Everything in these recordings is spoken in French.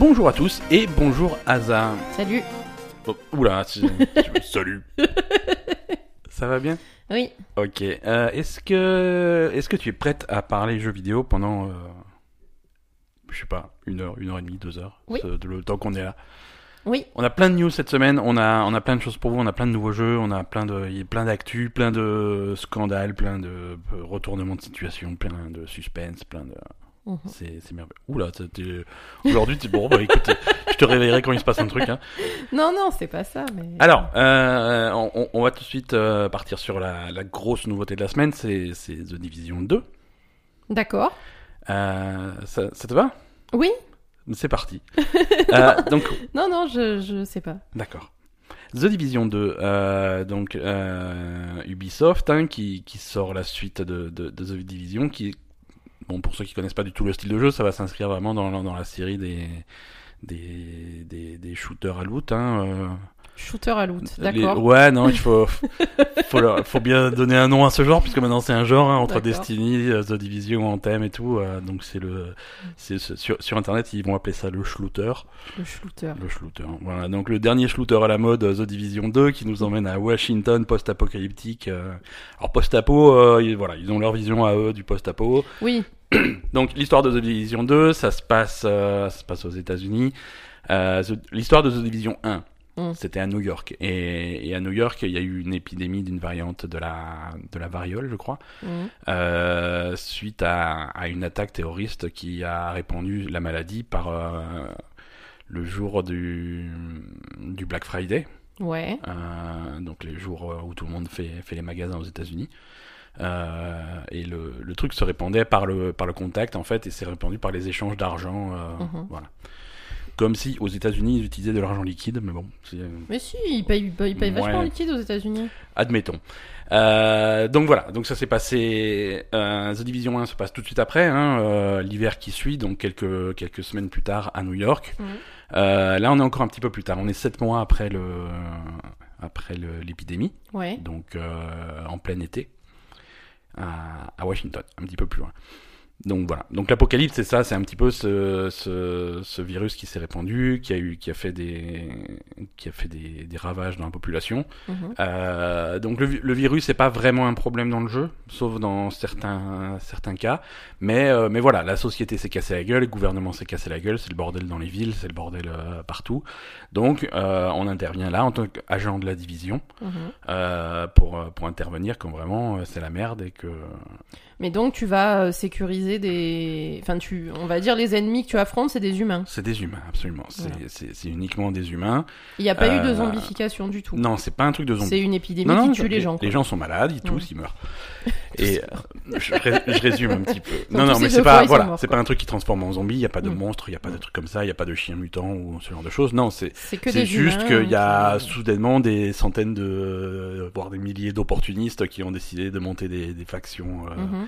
Bonjour à tous et bonjour Asa. Salut. Oh, oula, salut. Ça va bien? Oui. Ok. euh, est-ce que est-ce que tu es prête à parler jeux vidéo pendant euh, je sais pas une heure, une heure et demie, deux heures, Oui. ce- de le temps qu'on est là. Oui. On a plein de news cette semaine. On a on a plein de choses pour vous. On a plein de nouveaux jeux. On a plein de il y a plein d'actu, plein de scandales, plein de euh, retournements de situation, plein de suspense, plein de Mhm. c'est merveilleux. Oula, aujourd'hui tu bon bah écoute, je te réveillerai quand il se passe un truc. Hein. Non, non, c'est pas ça, mais. Alors, euh, on, va tout de suite euh, partir sur la, la grosse nouveauté de la semaine, c'est The Division 2. D'accord. Euh, ça, ça te va? Oui. C'est parti. Euh, donc, Non, non, je, je sais pas. d'accord. The Division 2, euh, donc euh, Ubisoft, hein, qui, qui sort la suite de, de, de The Division, qui, bon, pour ceux qui connaissent pas du tout le style de jeu, ça va s'inscrire vraiment dans, dans la série des, des, des, des shooters à loot. Hein, euh, Shooter à loot. Les- D'accord. Ouais, non, il faut, faut, leur- faut bien donner un nom à ce genre, puisque maintenant c'est un genre hein, entre. Destiny, euh, The Division, Anthem et tout. euh, donc c'est le, sur, sur internet ils vont appeler ça le shooter, Le shooter. le shooter. Voilà, donc le dernier shooter à la mode, The Division 2, qui nous emmène à Washington post-apocalyptique. Alors post-apo, euh, ils- voilà, ils ont leur vision à eux du post-apo. Oui. Donc l'histoire de The Division 2, ça se passe, euh, ça se passe aux États-Unis. Euh, l'histoire de The Division 1, Mm. c'était à New York. Et, et à New York, il y a eu une épidémie d'une variante de la de la variole, je crois, Mhm. euh, suite à, à une attaque terroriste qui a répandu la maladie par le jour du du Black Friday. Ouais. Donc les jours où tout le monde fait, fait les magasins aux États-Unis. Euh, et le, le truc se répandait par le, par le contact en fait, et s'est répandu par les échanges d'argent. euh, Mhm. Voilà. Comme si aux États-Unis ils utilisaient de l'argent liquide, mais bon, c'est- Mais si, ils payent, ils payent, vachement liquide aux États-Unis. admettons. Euh, donc voilà, donc ça s'est passé. Euh, The Division 1 se passe tout de suite après, hein, euh, l'hiver qui suit, donc quelques, quelques semaines plus tard à New York. Mhm. Euh, là, on est encore un petit peu plus tard. On est sept mois après le après l'épidémie. Ouais. donc euh, en plein été, à, Washington, un petit peu plus loin. Donc voilà. Donc l'apocalypse, c'est ça, c'est un petit peu ce, ce, ce virus qui s'est répandu, qui a eu, qui a fait des, qui a fait des, des ravages dans la population. Mhm. Euh, donc le, le virus c'est pas vraiment un problème dans le jeu, sauf dans certains certains cas. Mais euh, mais voilà, la société s'est cassée la gueule, le gouvernement s'est cassé la gueule, c'est le bordel dans les villes, c'est le bordel euh, partout. Donc euh, on intervient là en tant qu'agent de la division euh, pour pour intervenir quand vraiment c'est la merde et que Mais donc, tu vas euh, sécuriser des. Enfin, tu... on va dire les ennemis que tu affrontes, c'est des humains. c'est des humains absolument. C'est Voilà. uniquement des humains. Il n'y a pas eu de Euh, zombification du tout. Non, c'est pas un truc de zombie. C'est une épidémie Non, non, qui tue les gens. quoi. Les gens sont malades, ils tous, Ouais. ils meurent. Et euh, je, ré- je résume un petit peu. Non, non, mais ces c'est pas, voilà, c'est pas un truc qui transforme en zombie. Il y a pas de Mm. monstres, il y a pas de trucs comme ça, il y a pas de chiens mutants ou ce genre de choses. Non, c'est juste qu'il y a soudainement des centaines de, voire des milliers d'opportunistes qui ont décidé de monter des, des factions euh, Mhm.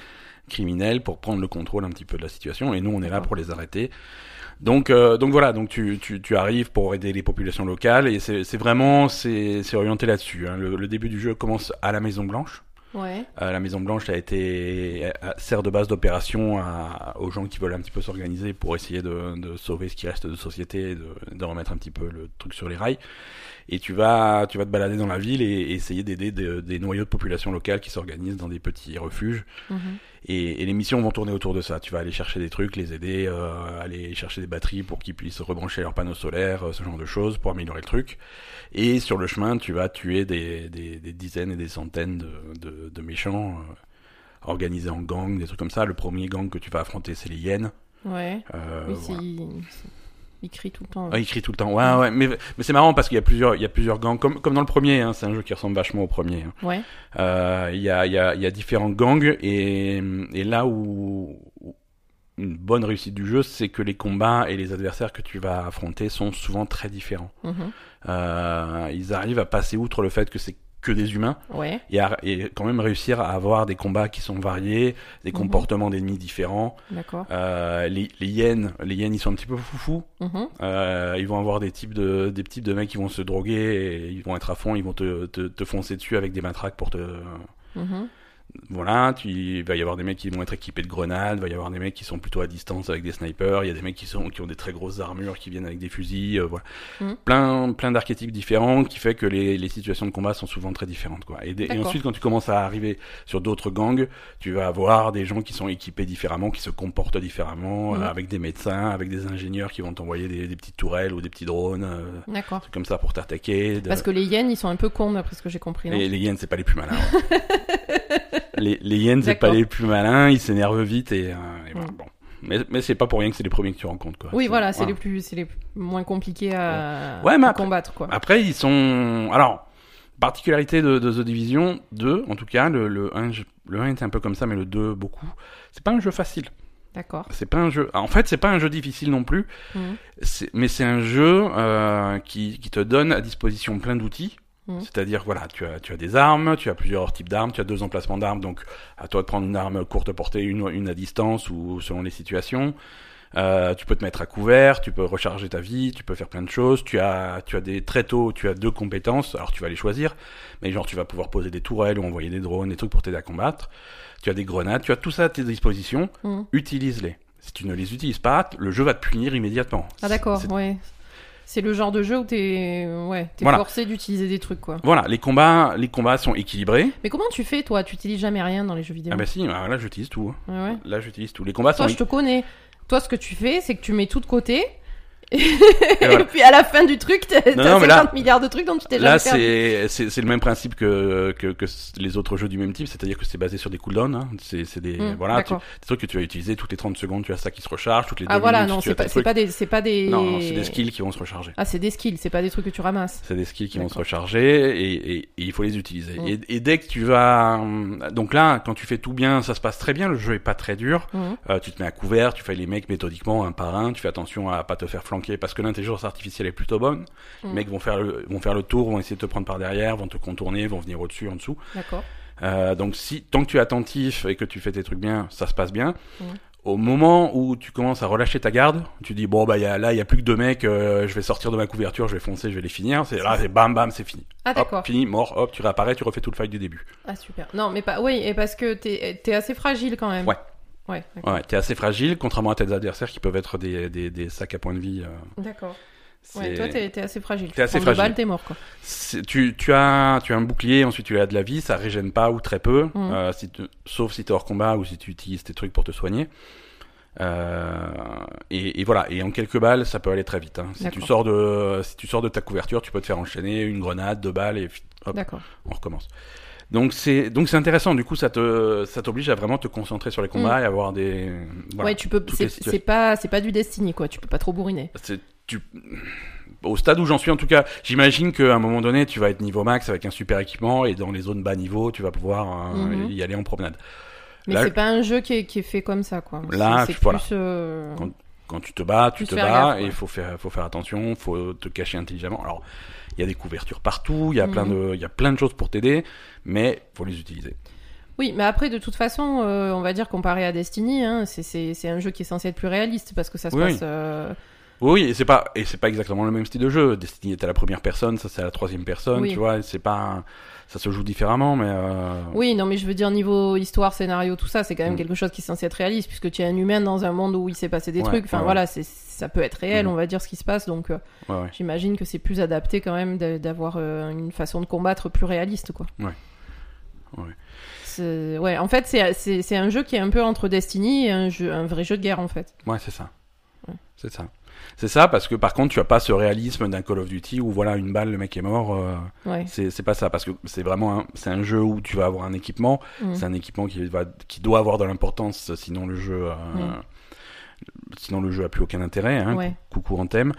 Criminels pour prendre le contrôle un petit peu de la situation et nous on est là pour les arrêter. Donc euh, donc voilà, donc tu, tu, tu arrives pour aider les populations locales et c'est vraiment c'est orienté là-dessus. hein. Le, le début du jeu commence à la Maison Blanche. Ouais. Euh, la Maison Blanche a été a- sert de base d'opération aux gens qui veulent un petit peu s'organiser pour essayer de, de sauver ce qui reste de société, et de, de remettre un petit peu le truc sur les rails. Et tu vas tu vas te balader dans la ville et, et essayer d'aider des, des noyaux de population locale qui s'organisent dans des petits refuges. Mhm. Et, et les missions vont tourner autour de ça. Tu vas aller chercher des trucs, les aider, euh, aller chercher des batteries pour qu'ils puissent rebrancher leurs panneaux solaires, euh, ce genre de choses pour améliorer le truc. Et sur le chemin, tu vas tuer des, des, des dizaines et des centaines de, de, de méchants euh, organisés en gang, des trucs comme ça. Le premier gang que tu vas affronter, c'est les hyènes. Ouais. Euh, oui, voilà. Il crie tout le temps. Ah, il crie tout le temps. Ouais, ouais. Mais, mais c'est marrant parce qu'il y a plusieurs, il y a plusieurs gangs, comme, comme dans le premier. Hein, c'est un jeu qui ressemble vachement au premier. hein. Ouais. Euh, Il y, a, il y, a, il y a différents gangs et, et là où, une bonne réussite du jeu, c'est que les combats et les adversaires que tu vas affronter sont souvent très différents. Mhm. Euh, ils arrivent à passer outre le fait que c'est que des humains Ouais. et, à, et quand même réussir à avoir des combats qui sont variés, des Mhm. comportements d'ennemis différents. D'accord. Euh, les, les hyènes, les hyènes, ils sont un petit peu foufous. Mhm. Euh, ils vont avoir des types de des types de mecs qui vont se droguer et ils vont être à fond, ils vont te, te, te foncer dessus avec des matraques pour te Mhm. Voilà, tu, il va y avoir des mecs qui vont être équipés de grenades, il va y avoir des mecs qui sont plutôt à distance avec des snipers, il y a des mecs qui sont qui ont des très grosses armures, qui viennent avec des fusils, euh, voilà. Mhm. Plein plein d'archétypes différents qui fait que les, les situations de combat sont souvent très différentes quoi. Et, ensuite quand tu commences à arriver sur d'autres gangs, tu vas avoir des gens qui sont équipés différemment, qui se comportent différemment, euh, avec des médecins, avec des ingénieurs qui vont t'envoyer des, des petites tourelles ou des petits drones, euh, D'accord. trucs comme ça pour t'attaquer. de- Parce que les hyènes, ils sont un peu cons, d'après ce que j'ai compris. les, hyènes, c'est pas les plus malins. ouais. les, les hyènes, c'est pas les plus malins, ils s'énervent vite et, euh, et voilà, Mm. bon. Mais, mais c'est pas pour rien que c'est les premiers que tu rencontres, quoi. Oui, voilà, c'est les plus, c'est les moins compliqués à, Ouais, mais à après- combattre, quoi. Après, ils sont. Alors, particularité de, de The Division 2, en tout cas, le, le 1, je- le 1 était un peu comme ça, mais le 2, beaucoup. C'est pas un jeu facile. D'accord. C'est pas un jeu. En fait, c'est pas un jeu difficile non plus, c'est- mais c'est un jeu euh, qui, qui te donne à disposition plein d'outils. Mhm. C'est-à-dire, voilà, tu as, tu as des armes, tu as plusieurs types d'armes, tu as deux emplacements d'armes, donc à toi de prendre une arme courte portée, une, une à distance ou selon les situations. Euh, tu peux te mettre à couvert, tu peux recharger ta vie, tu peux faire plein de choses. Tu as, tu as des très tôt, tu as deux compétences. Alors tu vas les choisir, mais genre tu vas pouvoir poser des tourelles ou envoyer des drones, des trucs pour t'aider à combattre. Tu as des grenades, tu as tout ça à tes dispositions. Mhm. Utilise-les. Si tu ne les utilises pas, le jeu va te punir immédiatement. Ah d'accord, ouais. C'est le genre de jeu où t'es, ouais, t'es Voilà. forcé d'utiliser des trucs, quoi. Voilà, les combats, les combats sont équilibrés. Mais comment tu fais, toi? Tu utilises jamais rien dans les jeux vidéo? Ah bah si, ah, là j'utilise tout. Ouais. Là j'utilise tout. Les combats Toi, sont je te connais. Toi, ce que tu fais, c'est que tu mets tout de côté. Et, voilà. puis à la fin du truc, t'as Non, t'as non, mais 50 là- milliards de trucs dont tu t'es Là, jamais perdu. c'est le même principe que, que que les autres jeux du même type, c'est-à-dire que c'est basé sur des cooldowns. Hein. C'est des Hmm, voilà, tu- des trucs que tu vas utiliser toutes les 30 secondes, tu as ça qui se recharge, toutes les Ah voilà, minutes, non, c'est as pas, des, c'est pas des. Non, non, c'est des skills qui vont se recharger. Ah, c'est des skills, c'est pas des trucs que tu ramasses. C'est des skills qui vont se recharger et, et, et il faut les utiliser. Mm. Et, dès que tu vas, hum, donc là, quand tu fais tout bien, ça se passe très bien. Le jeu est pas très dur. Mhm. Euh, tu te mets à couvert, tu fais les mecs méthodiquement un par un. Tu fais attention à pas te faire flanquer parce que l'intelligence artificielle est plutôt bonne. Les Mm. mecs vont faire le, vont faire le tour, vont essayer de te prendre par derrière, vont te contourner, vont venir au-dessus, en dessous. D'accord. Euh, donc si tant que tu es attentif et que tu fais tes trucs bien, ça se passe bien. Ouais. Au moment où tu commences à relâcher ta garde, tu dis bon bah y a, là il y a plus que deux mecs, euh, je vais sortir de ma couverture, je vais foncer, je vais les finir. C'est là c'est bam bam c'est fini. Ah d'accord. Fini mort hop tu réapparais, tu refais tout le fight du début. Ah super. Non, mais pas. Oui, et parce que t'es, t'es assez fragile quand même. Ouais. Ouais. D'accord. Ouais t'es assez fragile contrairement à tes adversaires qui peuvent être des, des, des sacs à points de vie. euh, D'accord. c'est- Ouais, toi t'es, t'es assez fragile. T'es assez Tu prends deux fragile. balles, t'es mort quoi. c'est- tu, tu as tu as un bouclier, ensuite tu as de la vie, ça régène pas ou très peu, Mhm. euh, si tu- sauf si tu es hors combat ou si tu utilises tes trucs pour te soigner. Euh, et, et voilà, et en quelques balles, ça peut aller très vite. hein. Si tu D'accord. sors de si tu sors de ta couverture, tu peux te faire enchaîner une grenade, deux balles et hop, D'accord. on recommence. Donc c'est donc c'est intéressant. Du coup, ça te ça t'oblige à vraiment te concentrer sur les combats et avoir des voilà. Mm. ouais, tu peux. C'est, pas, c'est pas du Destiny quoi. Tu peux pas trop bourriner. C'est- tu au stade où j'en suis en tout cas, j'imagine qu'à un moment donné, tu vas être niveau max avec un super équipement et dans les zones bas niveau, tu vas pouvoir euh, Mhm. y aller en promenade. Mais c'est pas un jeu qui est, qui est fait comme ça quoi. Là, c'est, voilà. plus. euh, Quand tu te bats, tu te bats gaffe, et il faut faire faut faire attention, faut te cacher intelligemment. Alors, il y a des couvertures partout, il y a plein Mhm. de il y a plein de choses pour t'aider, mais faut les utiliser. Oui, mais après, de toute façon, euh, on va dire comparé à Destiny, hein, c'est, un jeu qui est censé être plus réaliste parce que ça se Oui, passe. oui. euh, Oui, et c'est pas et c'est pas exactement le même style de jeu. Destiny est à la première personne, ça c'est à la troisième personne, Oui. tu vois, c'est pas ça se joue différemment mais euh, Oui, non, mais je veux dire, niveau histoire, scénario, tout ça, c'est quand même Mm. quelque chose qui est censé être réaliste, puisque tu es un humain dans un monde où il s'est passé des Ouais, trucs. Enfin, ouais, voilà, c'est, ça peut être réel, Mm. on va dire, ce qui se passe. Donc, euh, ouais, j'imagine que c'est plus adapté quand même d'a- d'avoir euh, une façon de combattre plus réaliste, quoi. Ouais. Ouais. En fait, c'est, un jeu qui est un peu entre Destiny et un, jeu, un vrai jeu de guerre, en fait. Ouais, c'est ça. C'est ça. C'est ça parce que par contre, tu as pas ce réalisme d'un Call of Duty où voilà une balle, le mec est mort. euh, Ouais. c'est pas ça parce que c'est vraiment un, c'est un jeu où tu vas avoir un équipement. Mm. C'est un équipement qui va qui doit avoir de l'importance sinon le jeu euh, Mm. Sinon le jeu a plus aucun intérêt. Hein, Ouais. Coucou en thème.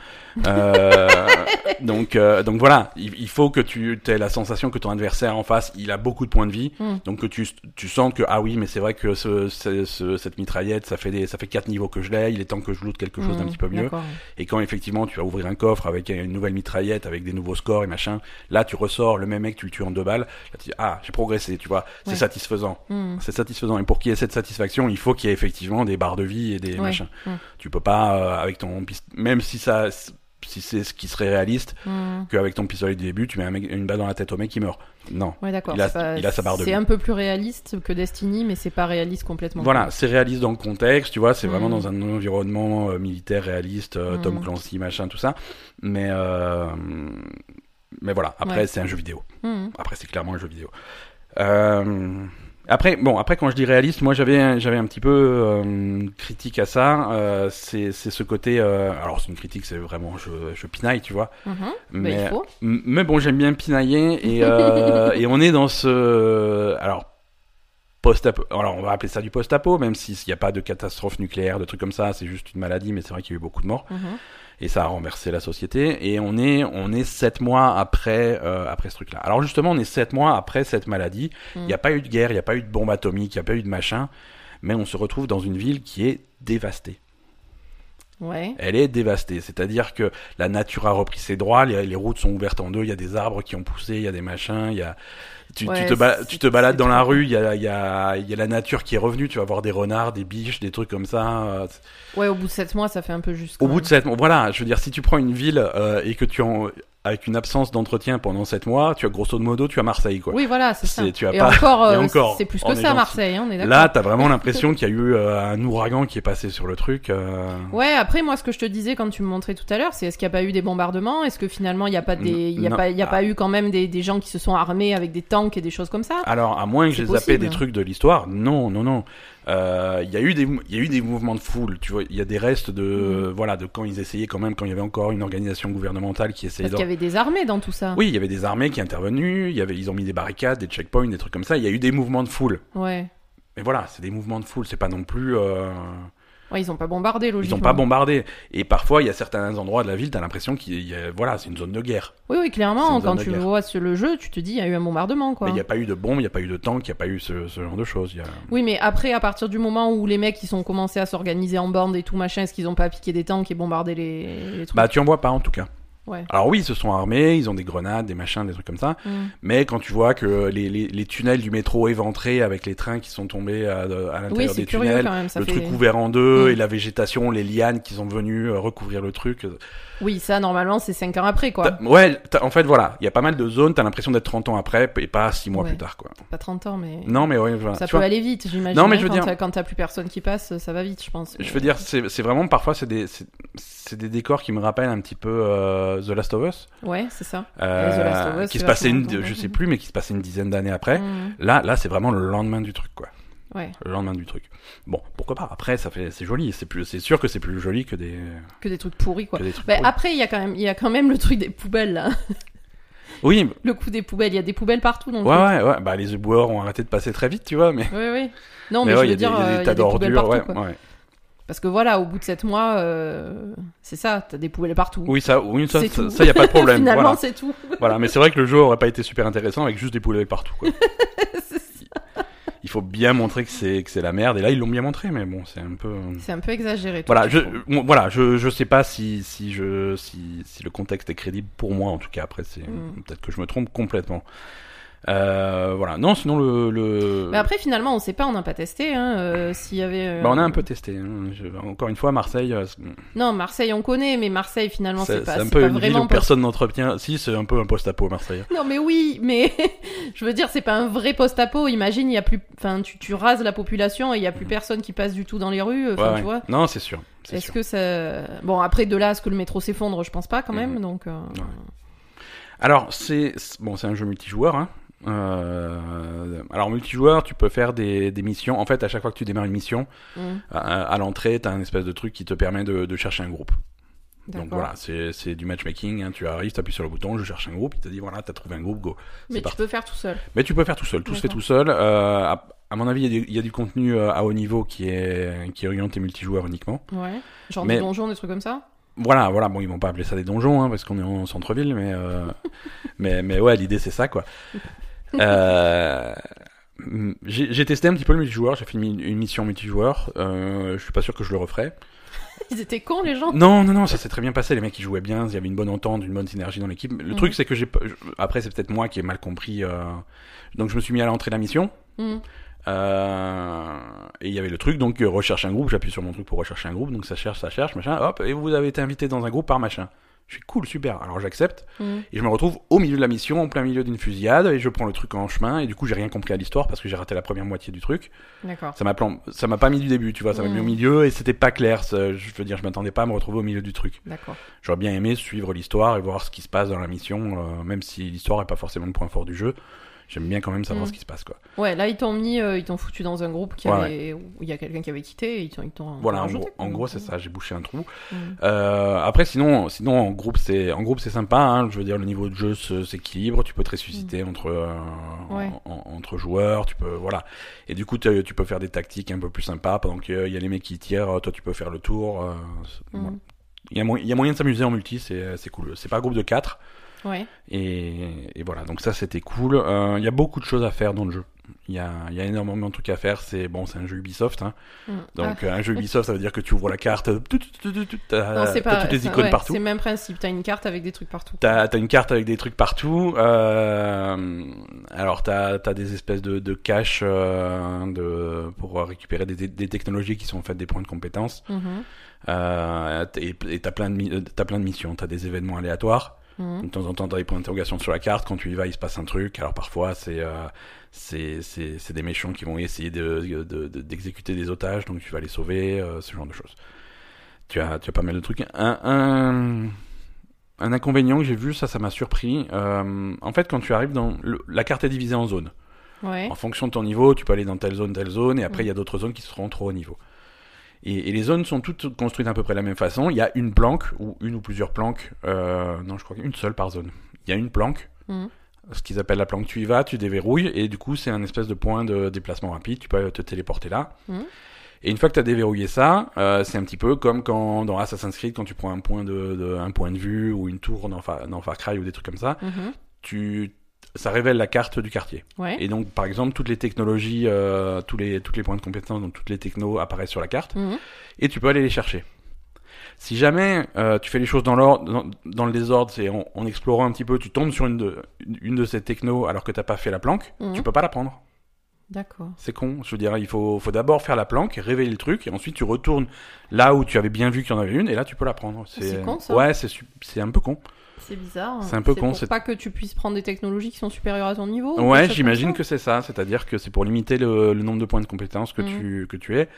Euh, donc euh, donc voilà, il, il faut que tu aies la sensation que ton adversaire en face, il a beaucoup de points de vie. Mm. Donc que tu, tu sens que ah oui mais c'est vrai que ce, ce- ce- cette mitraillette ça fait des ça fait quatre niveaux que je l'ai il est temps que je loot quelque chose d'un Mm. petit peu mieux et quand effectivement tu vas ouvrir un coffre avec une nouvelle mitraillette avec des nouveaux scores et machin là tu ressors le même mec tu le tues en deux balles là tu dis ah j'ai progressé tu vois c'est Ouais. satisfaisant Mm. c'est satisfaisant et pour qu'il y ait cette satisfaction il faut qu'il y ait effectivement des barres de vie et des Ouais. machins. Tu peux pas euh, avec ton même si ça si c'est ce qui serait réaliste Hmm. qu'avec ton pistolet du début, tu mets un mec- une balle dans la tête au mec qui meurt. Non. Ouais, d'accord. Il a- pas- il a sa barre de C'est un peu plus réaliste que Destiny, mais c'est pas réaliste complètement. Voilà, c'est réaliste dans le contexte, tu vois, c'est vraiment Mhm. dans un environnement euh, militaire réaliste, euh, Tom Mhm. Clancy, machin, tout ça. Mais, euh, mais voilà, après Ouais. c'est un jeu vidéo. Hmm. Après c'est clairement un jeu vidéo. Euh, après, bon, après quand je dis réaliste, moi j'avais un- j'avais un petit peu euh, critique à ça. euh, c'est ce côté. euh, alors c'est une critique, c'est vraiment je, je pinaille, tu vois. Mhm. Bah, Mais il faut. M- Mais bon, j'aime bien pinailler et, euh, et on est dans ce. Alors, post-apo. Alors, on va appeler ça du post-apo, même s'il n'y a pas de catastrophe nucléaire, de trucs comme ça, c'est juste une maladie, mais c'est vrai qu'il y a eu beaucoup de morts Mhm. Et ça a renversé la société. Et on est, on est sept mois après, euh, après ce truc-là. Alors, justement, on est sept mois après cette maladie. Il Mm. n'y a pas eu de guerre, il n'y a pas eu de bombe atomique, il n'y a pas eu de machin, mais on se retrouve dans une ville qui est dévastée. Ouais. Elle est dévastée. C'est-à-dire que la nature a repris ses droits, les, les routes sont ouvertes en deux, il y a des arbres qui ont poussé, il y a des machins, il y a... Tu, te, ba- c'est- tu te balades dans la rue, il y a, y, a, y a la nature qui est revenue, tu vas voir des renards, des biches, des trucs comme ça. euh, Ouais, au bout de 7 mois, ça fait un peu juste. Au bout de même. sept mois, voilà, je veux dire, si tu prends une ville euh, et que tu en... avec une absence d'entretien pendant sept mois, tu as grosso modo, tu as Marseille, quoi. Oui, voilà, c'est ça. C'est- tu as et pas- encore, et euh, encore, c'est plus que ça. Marseille, hein, on est d'accord. Là, t'as vraiment l'impression qu'il y a eu euh, un ouragan qui est passé sur le truc. euh, Ouais, après, moi, ce que je te disais quand tu me montrais tout à l'heure, c'est est-ce qu'il n'y a pas eu des bombardements? Est-ce que finalement, il n'y a pas des, il y a Non. pas, il y a Ah. pas eu quand même des, des gens qui se sont armés avec des tanks et des choses comme ça? Alors, à moins que j'ai zappé des trucs de l'histoire, non, non, non. Euh, Il y a eu des, il y a eu des mouvements de foule. Tu vois, il y a des restes de, Mhm. voilà, de quand ils essayaient quand même, quand il y avait encore une organisation gouvernementale qui essayait. Parce qu'il y avait des armées dans tout ça. Oui, il y avait des armées qui intervenues. Il y avait, ils ont mis des barricades, des checkpoints, des trucs comme ça. Il y a eu des mouvements de foule. Ouais. Mais voilà, c'est des mouvements de foule. C'est pas non plus. Ouais, ils ont pas bombardé, Ils logiquement. ont pas bombardé. Et parfois, il y a certains endroits de la ville, t'as l'impression qu'il y a, voilà, c'est une zone de guerre. Oui, oui, clairement, quand tu vois sur le jeu, tu te dis, il y a eu un bombardement, quoi. Mais il n'y a pas eu de bombes, il n'y a pas eu de tanks, il n'y a pas eu ce, ce genre de choses. Il y a... Oui, mais après, à partir du moment où les mecs, ils ont commencé à s'organiser en bande et tout machin, est-ce qu'ils ont pas piqué des tanks et bombardé les, les trucs? Bah, tu en vois pas en tout cas. Ouais. Alors oui, ils se sont armés, ils ont des grenades, des machins, des trucs comme ça. Mm. Mais quand tu vois que les, les, les tunnels du métro éventrés avec les trains qui sont tombés à, à Oui, l'intérieur c'est des curieux tunnels, quand même. Ça le fait... truc ouvert en deux Mm. et la végétation, les lianes qui sont venues euh, recouvrir le truc. Oui, ça, normalement, c'est 5 ans après, quoi. Ouais, en fait voilà, il y a pas mal de zones, t'as l'impression d'être 30 ans après et pas 6 mois Ouais. plus tard quoi. Pas 30 ans, mais. Non mais ouais, voilà. Ça tu peut vois, aller vite, j'imagine. Non, mais hein, je veux quand dire- t'as- Quand t'as plus personne qui passe, ça va vite, je pense. Je veux dire, c'est vraiment parfois c'est des des décors qui me rappellent un petit peu euh, The Last of Us, Ouais, c'est ça. euh, The Last of Us, qui se passait une, je sais plus, mais qui se passait une dizaine d'années après. Mm. Là, là, c'est vraiment le lendemain du truc, quoi. Ouais, Le lendemain du truc. Bon, pourquoi pas. Après, ça fait, c'est joli. C'est plus, c'est sûr que c'est plus joli que des, que des trucs pourris, quoi. des trucs. Bah, pourris. après, il y a quand même, il y a quand même le truc des poubelles, là. Oui, Le coup des poubelles, il y a des poubelles partout, ouais, ouais, ouais. Bah, les éboueurs ont arrêté de passer très vite, tu vois, mais. Oui, oui. Non, mais, ouais, je il y veux a des- dire, il y a euh, des y tas des d'ordures, ouais. Parce que voilà, au bout de 7 mois, euh, c'est ça, t'as des poubelles partout. Oui, ça, oui, ça, y a pas de problème. Finalement, voilà. c'est tout. voilà, mais c'est vrai que le jeu aurait pas été super intéressant avec juste des poulets partout, quoi. C'est ça. Il faut bien montrer que c'est, que c'est la merde. Et là, ils l'ont bien montré, mais bon, c'est un peu. C'est un peu exagéré. Voilà, je voilà, je, je sais pas si, si je, si, si le contexte est crédible pour moi, en tout cas. Après, c'est, Mm. peut-être que je me trompe complètement. Euh, voilà. Non, sinon le, le... Mais après, finalement, on sait pas, on n'a pas testé. Hein, euh, S'il y avait. euh, Bah, on a un peu testé. hein. Je- Encore une fois, Marseille, Non, Marseille, on connaît, mais Marseille, finalement, c'est pas, c'est un peu une ville vraiment. où personne n'entretient. Si, c'est un peu un post-apo, Marseille. Non, mais oui, mais je veux dire, c'est pas un vrai post-apo. Imagine, il y a plus, enfin, tu, tu rases la population et il y a plus personne qui passe du tout dans les rues. Enfin, Mm. Ouais, tu ouais. vois. Non, c'est sûr. c'est Est-ce que ça. Bon, après, de là à ce que le métro s'effondre, je pense pas quand même. Mhm. Donc. Ouais. Alors, c'est c'est- bon, c'est un jeu multijoueur. Hein. Euh, alors, multijoueur, tu peux faire des, des missions. En fait, à chaque fois que tu démarres une mission, mhm, à, à l'entrée, tu as un espèce de truc qui te permet de, de chercher un groupe. Donc voilà, c'est du matchmaking. hein. Tu arrives, tu appuies sur le bouton, je cherche un groupe, il te dit voilà, tu as trouvé un groupe, go. Mais tu parti. peux faire tout seul. Mais tu peux faire tout seul, tout se fait tout seul. Euh, à, à mon avis, il y, a du- il y a du contenu euh, à haut niveau qui est, qui est orienté multijoueur uniquement. Ouais. Genre Mais- des donjons, des trucs comme ça? Voilà, voilà, bon, ils vont pas appeler ça des donjons, hein, parce qu'on est en centre-ville, mais, euh, mais, mais ouais, l'idée c'est ça, quoi. Euh, j'ai testé un petit peu le multijoueur, j'ai fait une, une mission multijoueur, euh, je suis pas sûr que je le referai. Ils étaient cons, les gens? Non, non, non, ça s'est très bien passé, les mecs ils jouaient bien, il y avait une bonne entente, une bonne synergie dans l'équipe. Le Mhm. truc c'est que j'ai, après c'est peut-être moi qui ai mal compris, euh, donc je me suis mis à l'entrée de la mission. Euh, et il y avait le truc, donc recherche un groupe, j'appuie sur mon truc pour rechercher un groupe, donc ça cherche, ça cherche, machin, hop, et vous avez été invité dans un groupe par machin. Je fais cool, super. Alors j'accepte. Mhm. Et je me retrouve au milieu de la mission, en plein milieu d'une fusillade, et je prends le truc en chemin, et du coup j'ai rien compris à l'histoire parce que j'ai raté la première moitié du truc. D'accord. Ça m'a plan- ça m'a pas mis du début, tu vois, ça m'a mis au milieu, et c'était pas clair. ça- je veux dire, je m'attendais pas à me retrouver au milieu du truc. D'accord. J'aurais bien aimé suivre l'histoire et voir ce qui se passe dans la mission, euh, même si l'histoire est pas forcément le point fort du jeu. J'aime bien quand même savoir Mm. ce qui se passe, quoi. Ouais, là ils t'ont mis, euh, ils t'ont foutu dans un groupe qui Ouais, avait, où il y a quelqu'un qui avait quitté, et ils t'ont, ils t'ont Voilà, en gros, quoi. en gros c'est ça. J'ai bouché un trou. Mhm. Euh, après, sinon, sinon en groupe, c'est en groupe c'est sympa. Hein, je veux dire, le niveau de jeu s'équilibre. Tu peux te ressusciter entre euh, Mm. Ouais. en- en- entre joueurs. Tu peux voilà. Et du coup, tu peux faire des tactiques un peu plus sympas pendant qu'il y a les mecs qui tirent. Toi, tu peux faire le tour. euh, voilà. Il y, a mo- il y a moyen de s'amuser en multi, c'est c'est cool. C'est pas un groupe de 4 Ouais. et, et voilà. Donc ça, c'était cool. Euh, Il y a beaucoup de choses à faire dans le jeu. Il y a, il y a énormément de trucs à faire. C'est bon, c'est un jeu Ubisoft. Hein. Mhm. Donc euh, un jeu Ubisoft, ça veut dire que tu ouvres la carte, Ah. T'as toutes les icônes ouais, partout. C'est le même principe. T'as une carte avec des trucs partout. T'as as une carte avec des trucs partout. Euh, alors t'as as des espèces de, de caches euh, de, pour récupérer des, des technologies qui sont en fait des points de compétences. Mhm. Euh, et t'as plein de t'as plein de missions. T'as des événements aléatoires. Mhm. De temps en temps, t'as des points d'interrogation sur la carte. Quand tu y vas, il se passe un truc. Alors parfois, c'est euh, c'est des méchants qui vont essayer de de- de- d'exécuter des otages, donc tu vas les sauver, euh, ce genre de choses. Tu as tu as pas mal de trucs. Un un, un inconvénient que j'ai vu, ça, ça m'a surpris. Euh, en fait, quand tu arrives dans le- la carte est divisée en zones. Ouais. En fonction de ton niveau, tu peux aller dans telle zone, telle zone, et après, il Mm. y a d'autres zones qui seront trop haut niveau. Et, et les zones sont toutes construites à peu près de la même façon. Il y a une planque, ou une ou plusieurs planques, euh, non, je crois qu'une seule par zone. Il y a une planque, Mhm. ce qu'ils appellent la planque, tu y vas, tu déverrouilles, et du coup, c'est un espèce de point de déplacement rapide, tu peux te téléporter là. Mhm. Et une fois que tu as déverrouillé ça, euh, c'est un petit peu comme quand dans Assassin's Creed, quand tu prends un point de, de- un point de vue ou une tour dans Far, dans Far Cry ou des trucs comme ça, Mhm. tu, ça révèle la carte du quartier. Ouais. Et donc, par exemple, toutes les technologies, euh, tous les, toutes les points de compétence, donc toutes les technos apparaissent sur la carte, Mhm. et tu peux aller les chercher. Si jamais euh, tu fais les choses dans l'ordre, dans, dans le désordre, c'est en, en explorant un petit peu, tu tombes sur une de, une de ces technos alors que t'as pas fait la planque, Mhm. tu peux pas la prendre. D'accord. C'est con. Je veux dire, il faut, faut d'abord faire la planque, révéler le truc, et ensuite tu retournes là où tu avais bien vu qu'il y en avait une, et là tu peux la prendre. C'est con, ça. Ouais, c'est un peu con. C'est bizarre. C'est un peu con, c'est- pas que tu puisses prendre des technologies qui sont supérieures à ton niveau. ou Ouais, j'imagine que c'est ça. C'est-à-dire que c'est pour limiter le, le nombre de points de compétences que, Mhm. tu, que tu es.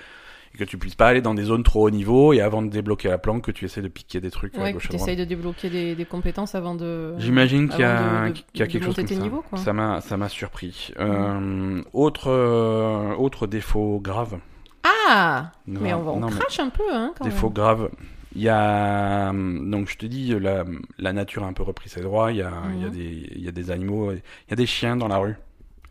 Et que tu puisses pas aller dans des zones trop haut niveau et avant de débloquer la planque, que tu essaies de piquer des trucs à Ouais, gauche que à droite. t'essayes de débloquer des, des compétences avant de. J'imagine qu'il y a, avant de- de- qu'il y a de quelque chose comme tes ça. niveaux, quoi. Ça m'a, ça m'a surpris. Euh, autre, euh, autre défaut grave. Ah Mais on, va- on Non, crache un peu, hein, quand défaut même. grave. Il y a hum, donc je te dis la, la nature a un peu repris ses droits. Il y a, il y a Mhm. des il y a des animaux, il y a des chiens dans la rue.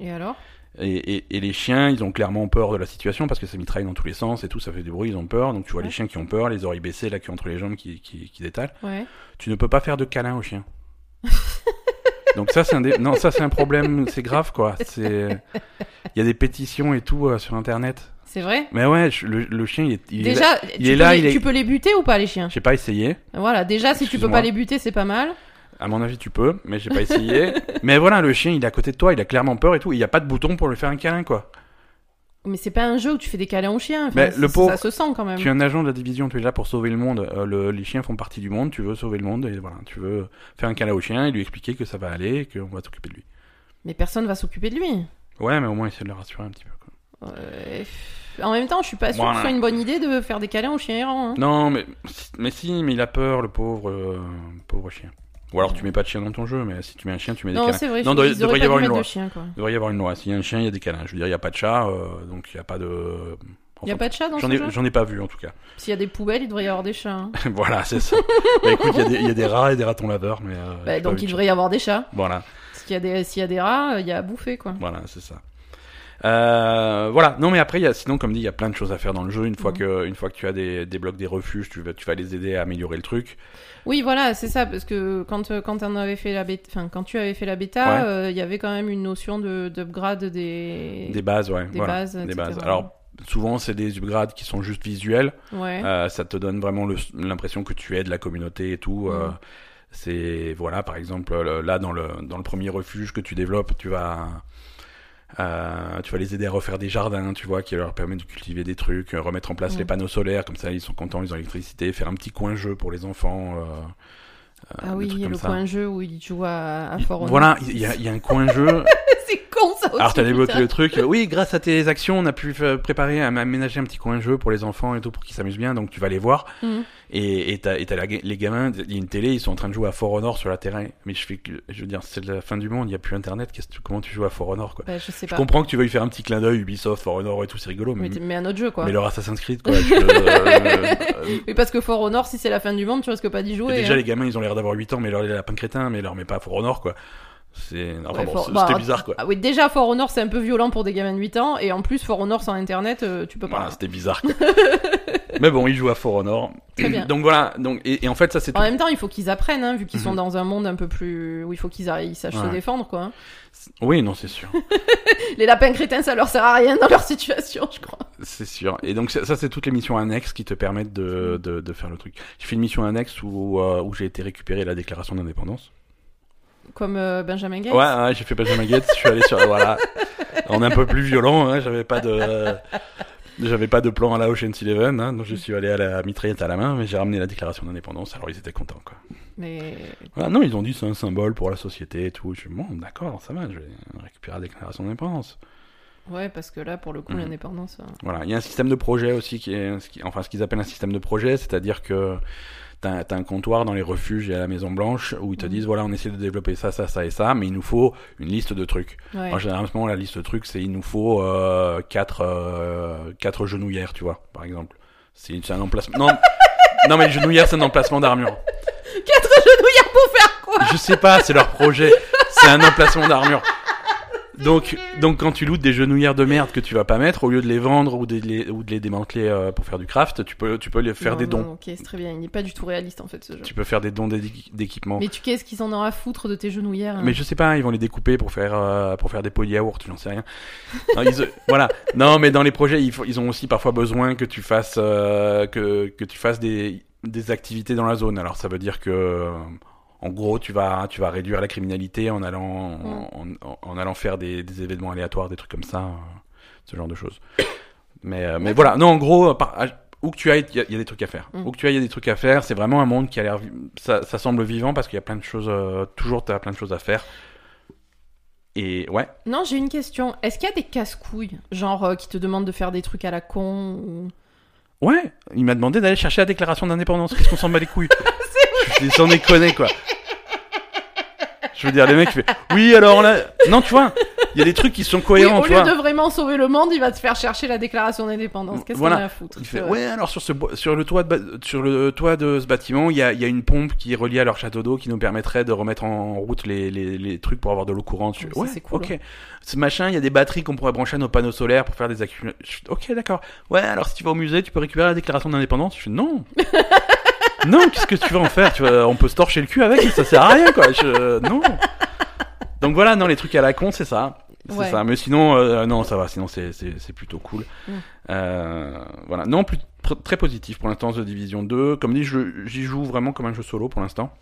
Et alors? Et, et, et les chiens, ils ont clairement peur de la situation parce que ça mitraille dans tous les sens et tout, ça fait du bruit, ils ont peur. Donc tu vois Ouais. les chiens qui ont peur, les oreilles baissées, la queue entre les jambes qui, qui, qui. Ouais. Tu ne peux pas faire de câlin aux chiens. donc ça c'est un dé- non ça c'est un problème, c'est grave quoi. C'est il y a des pétitions et tout euh, sur internet. C'est vrai Mais ouais, le, le chien il est, il est là. Déjà, il tu, est peux là, les, il est- tu peux les buter ou pas, les chiens J'ai pas essayé. Voilà, déjà, si tu peux pas les buter, c'est pas mal. À mon avis, tu peux, mais j'ai pas essayé. mais voilà, le chien, il est à côté de toi, il a clairement peur et tout. Il y a pas de bouton pour lui faire un câlin, quoi. Mais c'est pas un jeu où tu fais des câlins aux chiens. Enfin, Mais le pauvre- Ça se sent quand même. Tu es un agent de la division, tu es là pour sauver le monde. Euh, le- les chiens font partie du monde, tu veux sauver le monde et voilà, tu veux faire un câlin au chien et lui expliquer que ça va aller et qu'on va s'occuper de lui. Mais personne va s'occuper de lui. Ouais, mais au moins essayer de le rassurer un petit peu. Euh, En même temps, je suis pas sûr Voilà. que ce soit une bonne idée de faire des câlins aux chiens errants. hein. Non, mais, mais si, mais il a peur, le pauvre, euh, pauvre chien. Ou alors tu mets pas de chien dans ton jeu, mais si tu mets un chien, tu mets des Non, câlins. c'est vrai. Non, auraient devrait y avoir une loi. Il devrait y avoir une loi. S'il y a un chien, il y a des câlins. Je veux dire, il y a pas de chat, euh, donc il y a pas de. Il y a pas de chat dans ce ai, jeu j'en ai pas vu en tout cas. S'il y a des poubelles, il devrait y avoir des chats. hein. voilà, c'est ça. bah écoute, il y a des- il y, a des rats et des ratons laveurs, mais. euh, Bah, donc il de devrait y avoir des chats. chat. Voilà. S'il y a des, s'il y a des rats, il y a à bouffer, quoi. Voilà, c'est ça. Euh, voilà. Non, mais après, y a, sinon, comme dit, il y a plein de choses à faire dans le jeu. Une fois Mhm. que, une fois que tu as des, des blocs, des refuges, tu vas, tu vas les aider à améliorer le truc. Oui, voilà, c'est ça, parce que quand, euh, quand on avait fait la bêta, enfin, quand tu avais fait la bêta, Ouais. euh, il y avait quand même une notion de, d'upgrade des, Des bases, ouais. des voilà. bases, des bases. Alors, souvent, c'est des upgrades qui sont juste visuels. ouais. Euh, ça te donne vraiment l'impression que tu aides la communauté et tout. Mhm. c'est voilà, par exemple, le- là dans le dans le premier refuge que tu développes, tu vas euh, tu vas les aider à refaire des jardins, tu vois, qui leur permet de cultiver des trucs, euh, remettre en place les panneaux solaires, comme ça ils sont contents, ils ont l'électricité, faire un petit coin jeu pour les enfants. euh, Ah oui, il y a le ça. coin jeu où il joue à, à. Voilà, il y a, y a un coin jeu. c'est con ça aussi. Alors t'as putain. le truc. Oui, grâce à tes actions, on a pu préparer, am- aménager un petit coin jeu pour les enfants et tout, pour qu'ils s'amusent bien. Donc tu vas les voir. Et et t'as et la les gamins, il y a une télé, ils sont en train de jouer à For Honor sur la terrain. Mais je fais que, je veux dire, c'est la fin du monde, il y a plus Internet. Tu- comment tu joues à For Honor quoi? Bah, je sais Je pas. comprends que tu veuilles faire un petit clin d'œil Ubisoft, For Honor et tout, c'est rigolo. Mais, Mais, mais un autre jeu quoi. mais leur Assassin's Creed quoi. tu- euh, euh, Oui, parce que For Honor, si c'est la fin du monde, tu risques pas d'y jouer. déjà hein. les gamins, ils ont l'air d'avoir 8 ans, mais leur les lapins crétins, mais leur met pas à For Honor quoi. C'est enfin Ouais, bon, For- c'est- bah, c'était bizarre quoi. Ah oui, déjà For Honor, c'est un peu violent pour des gamins de 8 ans, et en plus For Honor sans internet, euh, tu peux pas. Voilà, c'était bizarre. Quoi. Mais bon, ils jouent à For Honor. Très bien. Donc voilà. Donc et, et en fait, ça c'est tout. En même temps, il faut qu'ils apprennent, hein, vu qu'ils sont Mhm. dans un monde un peu plus où il faut qu'ils ils sachent se défendre, quoi. Oui, non, c'est sûr, Les lapins crétins, ça leur sert à rien dans leur situation, je crois. c'est sûr. Et donc ça, ça, c'est toutes les missions annexes qui te permettent de, de, de faire le truc. J'ai fait une mission annexe où euh, où j'ai été récupérer la déclaration d'indépendance. Comme euh, Benjamin Gates. Ouais, j'ai fait Benjamin Gates. je suis allé sur voilà. On est un peu plus violent. Hein, j'avais pas de J'avais pas de plan à la Ocean's Eleven, hein, donc je suis allé à la mitraillette à la main, mais j'ai ramené la déclaration d'indépendance, alors ils étaient contents, quoi. Mais Voilà, non, ils ont dit c'est un symbole pour la société et tout. Je suis bon, d'accord, ça va, je vais récupérer la déclaration d'indépendance. ouais, parce que là, pour le coup, Mhm. l'indépendance. euh, Voilà, il y a un système de projet aussi qui est, enfin, ce qu'ils appellent un système de projet, c'est-à-dire que t'as as un comptoir dans les refuges et à la Maison Blanche où ils te Mhm. disent voilà, on essaie de développer ça, ça, ça et ça, mais il nous faut une liste de trucs. Ouais. Alors, généralement, la liste de trucs, c'est il nous faut euh, quatre, euh, quatre genouillères, tu vois, par exemple. C'est un emplacement. Non, non, mais les genouillères, c'est un emplacement d'armure. Quatre genouillères pour faire quoi? Je sais pas, c'est leur projet. C'est un emplacement d'armure. Donc, donc quand tu lootes des genouillères de merde que tu vas pas mettre, au lieu de les vendre ou de les, ou de les démanteler euh, pour faire du craft, tu peux, tu peux les faire Non, des non, dons. Ok, c'est très bien. Il n'est pas du tout réaliste en fait ce jeu. Tu peux faire des dons d'équi- d'équipement. Mais tu qu'est-ce qu'ils en ont à foutre de tes genouillères hein Mais je sais pas, ils vont les découper pour faire euh, pour faire des pots de yaourt, j'en sais rien. Non, ils- voilà. Non, mais dans les projets, ils, ils ont aussi parfois besoin que tu fasses euh, que que tu fasses des des activités dans la zone. Alors ça veut dire que en gros, tu vas tu vas réduire la criminalité en allant en, en- en allant faire des, des événements aléatoires, des trucs comme ça, euh, ce genre de choses. Mais euh, mais voilà. Non, en gros, euh, par- où que tu ailles, il y, a- il y a des trucs à faire. Mm. Où que tu ailles, il y a des trucs à faire. C'est vraiment un monde qui a l'air, ça, ça semble vivant parce qu'il y a plein de choses. euh, toujours, t'as plein de choses à faire. Et ouais. Non, j'ai une question. Est-ce qu'il y a des casse-couilles, genre euh, qui te demandent de faire des trucs à la con ou... Ouais, il m'a demandé d'aller chercher la déclaration d'indépendance. Qu'est-ce qu'on s'en bat les couilles? C'est Sans déconner, quoi. Je veux dire, les mecs, font, oui, alors là. Non, tu vois, il y a des trucs qui sont Oui, cohérents, au tu lieu vois. de vraiment sauver le monde, il va te faire chercher la déclaration d'indépendance. Qu'est-ce Voilà. qu'on a à foutre Il fait, vrai. ouais, alors sur, ce, sur, le toit de, sur le toit de ce bâtiment, il y a, il y a une pompe qui est reliée à leur château d'eau qui nous permettrait de remettre en route les, les, les trucs pour avoir de l'eau courante. Ça, ouais, c'est cool, ok. Ce machin, il y a des batteries qu'on pourrait brancher à nos panneaux solaires pour faire des accumulations. Ok, d'accord. Ouais, alors si tu vas au musée, tu peux récupérer la déclaration d'indépendance? Je fais, non. non, qu'est-ce que tu vas en faire tu vas, On peut se torcher le cul avec, ça sert à rien, quoi. Je, non. Donc voilà, non, les trucs à la con, c'est ça. C'est Ouais. ça. Mais sinon, euh, non, ça va. Sinon, c'est, plutôt cool. Mm. Euh, voilà. Non, plus, très positif pour l'instant, The Division 2. Comme dit, j'y joue vraiment comme un jeu solo pour l'instant.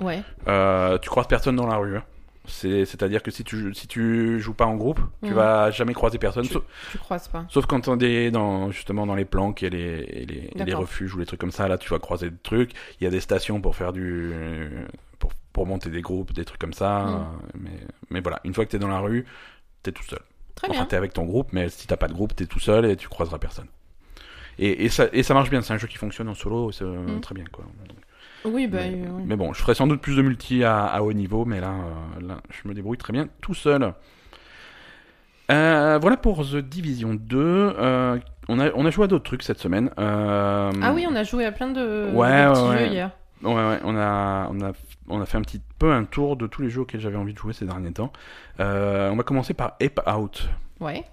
Ouais. Euh, tu croises personne dans la rue. hein. C'est, c'est-à-dire que si tu, si tu joues pas en groupe, tu Mm. vas jamais croiser personne. Tu- Sauf, Tu croises pas. sauf quand on est dans, justement dans les planques et les, et les, et les D'accord. refuges ou les trucs comme ça. Là, tu vas croiser des trucs. Il y a des stations pour faire du, pour, pour monter des groupes, des trucs comme ça. Mm. Euh, Mais, mais voilà, une fois que t'es dans la rue, t'es tout seul. Très Enfin, t'es avec ton groupe, mais si t'as pas de groupe, t'es tout seul et tu croiseras personne. Et, et, ça, et ça marche bien, c'est un jeu qui fonctionne en solo, c'est euh, Mm. très bien quoi. Oui, bah. mais, euh, ouais. mais bon, je ferai sans doute plus de multi à, à haut niveau, mais là, euh, là, je me débrouille très bien tout seul. Euh, voilà pour The Division 2. Euh, on, a, on a joué à d'autres trucs cette semaine. Euh, Ah oui, on a joué à plein de, Ouais, de petits ouais, jeux ouais. hier. Ouais, ouais, on a, on a, on a fait un petit peu un tour de tous les jeux auxquels j'avais envie de jouer ces derniers temps. On va commencer par Ape Out. Ouais.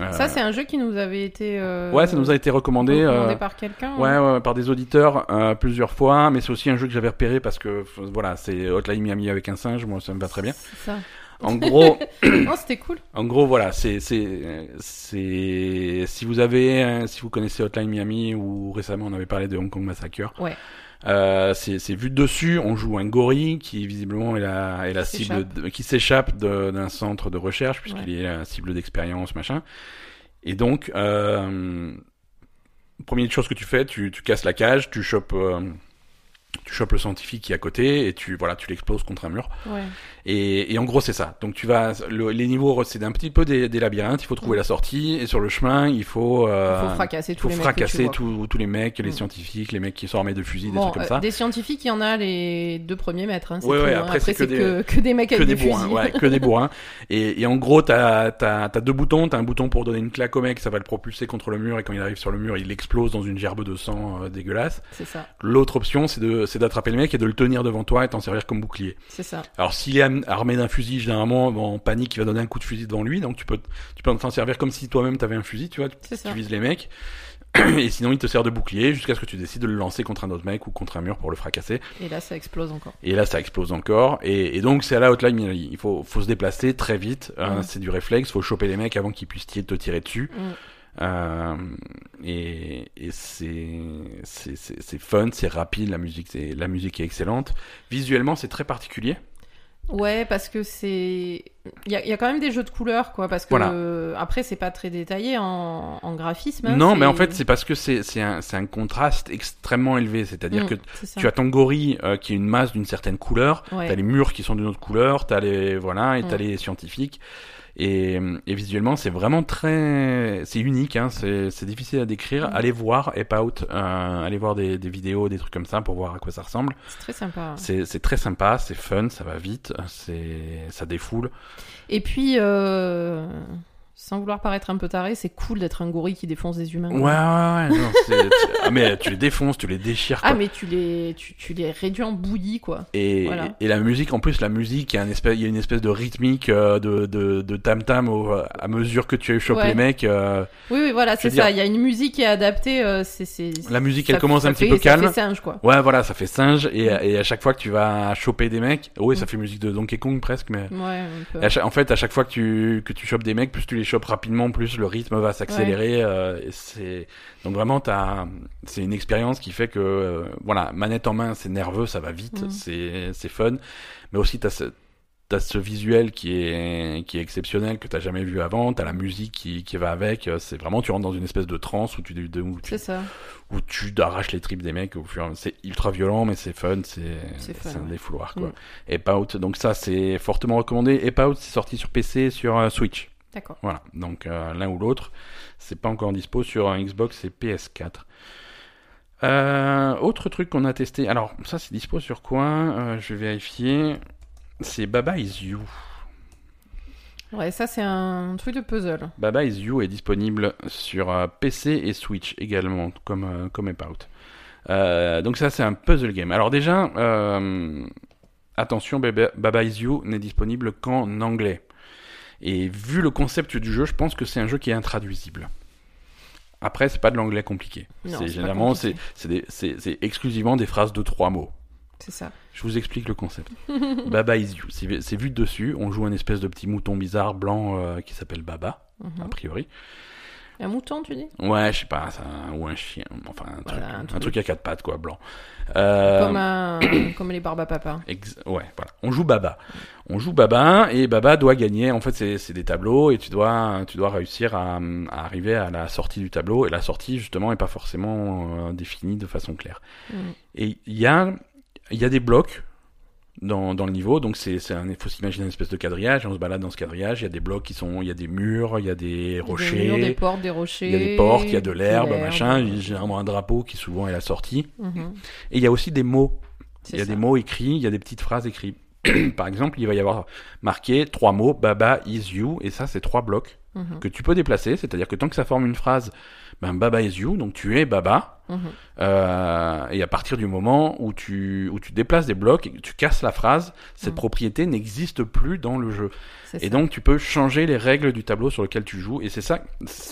Euh, Ça, c'est un jeu qui nous avait été. euh, Ouais, ça nous a été recommandé. recommandé euh, par quelqu'un. Ouais, ouais, par des auditeurs euh, plusieurs fois, mais c'est aussi un jeu que j'avais repéré parce que voilà, c'est Hotline Miami avec un singe, moi ça me va très bien. C'est ça. En gros, non, c'était cool. en gros voilà, c'est c'est c'est si vous avez si vous connaissez Hotline Miami ou récemment on avait parlé de Hong Kong Massacre. Ouais. Euh, c'est vu de dessus, on joue un gorille qui visiblement est la est la cible de- qui s'échappe d'un centre de recherche puisqu'il est la cible d'expérience machin. Et donc euh, première chose que tu fais, tu, tu casses la cage, tu chopes, euh, tu chopes le scientifique qui est à côté et tu voilà tu l'exploses contre un mur Ouais. et, et en gros c'est ça donc tu vas le- les niveaux c'est un petit peu des, des labyrinthes il faut trouver Mm. la sortie et sur le chemin il faut euh, Il faut fracasser tous faut les que fracasser tous tous les mecs les Mm. scientifiques les mecs qui sont armés de fusils des Bon, trucs comme euh, ça des scientifiques, il y en a les deux premiers mètres. Hein, Ouais, ouais, hein. après, c'est que c'est des- que, que des mecs que avec des des, bourrins, fusils. que des bourrins. Et, et en gros, t'as as, deux boutons. T'as un bouton pour donner une claque au mec, ça va le propulser contre le mur, et quand il arrive sur le mur, il explose dans une gerbe de sang euh, dégueulasse. C'est ça, L'autre option, c'est de d'attraper le mec et de le tenir devant toi et t'en servir comme bouclier. c'est ça. Alors s'il est armé d'un fusil, généralement en panique, il va donner un coup de fusil devant lui, donc tu peux tu peux t'en servir comme si toi-même t'avais un fusil, tu vois, tu ça. vises les mecs. Et sinon, il te sert de bouclier jusqu'à ce que tu décides de le lancer contre un autre mec ou contre un mur pour le fracasser. Et là, ça explose encore. Et là, ça explose encore. Et, et donc, c'est à la hotline Mirai. Il faut, faut se déplacer très vite. hein, Mm. C'est du réflexe. faut choper les mecs avant qu'ils puissent te tirer dessus. Euh, et et c'est fun, c'est rapide. La musique, c'est la musique est excellente. Visuellement, c'est très particulier. Ouais, parce que c'est. Il y y a quand même des jeux de couleurs, quoi. Parce que Voilà. euh, après, c'est pas très détaillé en, en graphisme. hein, non, mais en fait, c'est parce que c'est un, un contraste extrêmement élevé. C'est-à-dire Mm, que tu as ton gorille euh, qui est une masse d'une certaine couleur. Ouais. T'as les murs qui sont d'une autre couleur, t'as les voilà et t'as Mm. les scientifiques. Et, et visuellement, c'est vraiment très, c'est unique. Hein, c'est difficile à décrire. Mm. Allez voir Ape Out, euh, allez voir des, des vidéos, des trucs comme ça pour voir à quoi ça ressemble. C'est très sympa. C'est c'est très sympa, c'est fun, ça va vite, c'est ça défoule. Et puis, euh, sans vouloir paraître un peu taré, c'est cool d'être un gorille qui défonce des humains. Ouais, ouais, ouais. non, ah mais tu les défonces, tu les déchires. Ah, mais tu les, tu, tu les réduis en bouillie, quoi. Et, Voilà. et la musique, en plus, la musique, il y a, un espèce, il y a une espèce de rythmique euh, de, de, de tam-tam à mesure que tu chopes Ouais. les mecs. euh, Oui, oui, voilà, c'est ça. Il y a une musique qui est adaptée. euh, c'est, c'est, La musique, ça- elle commence ça un petit fait- peu Ça calme. fait singe, quoi. Ouais, voilà, ça fait singe. Et, Mm. et à chaque fois que tu vas choper des mecs, oui, ça Mm. fait musique de Donkey Kong presque, mais. Ouais, un peu. Chaque- en fait, à chaque fois que tu, que tu chopes des mecs, plus tu les chopes rapidement, plus le rythme va s'accélérer. euh, et c'est donc vraiment, t'as, c'est une expérience qui fait que euh, voilà, manette en main, c'est nerveux, ça va vite, Mhm. c'est, c'est fun, mais aussi t'as ce, t'as ce visuel qui est, qui est exceptionnel que t'as jamais vu avant. T'as la musique qui, qui va avec. euh, C'est vraiment, tu rentres dans une espèce de transe où tu, de- où tu, ça. où tu arraches les tripes des mecs et. C'est ultra violent, mais c'est fun, c'est C'est un défouloir quoi. Mm. Ape Out, donc ça c'est fortement recommandé. Ape Out c'est sorti sur PC, et sur euh, Switch. D'accord. Voilà, donc euh, l'un ou l'autre, c'est pas encore dispo sur un Xbox et PS4. Euh, autre truc qu'on a testé, alors ça c'est dispo sur quoi Euh, Je vais vérifier. C'est Baba Is You. Ouais, ça, c'est un truc de puzzle. Baba Is You est disponible sur PC et Switch également, comme, comme Out. Donc ça c'est un puzzle game. Alors déjà, attention, Baba Is You n'est disponible qu'en anglais. Et vu le concept du jeu, je pense que c'est un jeu qui est intraduisible. Après, c'est pas de l'anglais compliqué. Non, C'est généralement, c'est exclusivement des phrases de trois mots. C'est ça. Je vous explique le concept. Baba is you. C'est vu de dessus. On joue un espèce de petit mouton bizarre blanc euh, qui s'appelle Baba, a Mhm. priori. Un mouton, tu dis? Ouais, je sais pas, ça, ou un chien, enfin un, Voilà, truc, un un truc. truc à quatre pattes quoi, blanc. Euh, Comme, un... comme les barbes à papa. ex- ouais, voilà. On joue Baba. On joue Baba et Baba doit gagner. En fait, c'est des tableaux et tu dois tu dois réussir à, à arriver à la sortie du tableau et la sortie justement est pas forcément euh, définie de façon claire. Mhm. Et il y a, il y a des blocs dans, dans le niveau, donc c'est, c'est un, il faut s'imaginer une espèce de quadrillage, on se balade dans ce quadrillage, il y a des blocs qui sont, il y a des murs, il y a des Il y a Des, rochers, murs, des portes, des rochers. il y a des portes, il y a de l'herbe, machin, il y a généralement un drapeau qui souvent est la sortie. Mhm. Et il y a aussi des mots, il y a ça. des mots écrits, il y a des petites phrases écrites. Par exemple, il va y avoir marqué trois mots, Baba is you, et ça c'est trois blocs Mhm. que tu peux déplacer, c'est-à-dire que tant que ça forme une phrase, ben Baba is you, donc tu es Baba, Euh, et à partir du moment où tu, où tu déplaces des blocs tu casses la phrase, cette Mm. propriété n'existe plus dans le jeu. Et ça. donc tu peux changer les règles du tableau sur lequel tu joues. Et c'est ça.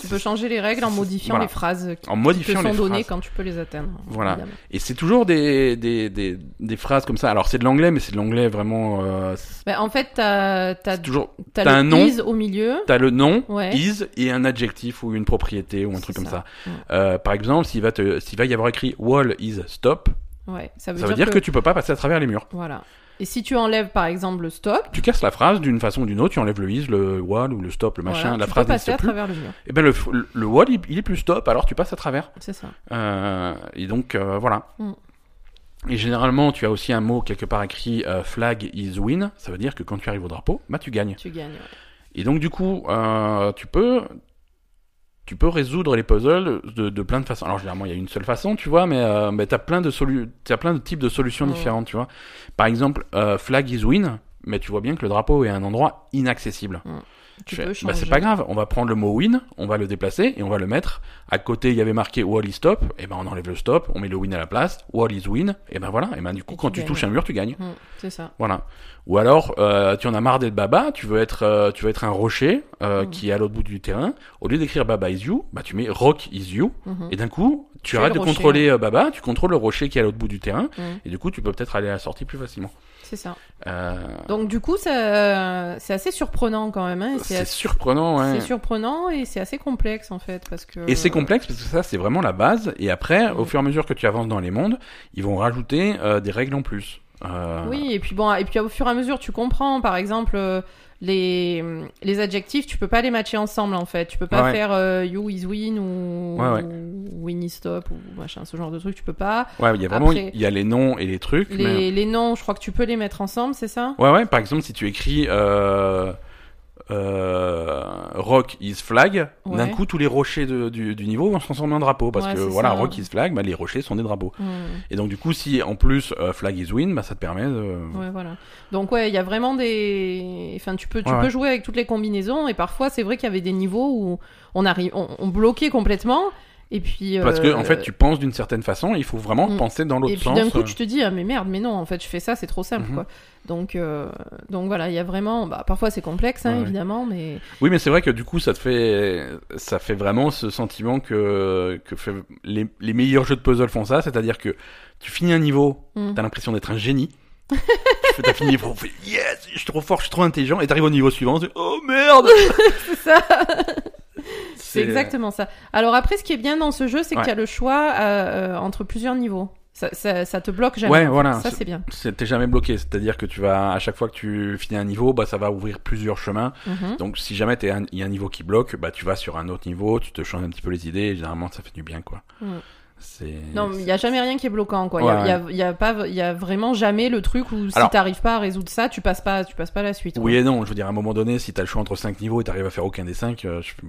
Tu peux changer les règles en modifiant voilà. les phrases qui En te modifiant sont les données phrases. quand tu peux les atteindre. Voilà. évidemment. Et c'est toujours des, des, des, des phrases comme ça. Alors c'est de l'anglais, mais c'est de l'anglais vraiment. Euh, en fait, t'as as, toujours. le un nom. is au milieu. T'as le nom, Ouais. is, et un adjectif ou une propriété ou un truc comme ça. Euh, par exemple, s'il va, te, s'il va y avoir écrit wall is stop, Ouais. Ça veut, ça veut dire que tu peux pas passer à travers les murs. Voilà. Et si tu enlèves par exemple le stop, tu casses la phrase d'une façon ou d'une autre, tu enlèves le is, le wall ou le stop, le machin, voilà, la tu phrase peux passer à plus. travers le mur. Et ben le, le, le wall il, il est plus stop, alors tu passes à travers. C'est ça. Euh, et donc euh, voilà. Mm. Et généralement, tu as aussi un mot quelque part écrit euh, flag is win. Ça veut dire que quand tu arrives au drapeau, bah tu gagnes. Tu gagnes. ouais. Et donc du coup, euh, tu peux tu peux résoudre les puzzles de, de plein de façons. Alors généralement, il y a une seule façon, tu vois, mais, euh, mais t'as plein de t'as plein de types de solutions différentes, tu vois. Par exemple, euh, flag is win, mais tu vois bien que le drapeau est un endroit inaccessible. Tu Je fais, peux bah, c'est pas grave, on va prendre le mot win, on va le déplacer et on va le mettre. À côté, il y avait marqué wall is stop, et ben on enlève le stop, on met le win à la place, wall is win, et ben voilà, et ben du coup Et quand tu tu touches un mur, tu gagnes. Mm, c'est ça. Voilà. Ou alors, euh, tu en as marre d'être Baba, tu veux être, euh, tu veux être un rocher euh, Mm. qui est à l'autre bout du terrain. Au lieu d'écrire Baba is you, bah tu mets Rock is you, Mhm. et d'un coup, tu Tu arrêtes es de rocher, contrôler euh, Baba, tu contrôles le rocher qui est à l'autre bout du terrain, Mm, et du coup, tu peux peut-être aller à la sortie plus facilement. C'est ça. Euh, Donc du coup, ça, c'est assez surprenant quand même. Hein, c'est assez- surprenant, ouais. C'est surprenant et c'est assez complexe en fait parce que. Et c'est complexe parce que ça, c'est vraiment la base. Et après, Mm. au fur et à mesure que tu avances dans les mondes, ils vont rajouter euh, des règles en plus. Euh, Oui, et puis bon, et puis au fur et à mesure, tu comprends. Par exemple, les les adjectifs, tu peux pas les matcher ensemble en fait. Tu peux pas Ouais, faire euh, you is win ou, Ouais, ouais. ou win is stop ou machin, ce genre de truc. Tu peux pas. Ouais, il y a vraiment, Après- il y a les noms et les trucs. mais- Les, les noms, je crois que tu peux les mettre ensemble, c'est ça? Ouais, ouais, par exemple, si tu écris euh, euh, Rock is flag, Ouais. d'un coup, tous les rochers de- du, du niveau vont se transformer en drapeau. Parce Ouais, que voilà, ça. Rock is flag, bah, les rochers sont des drapeaux. Et donc, du coup, si en plus euh, flag is win, bah, ça te permet de. Ouais, voilà. Donc ouais, il y a vraiment des. Enfin, tu peux, tu Ouais, peux jouer avec toutes les combinaisons et parfois c'est vrai qu'il y avait des niveaux où on arrive, on, on bloquait complètement et puis. Parce que, euh, en fait, tu penses d'une certaine façon, il faut vraiment Mm. penser dans l'autre Et puis sens. d'un coup, euh. tu te dis ah mais merde, mais non, en fait, je fais ça, c'est trop simple Mhm. quoi. Donc euh, donc voilà, il y a vraiment. Bah, parfois c'est complexe, hein, Ouais, évidemment, mais Oui, mais c'est vrai que du coup, ça te fait, ça fait vraiment ce sentiment que, que fait- les, les meilleurs jeux de puzzle font ça, c'est-à-dire que tu finis un niveau, Mm. t'as l'impression d'être un génie. t'as fini, on fait yes, je suis trop fort, je suis trop intelligent, et t'arrives au niveau suivant, tu oh merde. c'est ça. C'est exactement ça. Alors après, ce qui est bien dans ce jeu, c'est Ouais. qu'il y a le choix euh, euh, entre plusieurs niveaux. Ça, ça, ça te bloque jamais. Ouais, voilà. Ça c'est bien. T'es jamais bloqué, c'est-à-dire que tu vas, à chaque fois que tu finis un niveau, bah, ça va ouvrir plusieurs chemins. Mhm. Donc, si jamais il y a un niveau qui bloque, bah, tu vas sur un autre niveau, tu te changes un petit peu les idées, et généralement, ça fait du bien, quoi. Mm. Non, mais il y a jamais rien qui est bloquant, quoi. Il y a- Ouais, y, a, y a pas, y a vraiment jamais le truc où si Alors- t'arrives pas à résoudre ça, tu passes pas, tu passes pas à la suite. quoi. Oui et non, je veux dire, à un moment donné, si t'as le choix entre 5 niveaux et t'arrives à faire aucun des 5,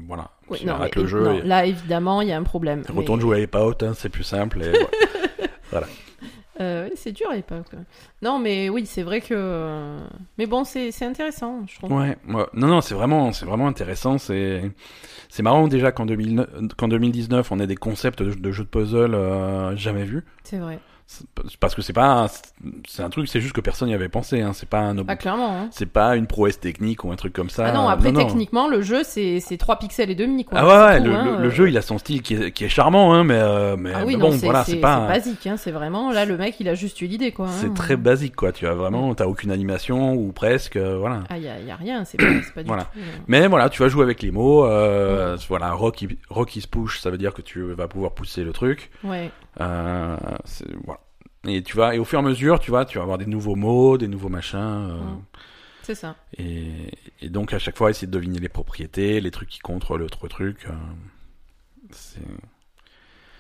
voilà. Oui, tu non, mais- le jeu non, et Là, évidemment, il y a un problème. mais- retourne jouer à Ape Out, hein, c'est plus simple. Et, voilà. Euh, oui, c'est dur à l'époque. Non, mais oui, c'est vrai que. Mais bon, c'est intéressant, je trouve. Ouais, ouais. non, non, c'est vraiment, c'est vraiment intéressant. C'est, c'est marrant déjà qu'en 2009 qu'en 2019, on ait des concepts de, de jeux de puzzle euh, jamais vus. C'est vrai. Parce que c'est pas, c'est un truc, c'est juste que personne n'y avait pensé. Hein. C'est pas un, Ah, clairement. Hein. c'est pas une prouesse technique ou un truc comme ça. ah non, après, non. techniquement, le jeu, c'est c'est 3 pixels et demi, quoi. Ah ouais, le, hein, le- euh. jeu, il a son style qui est, qui est charmant, hein, mais, euh, mais, Ah oui, mais bon, c'est voilà, c'est- pas. basique, hein, c'est vraiment. Là, le mec, il a juste eu l'idée, quoi. C'est très basique, quoi. Tu as vraiment, t'as aucune animation ou presque, euh, voilà. Ah, y a, y a rien, c'est pas, pas du Voilà. tout. euh. Mais voilà, tu vas jouer avec les mots. Euh, Voilà, rock, rock is push, ça veut dire que tu vas pouvoir pousser le truc. Ouais. Euh, c'est- voilà. Et tu vas, et au fur et à mesure, tu vas, tu vas avoir des nouveaux mots, des nouveaux machins. euh, Mm. C'est ça. et, et donc à chaque fois, essayer de deviner les propriétés, les trucs qui contre l'autre truc. euh,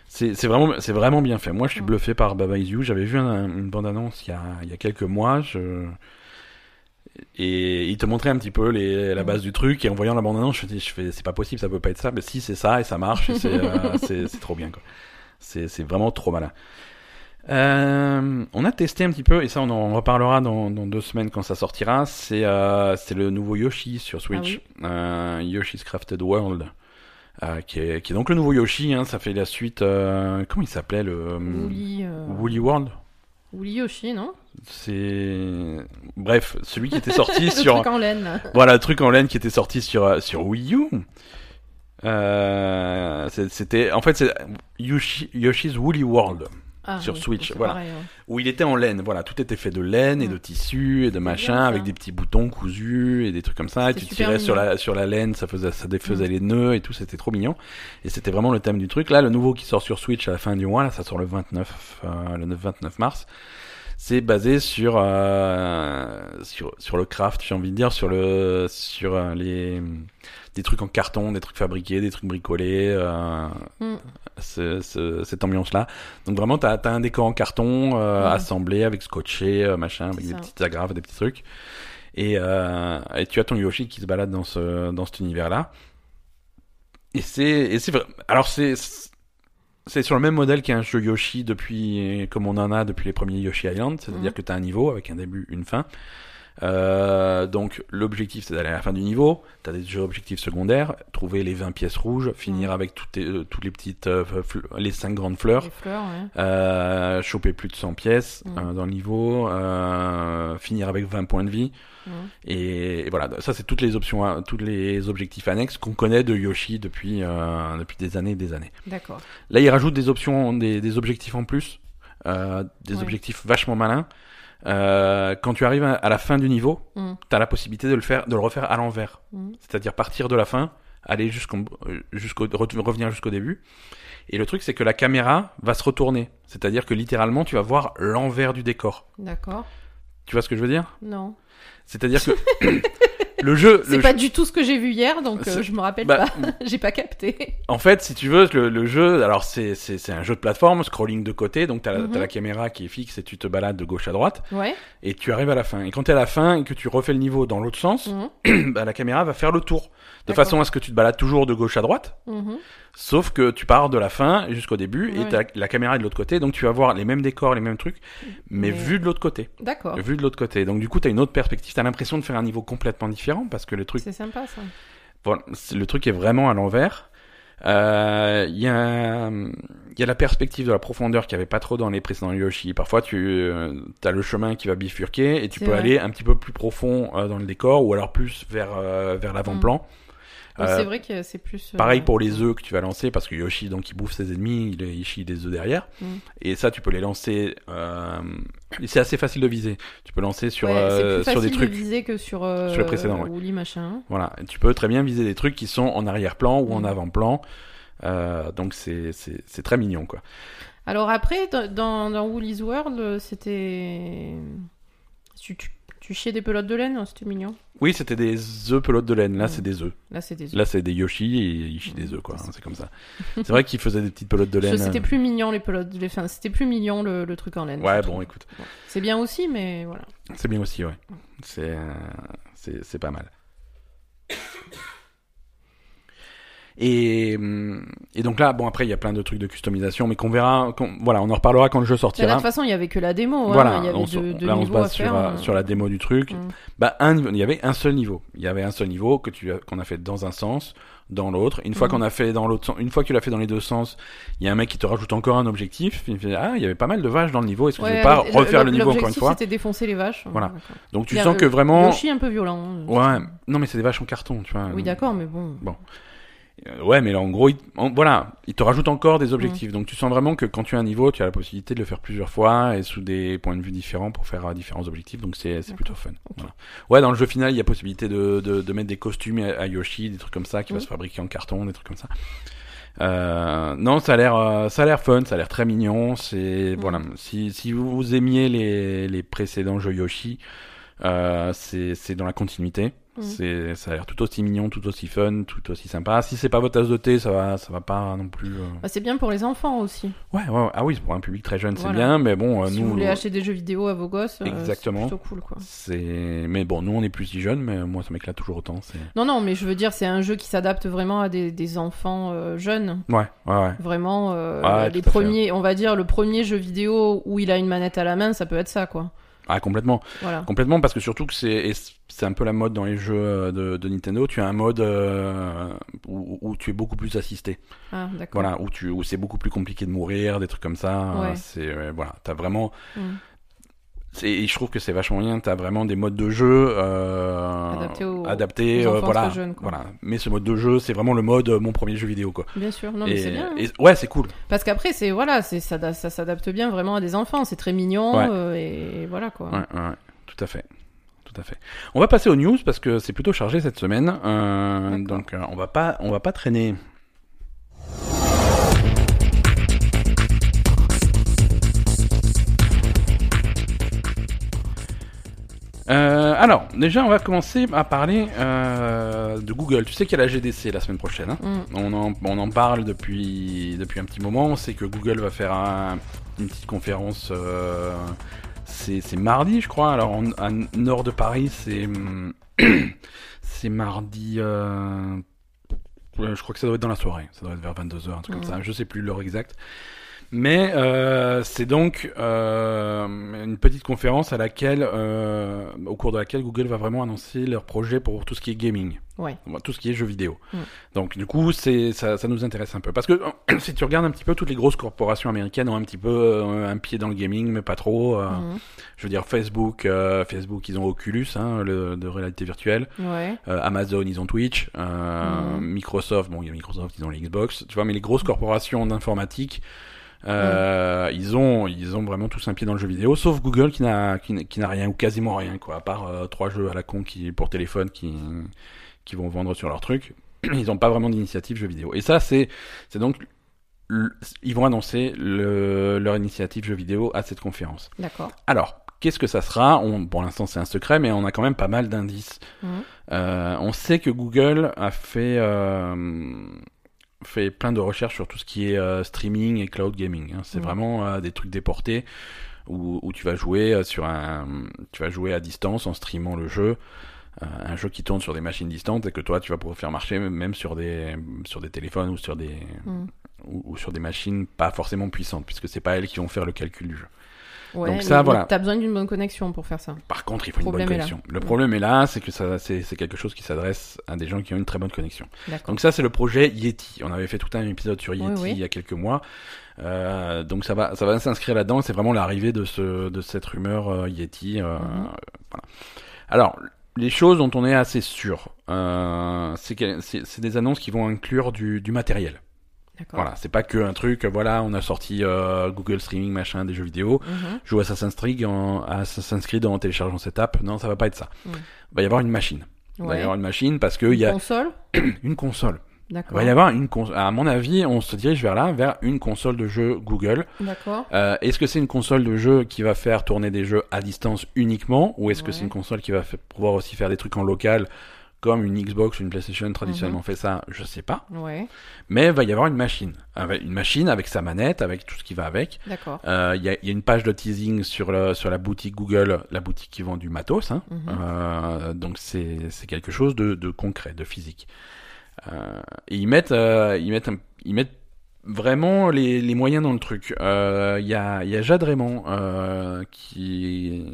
c'est vraiment, c'est vraiment bien fait. Moi, je suis Mm. bluffé par Baba Is You. J'avais vu un- une bande-annonce il y a, il y a quelques mois. Je... Et il te montrait un petit peu les, la Mm. base du truc. Et en voyant la bande-annonce, je, me dis, je fais, c'est pas possible, ça peut pas être ça. Mais si, c'est ça et ça marche. c'est, euh, c'est, c'est trop bien, quoi. C'est, c'est vraiment trop malin. Euh, on a testé un petit peu, et ça on en reparlera dans, dans deux semaines quand ça sortira. C'est, euh, c'est le nouveau Yoshi sur Switch. Euh, Yoshi's Crafted World. Qui, est, qui est donc le nouveau Yoshi, hein, ça fait la suite. comment il s'appelait le Woolly, Woolly World? Woolly Yoshi, non? C'est. Bref, celui qui était sorti Le sur. truc en laine. Voilà, le truc en laine qui était sorti sur, sur Wii U. Euh, c'était. En fait, c'est Yoshi, Yoshi's Woolly World. Ah, Sur oui, Switch, voilà. pareil, ouais. Où il était en laine. Voilà, tout était fait de laine et de tissu et de machin, bien, avec des petits boutons cousus et des trucs comme ça. Et tu tirais sur la, sur la laine, ça faisait, ça défaisait Mm. les nœuds et tout, c'était trop mignon. Et c'était vraiment le thème du truc. Là, le nouveau qui sort sur Switch à la fin du mois, là, ça sort le 29, euh, le 29 mars. C'est basé sur, euh, sur, sur le craft, j'ai envie de dire, sur le, sur euh, les, des trucs en carton, des trucs fabriqués, des trucs bricolés, euh, Mm. ce- ce- cette ambiance-là. Donc vraiment, t'as as un décor en carton euh, Ouais. assemblé avec scotché, euh, machin, avec des petites agrafes, des petits trucs. Et, euh, et tu as ton Yoshi qui se balade dans ce dans cet univers-là. Et c'est et c'est vrai. Alors c'est c'est sur le même modèle qu'un jeu Yoshi depuis comme on en a depuis les premiers Yoshi Island, c'est-à-dire Mhm. que tu as un niveau avec un début, une fin. Euh, donc l'objectif c'est d'aller à la fin du niveau, tu as des jeux objectifs secondaires, trouver les 20 pièces rouges, finir avec toutes, tes- euh, toutes les petites euh, les 5 grandes fleurs, Les fleurs, ouais. euh, choper plus de 100 pièces dans le niveau, euh, finir avec 20 points de vie. Et, et voilà, ça c'est toutes les options, hein, tous les objectifs annexes qu'on connaît de Yoshi depuis, euh, depuis des années et des années. D'accord. Là, il rajoute des options, des, des objectifs en plus, euh, des Ouais. objectifs vachement malins. Euh, quand tu arrives à, la fin du niveau, Mhm. tu as la possibilité de le faire, de le refaire à l'envers, Mhm. c'est-à-dire partir de la fin, aller jusqu'au, jusqu'au, re- revenir jusqu'au début. Et le truc, c'est que la caméra va se retourner, c'est-à-dire que littéralement, tu vas voir l'envers du décor. D'accord. Tu vois ce que je veux dire? Non. C'est-à-dire que le jeu, C'est pas jeu- du tout ce que j'ai vu hier, donc euh, je me rappelle bah, pas. j'ai pas capté. En fait, si tu veux, le, le jeu, alors c'est, un jeu de plateforme, scrolling de côté, donc t'as, la- Mhm. la caméra qui est fixe et tu te balades de gauche à droite, Ouais. et tu arrives à la fin. Et quand t'es à la fin et que tu refais le niveau dans l'autre sens, Mhm. bah, la caméra va faire le tour. De façon à ce que tu te balades toujours de gauche à droite, Mhm. sauf que tu pars de la fin jusqu'au début, et la caméra est de l'autre côté, donc tu vas voir les mêmes décors, les mêmes trucs, mais, Mais- vu de l'autre côté. D'accord. Vu de l'autre côté. Donc du coup, t'as une autre perspective, t'as l'impression de faire un niveau complètement différent, parce que le truc C'est sympa ça. voilà, c'est- le truc est vraiment à l'envers. Euh, Il y, a, y a la perspective de la profondeur qu'il n'y avait pas trop dans les précédents Yoshi. Parfois, tu as le chemin qui va bifurquer et tu peux vrai. aller un petit peu plus profond euh, dans le décor ou alors plus vers, euh, vers l'avant-plan. Ouais, Euh, c'est vrai que c'est plus. euh, Pareil pour les œufs que tu vas lancer parce que Yoshi donc il bouffe ses ennemis, il, il chie des œufs derrière Mm. et ça tu peux les lancer. Euh, c'est assez facile de viser. Tu peux lancer sur Ouais, c'est plus sur des facile trucs. de viser que sur, sur le précédent, machin. Voilà, Et tu peux très bien viser des trucs qui sont en arrière-plan ou en Mm. avant-plan. Donc c'est c'est c'est très mignon quoi. Alors après, dans, dans, Woolly's World, c'était. Tu, tu, tu chiais des pelotes de laine, hein, c'était mignon. Oui, c'était des œufs pelotes de laine. Là, c'est des œufs. Là, c'était. Là, c'est des Yoshi et ils chient des œufs quoi. C'est hein, C'est comme ça. C'est vrai qu'ils faisaient des petites pelotes de laine. C'était plus mignon les pelotes. Les... Enfin, c'était plus mignon le, le truc en laine. Ouais, bon, trouve. écoute, C'est bien aussi, mais voilà. c'est bien aussi, ouais. C'est euh, c'est c'est pas mal. Et, et donc là, bon après il y a plein de trucs de customisation, mais qu'on verra, qu'on- voilà, on en reparlera quand le jeu Bah, là, de sortira. toute façon, il y avait que la démo. hein. Voilà, il y avait on deux, deux là on se base sur, euh, hein. sur la démo du truc. Mm. Bah, un, il y avait un seul niveau. Il y avait un seul niveau que tu qu'on a fait dans un sens, dans l'autre. Une fois Mhm. qu'on a fait dans l'autre sens, une fois que tu l'as fait dans les deux sens, il y a un mec qui te rajoute encore un objectif. Il fait ah, il y avait pas mal de vaches dans le niveau. Est-ce que Ouais, je vais pas le- refaire le, niveau encore une fois? C'était défoncer les vaches. Voilà. Donc tu sens que vraiment, Yoshi un peu violent. hein. ouais, non mais c'est des vaches en carton, tu vois. Oui, d'accord, mais bon. Euh, Ouais, mais là, en gros, il, en- voilà, il te rajoute encore des objectifs. Donc tu sens vraiment que quand tu as un niveau, tu as la possibilité de le faire plusieurs fois et sous des points de vue différents pour faire euh, différents objectifs. Donc c'est c'est plutôt fun. Voilà. Ouais, dans le jeu final, il y a possibilité de, de, de mettre des costumes à, à Yoshi, des trucs comme ça, qui va Mhm. se fabriquer en carton, des trucs comme ça. Euh, non, ça a l'air, euh, ça a l'air fun, ça a l'air très mignon. C'est voilà, si si vous aimiez les les précédents jeux Yoshi, euh, c'est c'est dans la continuité. Mhm. C'est ça a l'air tout aussi mignon, tout aussi fun, tout aussi sympa. Si c'est pas votre tasse de thé, ça va ça va pas non plus. euh, Bah, c'est bien pour les enfants aussi. Ouais, ouais, ouais. ah oui, pour un public très jeune, c'est bien, mais bon, euh, si nous, vous voulez acheter des jeux vidéo à vos gosses, euh, Exactement. c'est plutôt cool quoi. c'est, mais bon, nous on est plus si jeunes, mais moi ça m'éclate toujours autant. C'est, Non, non, mais je veux dire, c'est un jeu qui s'adapte vraiment à des, des enfants euh, jeunes. ouais, ouais, ouais. Vraiment, euh, Ouais, les fait. premiers, on va dire, le premier jeu vidéo où il a une manette à la main, ça peut être ça quoi. Ah complètement, Voilà. complètement, parce que surtout que c'est, c'est un peu la mode dans les jeux euh, de, de Nintendo. Tu as un mode euh, où, où tu es beaucoup plus assisté. Ah. Voilà, où tu, où c'est beaucoup plus compliqué de mourir, des trucs comme ça. Ouais. Euh, C'est, euh, voilà, t'as vraiment. Mm. Et je trouve que c'est vachement bien. T'as vraiment des modes de jeu euh, Adaptés aux- adaptés, aux enfants voilà, jeunes, voilà. Mais ce mode de jeu, c'est vraiment le mode mon premier jeu vidéo, quoi. Bien sûr, non, mais c'est bien. hein. et- ouais, c'est cool. Parce qu'après, c'est voilà, c'est ça, da- ça s'adapte bien vraiment à des enfants. C'est très mignon Ouais. et voilà quoi. Ouais, ouais, tout à fait. Tout à fait. On va passer aux news parce que c'est plutôt chargé cette semaine. Euh, donc euh, on va pas on va pas traîner. Euh, alors, déjà, on va commencer à parler euh, de Google. Tu sais qu'il y a la GDC la semaine prochaine. hein Mm. on, en, on en parle depuis, depuis un petit moment. On sait que Google va faire un- une petite conférence. euh, c'est mardi, je crois. Alors, en, à nord de Paris, c'est hum, c'est mardi. euh, je crois que ça doit être dans la soirée. Ça doit être vers 22h, un truc comme ça. Je sais plus l'heure exacte. Mais euh, c'est donc euh, une petite conférence à laquelle, euh, au cours de laquelle Google va vraiment annoncer leur projet pour tout ce qui est gaming, Ouais. tout ce qui est jeux vidéo. Mm. Donc du coup, c'est ça, ça nous intéresse un peu parce que si tu regardes un petit peu, toutes les grosses corporations américaines ont un petit peu euh, un pied dans le gaming, mais pas trop. euh, Mhm. Je veux dire Facebook, euh, Facebook, ils ont Oculus, hein, le, de réalité virtuelle. Ouais. Amazon, ils ont Twitch. Euh, Mhm. Microsoft, bon, il y a Microsoft, ils ont les Xbox. Tu vois, mais les grosses corporations d'informatique, euh, ils ont, ils ont vraiment tous un pied dans le jeu vidéo, sauf Google qui n'a, qui, n'a- qui n'a rien ou quasiment rien, quoi, à part euh, trois jeux à la con qui pour téléphone qui, qui vont vendre sur leur truc. Ils n'ont pas vraiment d'initiative jeu vidéo. Et ça, c'est, c'est donc, ils vont annoncer le, leur initiative jeu vidéo à cette conférence. D'accord. Alors, qu'est-ce que ça sera? On, Pour l'instant, c'est un secret, mais on a quand même pas mal d'indices. Mhm. Euh, on sait que Google a fait, euh, fait plein de recherches sur tout ce qui est euh, streaming et cloud gaming. hein. C'est vraiment euh, des trucs déportés où, où tu vas jouer euh, sur un, tu vas jouer à distance en streamant le jeu. Euh, un jeu qui tourne sur des machines distantes et que toi tu vas pouvoir faire marcher même sur des sur des téléphones ou sur des Mhm. ou, ou sur des machines pas forcément puissantes puisque c'est pas elles qui vont faire le calcul du jeu. Ouais, Donc ça, mais voilà. T'as besoin d'une bonne connexion pour faire ça. Par contre, il faut une bonne connexion. Le problème est là, c'est que ça, c'est quelque chose qui s'adresse à des gens qui ont une très bonne connexion. Donc ça, c'est le projet Yeti. On avait fait tout un épisode sur Yeti Oui, oui. il y a quelques mois. Euh, donc ça va, ça va s'inscrire là-dedans. C'est vraiment l'arrivée de ce, de cette rumeur euh, Yeti. euh, Mhm. voilà. Alors, les choses dont on est assez sûr, euh, c'est que c'est c'est des annonces qui vont inclure du, du matériel. Voilà, c'est pas que un truc. Voilà, on a sorti euh, Google Streaming, machin, des jeux vidéo. Mhm. Joue Assassin's Creed en Assassin's Creed en téléchargeant cette app. Non, ça va pas être ça. Mm. Il va y avoir une machine. Il va y avoir une machine parce qu'il y a Console une console. Il va y avoir une console. À mon avis, on se dirige vers là, vers une console de jeu Google. D'accord. Euh, est-ce que c'est une console de jeu qui va faire tourner des jeux à distance uniquement, ou est-ce que c'est une console qui va pouvoir aussi faire des trucs en local, comme une Xbox ou une PlayStation traditionnellement Mhm. fait ça Je sais pas. Ouais. Mais il va y avoir une machine, avec une machine avec sa manette, avec tout ce qui va avec. D'accord. Euh, Il y, a, il y a une page de teasing sur, le, sur la boutique Google, la boutique qui vend du matos. Hein. Mhm. Euh, donc c'est quelque chose de, de concret, de physique. Euh, et ils mettent, euh, ils mettent, un- ils mettent vraiment les, les moyens dans le truc. Euh, Il y, a, il y a Jade Raymond, euh, qui,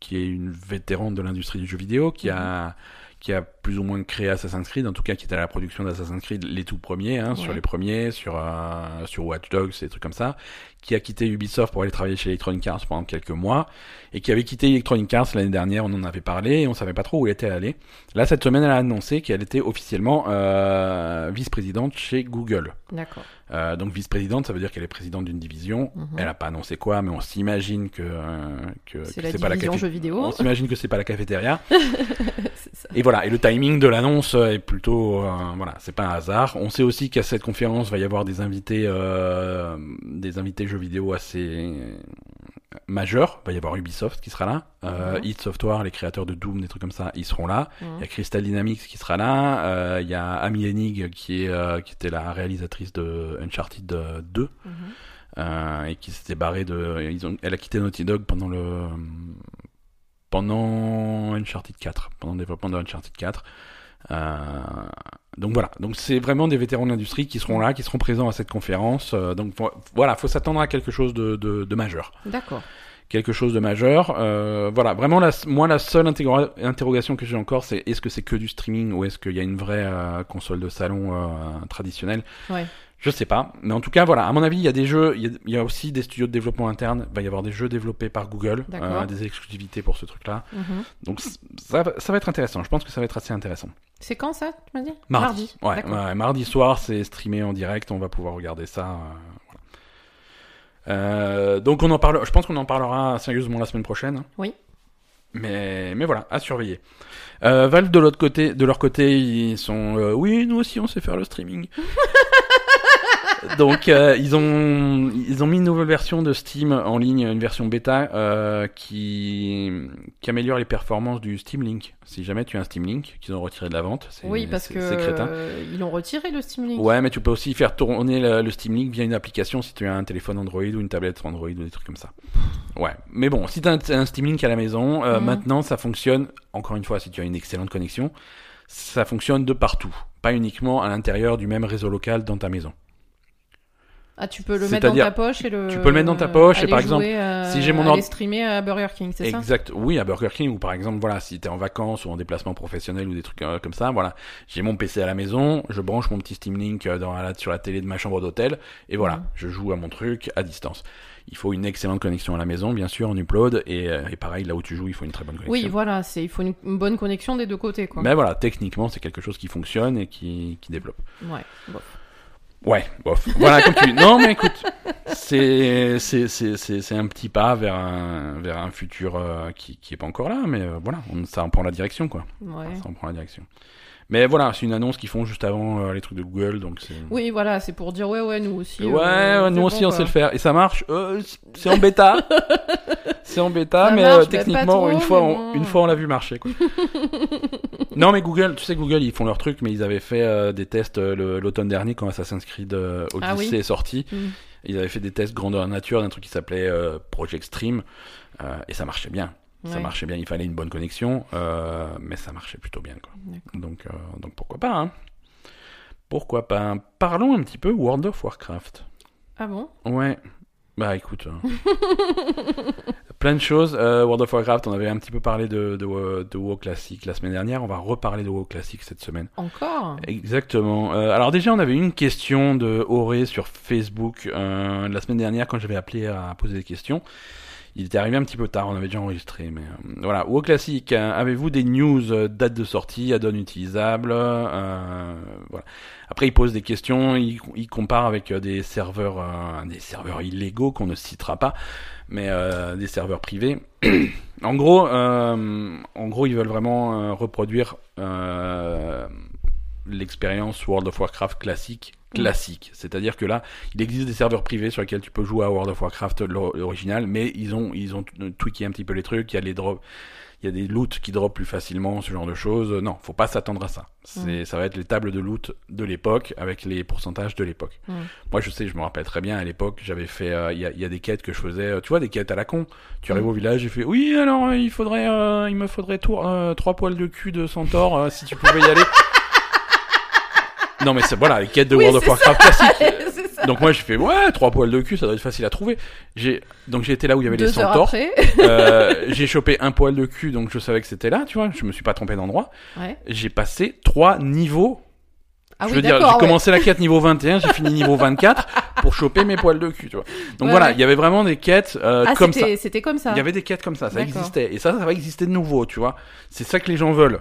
qui est une vétérante de l'industrie du jeu vidéo, qui a qui a plus ou moins créé Assassin's Creed, en tout cas qui était à la production d'Assassin's Creed, les tout premiers, hein, sur les premiers, sur, euh, sur Watch Dogs, des trucs comme ça, qui a quitté Ubisoft pour aller travailler chez Electronic Arts pendant quelques mois, et qui avait quitté Electronic Arts l'année dernière, on en avait parlé, et on savait pas trop où elle était allée. Là, cette semaine, elle a annoncé qu'elle était officiellement euh, vice-présidente chez Google. D'accord. Euh, donc vice-présidente, ça veut dire qu'elle est présidente d'une division. Mhm. Elle a pas annoncé quoi, mais on s'imagine que, que, C'est pas la division café- jeux vidéo. On s'imagine que c'est pas la cafétéria. Ça. Et voilà, et le timing de l'annonce est plutôt, euh, voilà, c'est pas un hasard. On sait aussi qu'à cette conférence va y avoir des invités, euh, des invités jeux vidéo assez majeurs. Il va y avoir Ubisoft qui sera là, euh. Id Software, les créateurs de Doom, des trucs comme ça, ils seront là. Il y a Crystal Dynamics qui sera là. Euh, Il y a Amy Hennig qui est, euh, qui était la réalisatrice de Uncharted euh, 2 Mhm. euh, et qui s'était barrée de. Ils ont, elle a quitté Naughty Dog pendant le pendant Uncharted 4, pendant le développement de Uncharted 4. Euh, donc voilà, donc c'est vraiment des vétérans de l'industrie qui seront là, qui seront présents à cette conférence. Euh, donc vo- voilà, faut s'attendre à quelque chose de, de, de majeur, D'accord. quelque chose de majeur. Euh, voilà, vraiment la, moi la seule interrogation que j'ai encore, c'est est-ce que c'est que du streaming ou est-ce qu'il y a une vraie console de salon traditionnelle? Ouais. Je sais pas, mais en tout cas, voilà, à mon avis, il y a des jeux, il y a, il y a aussi des studios de développement interne, il va y avoir des jeux développés par Google, euh, des exclusivités pour ce truc-là. Mhm. Donc ça, va- ça va être intéressant, je pense que ça va être assez intéressant. C'est quand ça, tu m'as dit? Mardi. Ouais, D'accord. ouais, mardi soir, c'est streamé en direct, on va pouvoir regarder ça. euh, voilà. Euh, donc on en parle, je pense qu'on en parlera sérieusement la semaine prochaine. hein. Oui. Mais, mais voilà, à surveiller. Euh, Valve de l'autre côté, de leur côté, ils sont, euh, oui, nous aussi on sait faire le streaming. Donc euh, ils ont ils ont mis une nouvelle version de Steam en ligne, une version bêta euh, qui qui améliore les performances du Steam Link. Si jamais tu as un Steam Link qu'ils ont retiré de la vente, c'est Oui, parce que crétin. euh, ils l'ont retiré le Steam Link. Ouais, mais tu peux aussi faire tourner le, le Steam Link via une application si tu as un téléphone Android ou une tablette Android ou des trucs comme ça. Ouais, mais bon, si tu as un, un Steam Link à la maison, euh, Mhm. maintenant ça fonctionne, encore une fois, si tu as une excellente connexion, ça fonctionne de partout, pas uniquement à l'intérieur du même réseau local dans ta maison. Ah, tu peux le mettre dans ta poche et le. tu peux le mettre dans ta poche et par exemple, jouer, euh, si j'ai mon ordre- streamer à Burger King, c'est ça Exact. Oui, à Burger King ou par exemple, voilà, si t'es en vacances ou en déplacement professionnel ou des trucs euh, comme ça, voilà, j'ai mon PC à la maison, je branche mon petit Steam Link euh, dans la, sur la télé de ma chambre d'hôtel et voilà, Mhm. je joue à mon truc à distance. Il faut une excellente connexion à la maison, bien sûr, en upload et, euh, et pareil, là où tu joues, il faut une très bonne connexion. Oui, voilà, c'est il faut une, une bonne connexion des deux côtés, quoi. Mais voilà, techniquement, c'est quelque chose qui fonctionne et qui, qui développe. Ouais. Ouais, bof. Voilà, comme tu dis. Non, mais écoute, c'est un petit pas vers un vers un futur euh, qui qui est pas encore là, mais euh, voilà, on, ça en prend la direction quoi. Ouais. Ça en prend la direction. Mais voilà, c'est une annonce qu'ils font juste avant euh, les trucs de Google, donc c'est. Oui, voilà, c'est pour dire ouais, ouais, nous aussi. Ouais, euh, nous bon, aussi on sait le faire et ça marche. Euh, c'est en bêta. c'est en bêta, Ça mais marche, euh, techniquement trop, une fois mais on, une fois on l'a vu marcher quoi. non mais Google, tu sais Google ils font leur truc, mais ils avaient fait des tests l'automne dernier quand Assassin's Creed euh, Odyssey Ah oui. est sorti. Mm. Ils avaient fait des tests grandeur nature d'un truc qui s'appelait Project Stream et ça marchait bien. Ça Ouais. marchait bien. Il fallait une bonne connexion, euh, mais ça marchait plutôt bien quoi. Donc, euh, donc pourquoi pas hein Pourquoi pas Parlons un petit peu World of Warcraft. Ah bon? Ouais. Bah écoute, hein. plein de choses. Euh, World of Warcraft, on avait un petit peu parlé de, de, WoW- de WoW Classic la semaine dernière. On va reparler de WoW Classic cette semaine. Encore? Exactement. Euh, alors déjà, on avait une question de Auré sur Facebook euh, la semaine dernière quand j'avais appelé à poser des questions. Il était arrivé un petit peu tard, on avait déjà enregistré, mais euh, voilà. WoW Classic, euh, avez-vous des news, euh, date de sortie, add-on utilisable euh. Après, il pose des questions, il, compare avec des serveurs, des serveurs illégaux qu'on ne citera pas, mais des serveurs privés. en gros, en gros, ils veulent vraiment reproduire l'expérience World of Warcraft classique classique. C'est-à-dire que là, il existe des serveurs privés sur lesquels tu peux jouer à World of Warcraft l'or- l'original, mais ils ont ils ont tweaké un petit peu les trucs. Il y a les drops, il y a des loots qui drop plus facilement, ce genre de choses. Non, faut pas s'attendre à ça. C'est ça va être les tables de loot de l'époque avec les pourcentages de l'époque. Mm. Moi, je sais, je me rappelle très bien à l'époque, j'avais fait, euh, il y, a, il y a des quêtes que je faisais, euh, tu vois, des quêtes à la con. Tu arrives Mm. au village, j'ai fait, oui, alors euh, il faudrait, euh, il me faudrait tour, euh, trois poils de cul de centaure si tu pouvais y aller. non mais c'est voilà les quêtes de Oui, World of Warcraft classiques. Donc moi j'ai fait ouais trois poils de cul ça doit être facile à trouver. J'ai donc j'ai été là où il y avait les Deux heures centaures. Euh, j'ai chopé un poil de cul donc je savais que c'était là tu vois. Je me suis pas trompé d'endroit. Ouais. J'ai passé trois niveaux. Ah je oui, veux dire j'ai ouais. commencé la quête niveau 21 j'ai fini niveau 24 pour choper mes poils de cul tu vois. Donc Ouais, voilà il y avait vraiment des quêtes euh, Ah, comme ça. c'était comme ça. Il y avait des quêtes comme ça ça existait et ça ça va exister de nouveau tu vois. C'est ça que les gens veulent.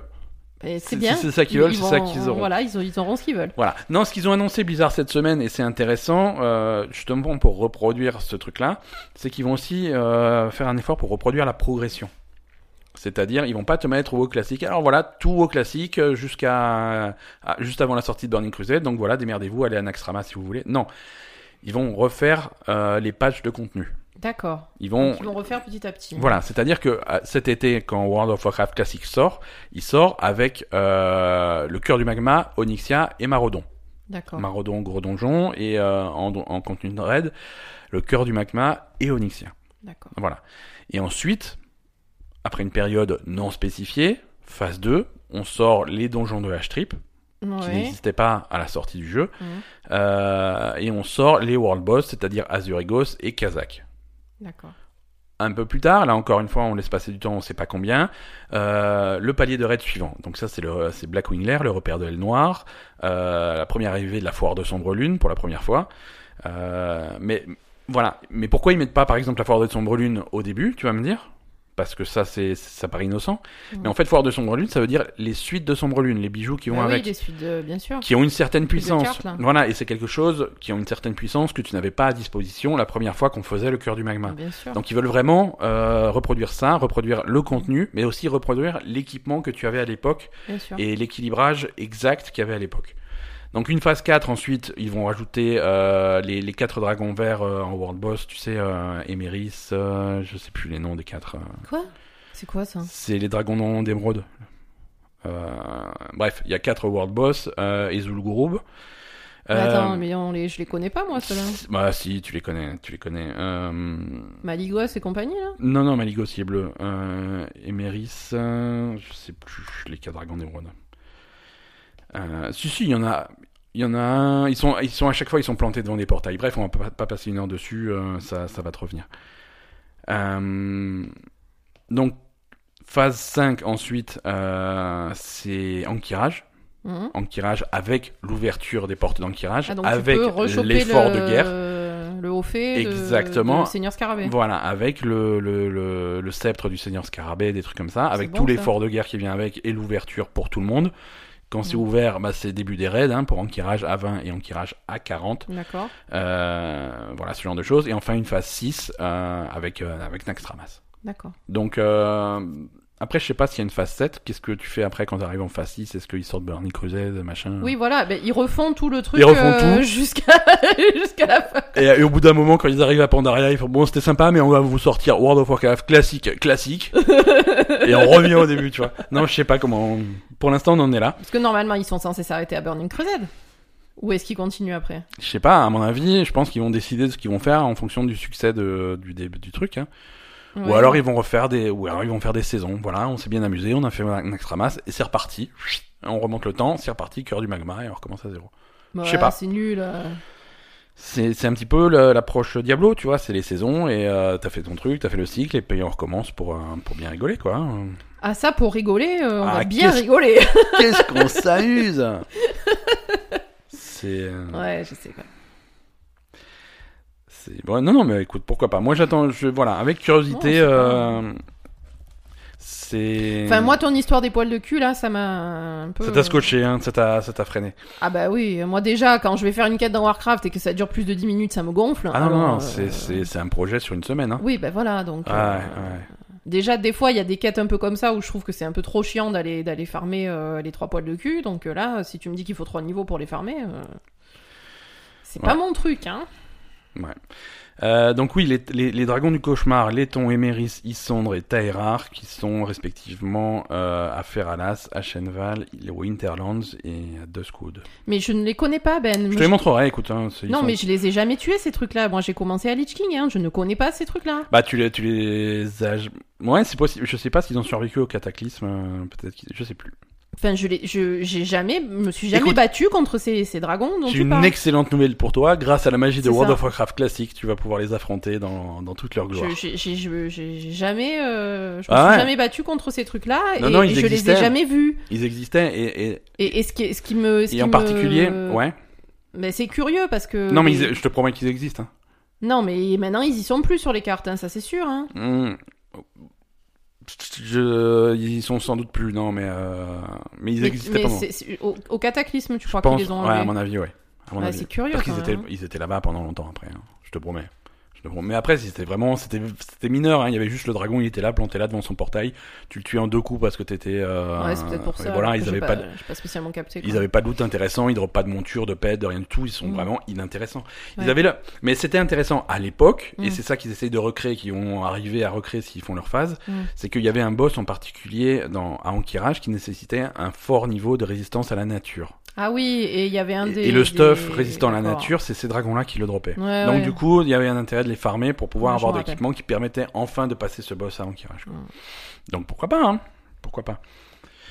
C'est- bien. c'est ça qu'ils Ils- veulent, c'est ça qu'ils auront. Voilà, ils, ont- ils auront ce qu'ils veulent. Voilà. Non, ce qu'ils ont annoncé Blizzard cette semaine, et c'est intéressant, euh, justement pour reproduire ce truc-là, c'est qu'ils vont aussi euh, faire un effort pour reproduire la progression. C'est-à-dire, ils vont pas te mettre au classique. Alors voilà, tout WoW classique euh, jusqu'à juste avant la sortie de Burning Crusade. Donc voilà, démerdez-vous, allez à Naxxramas si vous voulez. Non, ils vont refaire euh, les patchs de contenu. D'accord. Ils vont Donc, Ils vont refaire petit à petit. voilà, c'est-à-dire que euh, cet été, quand World of Warcraft Classic sort, il sort avec euh, le cœur du magma, Onyxia et Marodon. D'accord. Marodon, gros donjon, et euh, en, en contenu de raid, le cœur du magma et Onyxia. D'accord. Voilà. Et ensuite, après une période non spécifiée, phase 2, on sort les donjons de H-Trip, qui n'existaient pas à la sortie du jeu, euh, et on sort les World Boss, c'est-à-dire Azurigos et Kazakh. D'accord. Un peu plus tard, là encore une fois, on laisse passer du temps, on sait pas combien, euh, le palier de raid suivant. Donc ça, c'est Blackwing Lair, le repère de l'aile noire, euh, la première arrivée de la foire de Sombre Lune pour la première fois. Euh, mais voilà. Mais pourquoi ils mettent pas, par exemple, la foire de Sombre Lune au début, tu vas me dire? Parce que ça, c'est, ça paraît innocent. Mhm. Mais en fait, foire de Sombre Lune, ça veut dire les suites de Sombre Lune, les bijoux qui vont Bah oui, avec des suites, de- bien sûr. qui ont une certaine puissance. cartes, voilà, et c'est quelque chose qui ont une certaine puissance que tu n'avais pas à disposition la première fois qu'on faisait le cœur du magma. Bien sûr. Donc ils veulent vraiment euh, reproduire ça, reproduire le contenu, mais aussi reproduire l'équipement que tu avais à l'époque et l'équilibrage exact qu'il y avait à l'époque. Donc une phase 4, ensuite, ils vont rajouter euh, les, les quatre dragons verts euh, en World Boss, tu sais, euh, Emeris, euh, je sais plus les noms des quatre. euh. Quoi? C'est quoi ça? C'est les dragons d'émeraude. Bref, il y a quatre World Boss, et Zul'Gurub. Mais Attends, mais on les, je les connais pas moi ceux-là. Bah si, tu les connais, tu les connais. Maligos et compagnie là? Non, non, Maligos, il est bleu. Emeris, je sais plus, les quatre dragons d'émeraude. Euh, si, si, il y en a... Il y en a un, ils sont, ils sont à chaque fois, ils sont plantés devant des portails. Bref, on va pas, pas passer une heure dessus, euh, ça, ça va te revenir. Euh, donc, phase 5, ensuite, c'est ankirage. Mhm. Ankirage avec l'ouverture des portes d'ankirage, Ah, avec l'effort le... de guerre. Le haut fait Exactement. de Seigneur Scarabée. Voilà, avec le, le, le, sceptre du Seigneur Scarabée, des trucs comme ça, avec bon, tout l'effort de guerre qui vient avec et l'ouverture pour tout le monde. Quand c'est Mm. ouvert, bah, c'est début des raids, hein, pour ankirage à 20 et ankirage à 40. D'accord. Euh, voilà, ce genre de choses. Et enfin, une phase 6 euh, avec, euh, avec Naxxramas. D'accord. Donc, euh, après, je sais pas s'il y a une phase 7. Qu'est-ce que tu fais après quand tu arrives en phase 6 Est-ce qu'ils sortent Burning Crusade, machin? Oui, voilà, ben, ils refont tout le truc Ils refont euh, tout. jusqu'à jusqu'à la fin. Et, et au bout d'un moment, quand ils arrivent à Pandaria, ils font bon, c'était sympa, mais on va vous sortir World of Warcraft classique, classique. et on revient au début, tu vois. Non, je sais pas comment. Pour l'instant, on en est là. Parce que normalement, ils sont censés s'arrêter à Burning Crusade. Ou est-ce qu'ils continuent après? Je sais pas, à mon avis, je pense qu'ils vont décider de ce qu'ils vont faire en fonction du succès de, du du truc. hein. Ou alors ils vont refaire des, ou alors ils vont faire des saisons. Voilà, on s'est bien amusé, on a fait un extra masse et c'est reparti. On remonte le temps, c'est reparti, cœur du magma et on recommence à zéro. Bah, je sais pas. C'est nul. euh. C'est c'est un petit peu l'approche Diablo, tu vois, c'est les saisons et euh, t'as fait ton truc, t'as fait le cycle et puis on recommence pour, euh, pour bien rigoler, quoi. Ah, ça, pour rigoler, euh, on Ah, va bien rigoler. Qu'est-ce qu'on s'amuse C'est. ouais, je sais. Quoi. Bon, non, non, mais écoute, pourquoi pas. Moi, j'attends, je, voilà, avec curiosité. Non, c'est euh, C'est. Enfin, moi, ton histoire des poils de cul, là, ça m'a un peu. Ça t'a scotché, hein, ça t'a, freiné. Ah, bah oui, moi déjà, quand je vais faire une quête dans Warcraft et que ça dure plus de 10 minutes, ça me gonfle. Ah non, non, euh, c'est, c'est, c'est un projet sur une semaine, hein. Oui, bah voilà, donc. Euh, ouais. Déjà, des fois, il y a des quêtes un peu comme ça où je trouve que c'est un peu trop chiant d'aller d'aller farmer euh, les trois poils de cul. Donc euh, là, si tu me dis qu'il faut trois niveaux pour les farmer, euh, c'est pas mon truc, hein. Euh, donc oui, les, les, les dragons du cauchemar, Letton, Emeris, Isondre et Taerar, qui sont respectivement euh, à Feralas, à Shenval, aux Winterlands et à Duskwood. Mais je ne les connais pas, Ben. Je te les montrerai, écoute. Hein, Non, sont- mais je les ai jamais tués, ces trucs-là. Moi, j'ai commencé à Lich King, hein. Je ne connais pas ces trucs-là. Bah tu les, tu les as... Ouais, c'est possible. Je sais pas s'ils ont survécu au cataclysme. euh, Peut-être. Je sais plus. Enfin, je l'ai, je, j'ai jamais, me suis jamais Écoute, battu contre ces, ces dragons dont J'ai tu une parles. excellente nouvelle pour toi. Grâce à la magie de C'est World ça. of Warcraft classique, tu vas pouvoir les affronter dans, dans toute leur gloire. Je- j'ai, j'ai, j'ai- j'ai- j'ai jamais, euh, je me Ah suis jamais battu contre ces trucs-là et, Non, ils et je les ai existaient. jamais vus. Ils existaient et, et, Et, et ce qui, ce qui me, ce et qui en me- particulier... Ouais. Mais c'est curieux parce que. Non mais ils- je te promets qu'ils existent. hein. Non, mais maintenant ils y sont plus sur les cartes, hein, ça c'est sûr. Hein. Hmm. Je... Ils sont sans doute plus, non, mais, euh... mais ils Mais, existaient mais pendant. au, au cataclysme, tu Je crois qu'ils les ont ouais, à enlevés mon avis, ouais. À mon Ouais, avis. c'est curieux, Parce qu'ils étaient, même. ils étaient là-bas pendant longtemps après, hein. je te promets. Mais après, c'était vraiment, c'était, c'était mineur, hein. Il y avait juste le dragon, il était là, planté là devant son portail. Tu le tuais en deux coups parce que t'étais, euh... Ouais, c'est peut-être pour ça. Voilà, ils avaient pas, j'ai pas spécialement capté. ils avaient pas de loot intéressant, ils dropent pas de monture, de pet, de rien du tout, ils sont Mm. vraiment inintéressants. Ils avaient là, mais c'était intéressant à l'époque, et Mm. c'est ça qu'ils essayent de recréer, qu'ils vont arriver à recréer s'ils font leur phase, Mm. c'est qu'il y avait un boss en particulier dans, à Ankirage qui nécessitait un fort niveau de résistance à la nature. Ah oui, et il y avait un des. et le stuff des- résistant à la nature, c'est ces dragons-là qui le droppaient. Ouais, Donc ouais. du coup, il y avait un intérêt de les farmer pour pouvoir Ouais, avoir de l'équipement qui permettait enfin de passer ce boss à Ankirage. quoi. Donc pourquoi pas, hein Pourquoi pas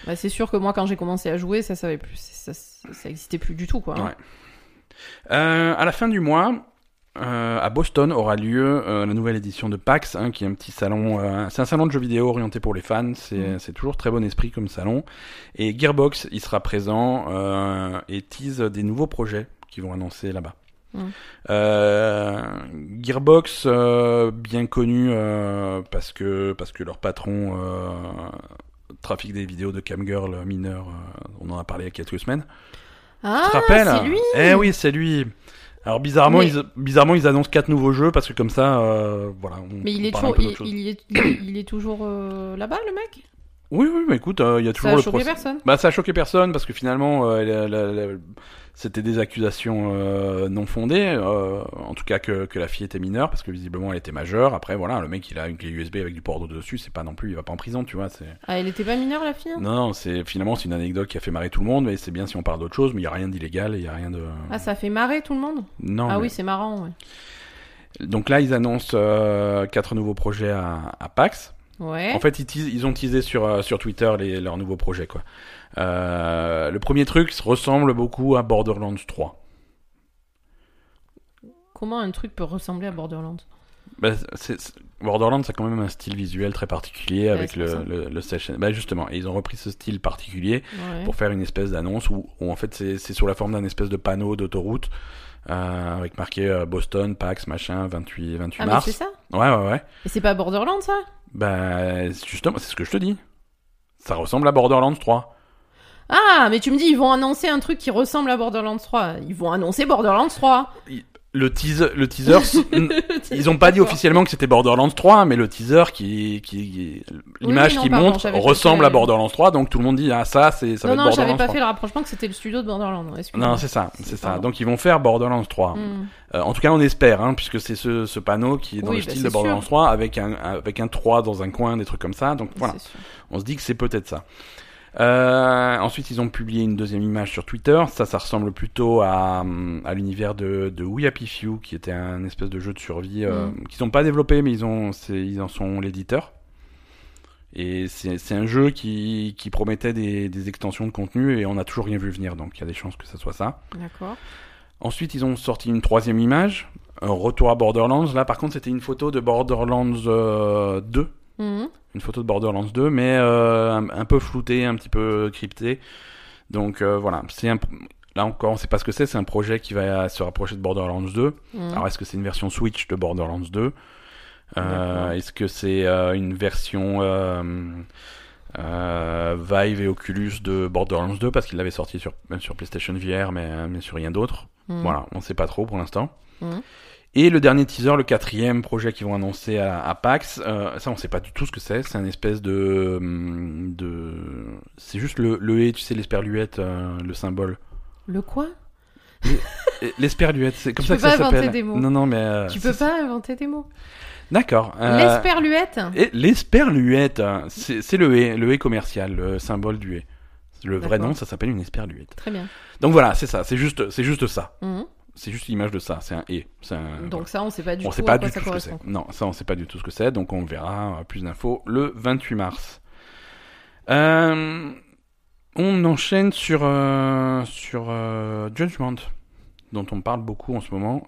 Bah, c'est sûr que moi, quand j'ai commencé à jouer, ça, ça, avait plus, ça, ça, ça existait plus du tout, quoi. hein. Ouais. Euh, à la fin du mois, euh, à Boston aura lieu euh, la nouvelle édition de PAX, hein, qui est un petit salon. euh, c'est un salon de jeux vidéo orienté pour les fans. C'est Mm. toujours très bon esprit comme salon. Et Gearbox, il sera présent euh, et tease des nouveaux projets qu'ils vont annoncer là-bas. Mm. Gearbox, bien connu parce que parce que leur patron trafique des vidéos de camgirl mineurs. euh, on en a parlé il y a quelques semaines. Ah, c'est lui Eh oui, c'est lui. Alors bizarrement, Mais- ils, bizarrement, ils annoncent quatre nouveaux jeux parce que comme ça, euh, voilà. On, Mais il est toujours, il, est, il, est toujours euh, là-bas, le mec? Oui, oui, mais écoute, euh, il y a Ça toujours a le choqué personne Bah, ça a choqué personne parce que finalement, la- la- la- c'était des accusations euh, non fondées, euh, en tout cas que, que la fille était mineure, parce que visiblement elle était majeure. Après, voilà, le mec il a une clé USB avec du porno dessus, c'est pas non plus, il va pas en prison, tu vois. Ah, elle était pas mineure la fille Non, non, c'est finalement c'est une anecdote qui a fait marrer tout le monde, mais c'est bien si on parle d'autre chose, mais il y a rien d'illégal, il y a rien de. Ah, ça fait marrer tout le monde? Non. Ah mais- oui, c'est marrant, ouais. Donc là, ils annoncent euh, quatre nouveaux projets à, à PAX. Ouais. En fait, ils, ont teasé sur, euh, sur Twitter les, leurs nouveaux projets, quoi. Euh, le premier truc ressemble beaucoup à Borderlands 3. Comment un truc peut ressembler à Borderlands? Bah, Borderlands a quand même un style visuel très particulier avec le, le, le session. Bah, justement, et ils ont repris ce style particulier Ouais. pour faire une espèce d'annonce où, où en fait c'est sous la forme d'un espèce de panneau d'autoroute euh, avec marqué euh, Boston, PAX, machin, 28, 28 Ah, mars. c'est ça? Ouais, ouais, ouais. Et c'est pas Borderlands ça? Bah, justement, c'est ce que je te dis. Ça ressemble à Borderlands 3. Ah, mais tu me dis, ils vont annoncer un truc qui ressemble à Borderlands 3. Ils vont annoncer Borderlands 3. Le teaser, le teaser, ils ont pas dit officiellement que c'était Borderlands 3, mais le teaser qui, qui, l'image oui, non, qui montre j'avais ressemble à Borderlands 3, donc tout le monde dit ah ça c'est ça Non, va non, être j'avais Borderlands pas 3. fait le rapprochement que c'était le studio de Borderlands. Non, c'est ça, c'est ça. Pardon. Donc ils vont faire Borderlands 3. Hmm. Euh, en tout cas, on espère, hein, puisque c'est ce, ce panneau qui est dans Oui, le bah, style de Borderlands sûr. 3 avec un avec un 3 dans un coin, des trucs comme ça. Donc voilà, on se dit que c'est peut-être ça. Euh, ensuite, ils ont publié une deuxième image sur Twitter. Ça, ça ressemble plutôt à, à l'univers de, de We Happy Few, qui était un espèce de jeu de survie euh, Mm. qu'ils n'ont pas développé, mais ils, ont, ils en sont l'éditeur. Et c'est c'est un jeu qui, qui promettait des, des extensions de contenu et on n'a toujours rien vu venir, donc il y a des chances que ça soit ça. D'accord. Ensuite, ils ont sorti une troisième image, un retour à Borderlands. Là, par contre, c'était une photo de Borderlands euh, 2 Mhm. une photo de Borderlands 2, mais euh, un, un peu floutée, un petit peu cryptée. Donc euh, voilà, c'est un, là encore, on sait pas ce que c'est. C'est un projet qui va se rapprocher de Borderlands 2. Mhm. Alors est-ce que c'est une version Switch de Borderlands 2 Euh. Est-ce que c'est euh, une version euh, euh, Vive et Oculus de Borderlands 2 parce qu'il l'avait sorti sur, même sur PlayStation VR, mais, mais sur rien d'autre. Mhm. Voilà, on sait pas trop pour l'instant. Et le dernier teaser, le quatrième projet qu'ils vont annoncer à, à PAX, euh, ça on sait pas du tout ce que c'est. C'est un espèce de, hum, de, c'est juste le, le et, tu sais l'esperluette, euh, le symbole. Le quoi? Et L'esperluette, c'est comme Tu ça peux que ça pas inventer s'appelle. des mots. Non non mais. euh, Tu peux pas inventer des mots. D'accord. euh, L'esperluette et L'esperluette, c'est le et, le et commercial, le symbole du et. Le vrai nom, ça s'appelle une esperluette. Très bien. Donc voilà, c'est ça, c'est juste, c'est juste ça. Mhm. C'est juste l'image de ça, c'est un et. Un- Donc ça, on sait pas du on tout sait à pas quoi du ça tout ce que c'est. Non, ça on sait pas du tout ce que c'est, donc on verra plus d'infos le 28 mars. Euh, on enchaîne sur euh, sur euh, Judgment, dont on parle beaucoup en ce moment.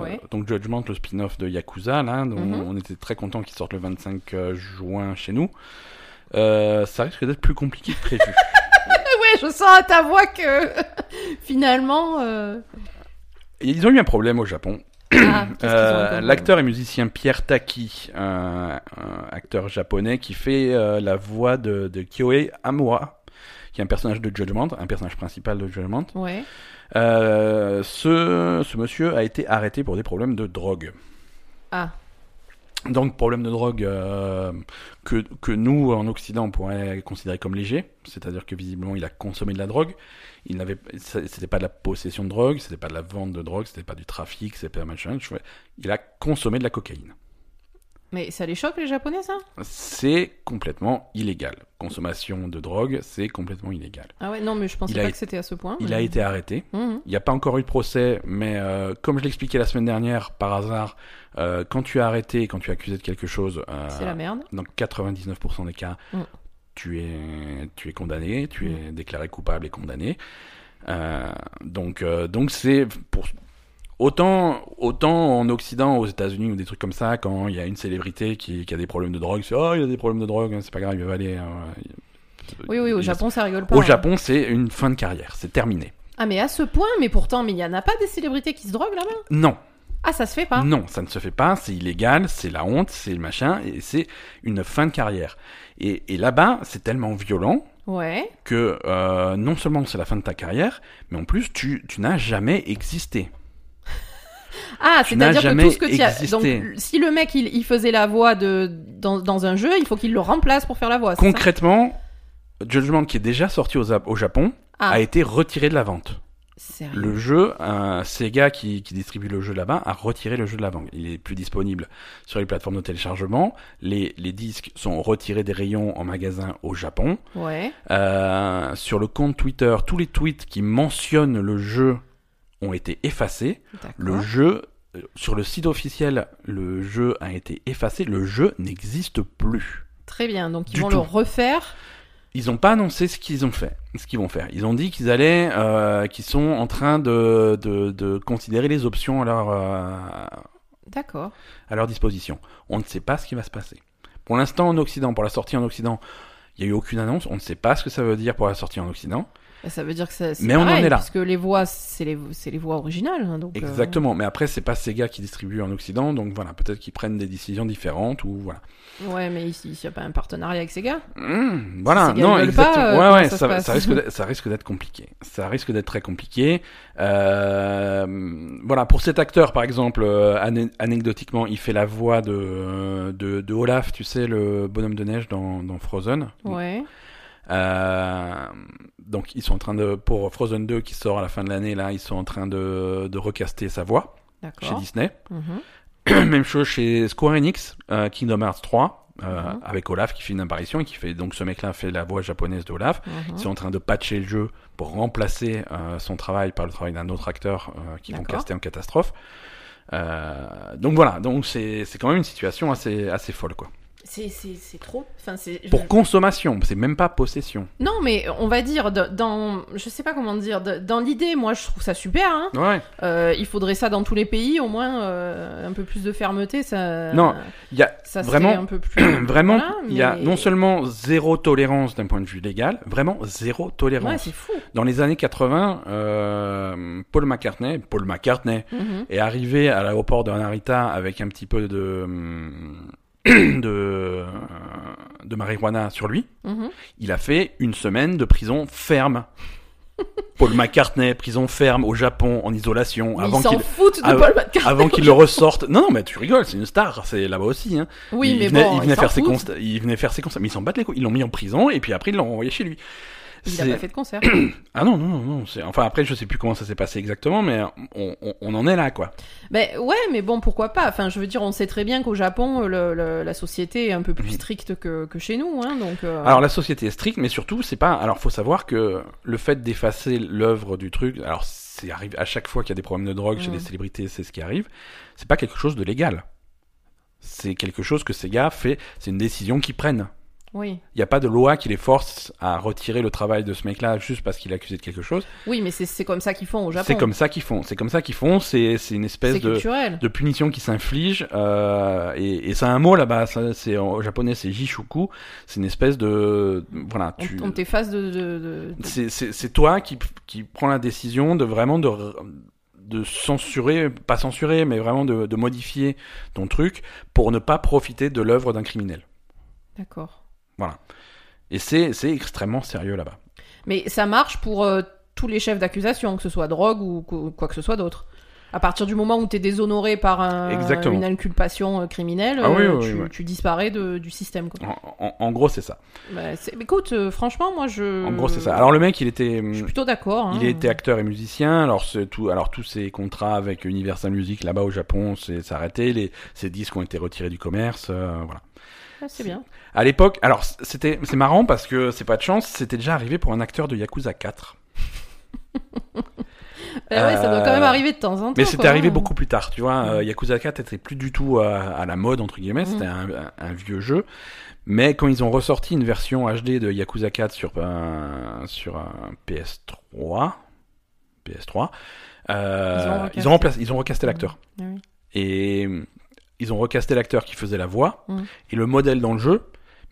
Ouais. Donc Judgment, le spin-off de Yakuza, là, dont Mhm. on était très content qu'il sorte le 25 juin chez nous. Ça risque d'être plus compliqué que prévu. Ouais, je sens à ta voix que finalement. Euh, Ils ont eu un problème au Japon. Ah, Euh, L'acteur et musicien Pierre Taki, un, un acteur japonais qui fait euh, la voix de, de Kyohei Amura, qui est un personnage de Judgment, un personnage principal de Judgment. Ouais. Euh, ce, ce monsieur a été arrêté pour des problèmes de drogue. Ah. Donc problème de drogue euh, que, que nous en Occident on pourrait considérer comme léger, c'est-à-dire que visiblement il a consommé de la drogue. Il n'avait, c'était pas de la possession de drogue, c'était pas de la vente de drogue, c'était pas du trafic, c'était pas machin. Il a consommé de la cocaïne. Mais ça les choque les Japonais ça? C'est complètement illégal. Consommation de drogue, c'est complètement illégal. Ah ouais, non mais je pensais Il pas que c'était à ce point. Il a été arrêté. Mhm. Il n'y a pas encore eu de procès, mais euh, comme je l'expliquais la semaine dernière, par hasard, euh, quand tu es arrêté, quand tu es accusé de quelque chose, euh, C'est la merde. dans 99% des cas, Mm. Tu, es, tu es condamné, tu es déclaré coupable et condamné. Euh, donc, euh, donc c'est pour autant, autant en Occident, aux États-Unis ou des trucs comme ça, quand il y a une célébrité qui, qui a des problèmes de drogue, c'est oh il a des problèmes de drogue, c'est pas grave, il va aller. euh, Oui, oui, au Japon ça rigole pas. Au hein. Japon, c'est une fin de carrière, c'est terminé. Ah mais à ce point, mais pourtant, mais il y en a pas des célébrités qui se droguent là-bas? Non, Ah ça se fait pas Non, ça ne se fait pas, c'est illégal, c'est la honte, c'est le machin, et c'est une fin de carrière. Et, et là-bas, c'est tellement violent Ouais. que euh, non seulement c'est la fin de ta carrière, mais en plus tu, tu n'as jamais existé. Ah, c'est-à-dire que tout ce que tu as. Donc, si le mec il, il faisait la voix de dans, dans un jeu, il faut qu'il le remplace pour faire la voix. Concrètement, Judgment qui est déjà sorti au, au Japon Ah. a été retiré de la vente. Sérieux Le jeu, Sega qui, qui distribue le jeu là-bas a retiré le jeu de la vente. Il est plus disponible sur les plateformes de téléchargement. Les, les disques sont retirés des rayons en magasin au Japon. Ouais. Euh, sur le compte Twitter, tous les tweets qui mentionnent le jeu ont été effacés. Le jeu, euh, sur le site officiel, le jeu a été effacé. Le jeu n'existe plus. Très bien. Donc ils Du vont tout. le refaire. Ils n'ont pas annoncé ce qu'ils ont fait, ce qu'ils vont faire. Ils ont dit qu'ils allaient, euh, qu'ils sont en train de, de, de considérer les options à leur, euh, D'accord. à leur disposition. On ne sait pas ce qui va se passer. Pour l'instant, en Occident, pour la sortie en Occident, il n'y a eu aucune annonce. On ne sait pas ce que ça veut dire pour la sortie en Occident. Ça veut dire que c'est Mais on en est là. Puisque les voix, c'est les, voix originales. hein, donc, euh, Exactement. Mais après, c'est pas Sega qui distribue en Occident, donc voilà, peut-être qu'ils prennent des décisions différentes ou voilà. Ouais, mais ici, il n'y a pas un partenariat avec Sega. Mmh, voilà, Sega non, exactement. pas, euh, ouais, ouais, ça ça, ça risque d'être- ça risque d'être compliqué. Ça risque d'être très compliqué. Euh, voilà, pour cet acteur, par exemple, euh, anecdotiquement, il fait la voix de, de, de Olaf, tu sais, le bonhomme de neige dans, dans Frozen. Ouais. Euh, donc, ils sont en train de, pour Frozen 2 qui sort à la fin de l'année, là, ils sont en train de, de recaster sa voix chez. Disney. Mhm. Même chose chez Square Enix, euh, Kingdom Hearts 3, euh, Mhm. avec Olaf qui fait une apparition et qui fait donc ce mec-là fait la voix japonaise d'Olaf. Mhm. Ils sont en train de patcher le jeu pour remplacer euh, son travail par le travail d'un autre acteur euh, qui vont caster en catastrophe. Donc voilà, donc c'est c'est quand même une situation assez assez folle quoi. C'est, trop. Enfin. Pour consommation, c'est même pas possession. Non, mais on va dire, dans. Je sais pas comment dire. dans l'idée, moi, je trouve ça super. Hein. Ouais. Euh, il faudrait ça dans tous les pays, au moins euh, un peu plus de fermeté. Ça, Non, Il y a ça vraiment- un peu plus. vraiment, Voilà, il y a non seulement zéro tolérance d'un point de vue légal, vraiment zéro Ouais, tolérance. c'est fou. Dans les années 80, euh, Paul McCartney, Paul McCartney Mhm. est arrivé à l'aéroport de Narita avec un petit peu de hum, de euh, de marijuana sur lui. Mhm. Il a fait une semaine de prison ferme. Paul McCartney, prison ferme au Japon en isolation Mais avant ils s'en qu'il foutent de av- Paul McCartney. avant qu'il le ressorte. Non non mais tu rigoles, c'est une star, c'est là-bas aussi. Hein. Oui, il, mais venait, bon, il venait faire ses constats, il venait faire ses constats, mais ils s'en battent les couilles. Ils l'ont mis en prison et puis après ils l'ont renvoyé chez lui. Il a C'est- pas fait de concert. Ah non non non Enfin après je sais plus comment ça s'est passé exactement, mais on, on, on en est là quoi. Ben ouais, mais bon, pourquoi pas? Enfin, je veux dire, on sait très bien qu'au Japon, le- le- la société est un peu plus Mhm. stricte que, que chez nous, hein, donc. euh, Alors la société est stricte, mais surtout c'est pas. Alors faut savoir que le fait d'effacer l'œuvre du truc, alors c'est arrive à chaque fois qu'il y a des problèmes de drogue chez Mm. des célébrités, c'est ce qui arrive. C'est pas quelque chose de légal. C'est quelque chose que ces gars fait. C'est une décision qu'ils prennent. Oui, Il n'y a pas de loi qui les force à retirer le travail de ce mec-là juste parce qu'il est accusé de quelque chose. oui, mais c'est comme ça qu'ils font au Japon. C'est comme ça qu'ils font. C'est comme ça qu'ils font. C'est une espèce de de punition qui s'inflige euh, et, et c'est un mot là-bas. C'est en japonais, c'est jishuku. C'est une espèce de voilà. Tu, on t'efface de. de, c'est toi qui qui prends la décision de vraiment de de censurer, pas censurer, mais vraiment de, de modifier ton truc pour ne pas profiter de l'œuvre d'un criminel. D'accord. Et c'est extrêmement sérieux là-bas. Mais ça marche pour euh, tous les chefs d'accusation, que ce soit drogue ou quoi que ce soit d'autre. À partir du moment où tu es déshonoré par un- une inculpation euh, criminelle, Ah oui, euh, oui, tu, oui. tu disparais de- du système. Quoi. En, en- en gros, c'est ça. Bah, écoute, euh, franchement, moi je. En gros, c'est ça. Alors le mec, il était Je suis plutôt d'accord. hein. Il était acteur et musicien. Alors, tout, alors tous ses contrats avec Universal Music là-bas au Japon, c'est c'est arrêté. Les, ses disques ont été retirés du commerce. euh, voilà. Ah, c'est bien. À l'époque, alors c'était, c'est marrant parce que c'est pas de chance, c'était déjà arrivé pour un acteur de Yakuza 4. Bah ouais, ça doit quand même Euh, arriver de temps en temps. Mais c'était arrivé beaucoup plus tard, tu vois. Euh, Yakuza 4 était plus du tout à, à la mode entre guillemets. C'était Mm. un, vieux jeu. Mais quand ils ont ressorti une version HD de Yakuza 4 sur un, sur un PS3, PS3, euh, Ils ont ils, recasté. ont remplacé, ils ont recasté l'acteur. Ah oui. Et euh, ils ont recasté l'acteur qui faisait la voix Mm. et le modèle dans le jeu.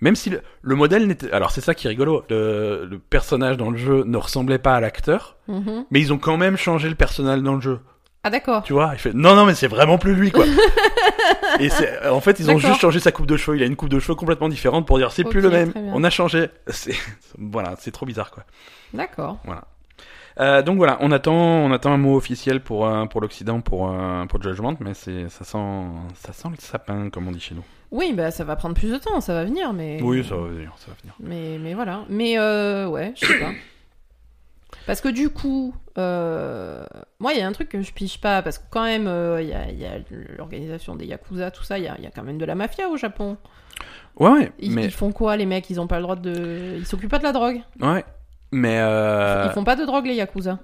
Même si le, le modèle n'était, alors c'est ça qui est rigolo, le, le personnage dans le jeu ne ressemblait pas à l'acteur, Mhm. mais ils ont quand même changé le personnage dans le jeu. Ah d'accord. Tu vois, il fait non non mais c'est vraiment plus lui quoi. et c'est en fait ils ont juste changé sa coupe de cheveux. Il a une coupe de cheveux complètement différente pour dire c'est plus le même. On a changé. Voilà, c'est trop bizarre quoi. D'accord. Euh, donc voilà, on attend on attend un mot officiel pour euh, pour l'Occident pour euh, pour Judgment, mais c'est ça sent ça sent le sapin comme on dit chez nous. Oui, bah ça va prendre plus de temps, ça va venir, mais. Oui ça va venir, ça va venir. Mais, mais voilà. Mais euh, ouais, je sais pas. Parce que du coup, euh, moi, il y a un truc que je pige pas, parce que quand même, euh, il y a, il y a l'organisation des Yakuza, tout ça, il y a, y a quand même de la mafia au Japon. Ouais, ouais, Ils, mais ils font quoi, les mecs? Ils ont pas le droit de... Ils s'occupent pas de la drogue? Ouais, mais euh, Ils font pas de drogue, les Yakuza?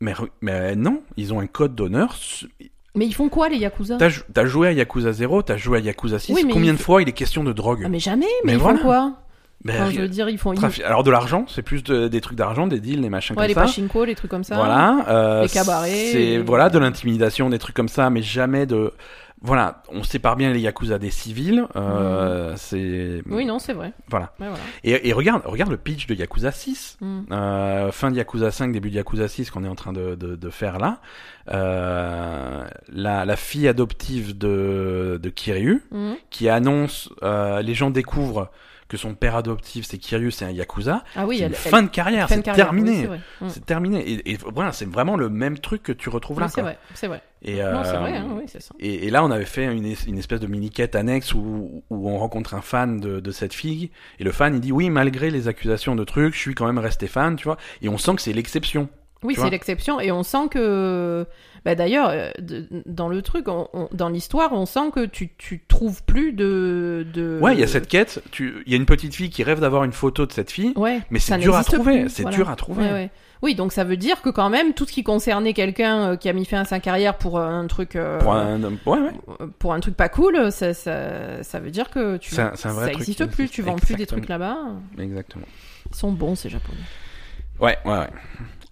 mais mais non, ils ont un code d'honneur. Mais ils font quoi, les Yakuza? T'as jou- t'as joué à Yakuza 0, t'as joué à Yakuza 6. Oui, mais Combien il de fois il est question de drogue? Ah, mais jamais, mais, Mais ils voilà. font quoi? Ben, Enfin, je veux dire, ils font... ils- trafi- Alors de l'argent, c'est plus de- des trucs d'argent, des deals, des machins Ouais, les comme ça. pachinko, les trucs comme ça. Voilà, euh, Les cabarets, C'est les- voilà de l'intimidation, des trucs comme ça, mais jamais de. Voilà, on sépare bien les yakuza des civils. Euh, C'est Oui, non, c'est vrai. voilà. Ouais, voilà. Et, et regarde, regarde le pitch de Yakuza 6. Mm. Euh, fin de Yakuza 5, début de Yakuza 6 qu'on est en train de, de, de faire là. Euh, la, la fille adoptive de, de Kiryu Mhm. qui annonce, euh, les gens découvrent que son père adoptif c'est Kiryu, c'est un Yakuza. Ah oui, c'est une elle- fin de carrière, de c'est terminé. oui, c'est. Mm. terminé. Et, et voilà, c'est vraiment le même truc que tu retrouves là. Oui, c'est vrai, c'est vrai. Et, Non, euh, vrai, hein, oui, ça. et, et là, on avait fait une, es- une espèce de mini-quête annexe où, où on rencontre un fan de, de cette fille. Et le fan, il dit oui, malgré les accusations de trucs, je suis quand même resté fan, tu vois. Et on sent que c'est l'exception. Oui, c'est l'exception. Et on sent que. Bah, D'ailleurs, euh, dans le truc, on- on- dans l'histoire, on sent que tu, tu trouves plus de. de... Ouais, il y a cette quête. Tu, il y a une petite fille qui rêve d'avoir une photo de cette fille. Ouais, Mais c'est dur à trouver. C'est dur à trouver. Oui, donc ça veut dire que quand même, tout ce qui concernait quelqu'un euh, qui a mis fin à sa carrière pour euh, un truc. euh, Pour un, ouais, ouais. pour un truc pas cool, ça, ça, ça veut dire que tu, un- un ça existe plus, tu vends plus des trucs là-bas. Exactement. Ils sont bons ces japonais. Ouais, ouais, ouais.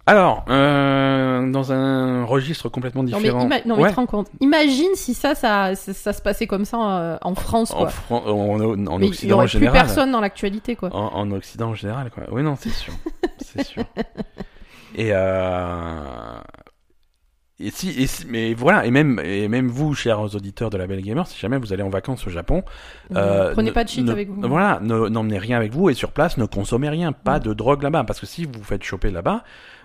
Alors, euh, dans un registre complètement Non mais, différent. non, mais Ouais. tu te rends compte. Imagine si ça, ça, ça, ça se passait comme ça euh, en France, en, quoi. Fran- en, en- en mais il y Occident en aurait plus personne dans l'actualité, quoi. En, en Occident en général, quoi. Oui, non, c'est sûr. c'est sûr. Et, euh... et si, et si, mais voilà, et même, et même vous, chers auditeurs de la Belle Gamer, si jamais vous allez en vacances au Japon, euh, Prenez ne- pas de shit ne- avec vous. Voilà, ne- n'emmenez rien avec vous et sur place, ne consommez rien, pas Mm. de drogue là-bas, parce que si vous vous faites choper là-bas,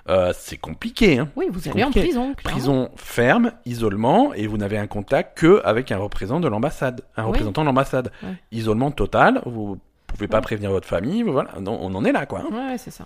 euh, c'est compliqué, hein. Oui, vous allez en prison. clairement. Prison ferme, isolement, et vous n'avez un contact que avec un représentant de l'ambassade, un Oui. représentant de l'ambassade. Ouais. Isolement total, vous pouvez pas Ouais. prévenir votre famille, voilà, on en est là, quoi. Ouais, ouais, c'est ça.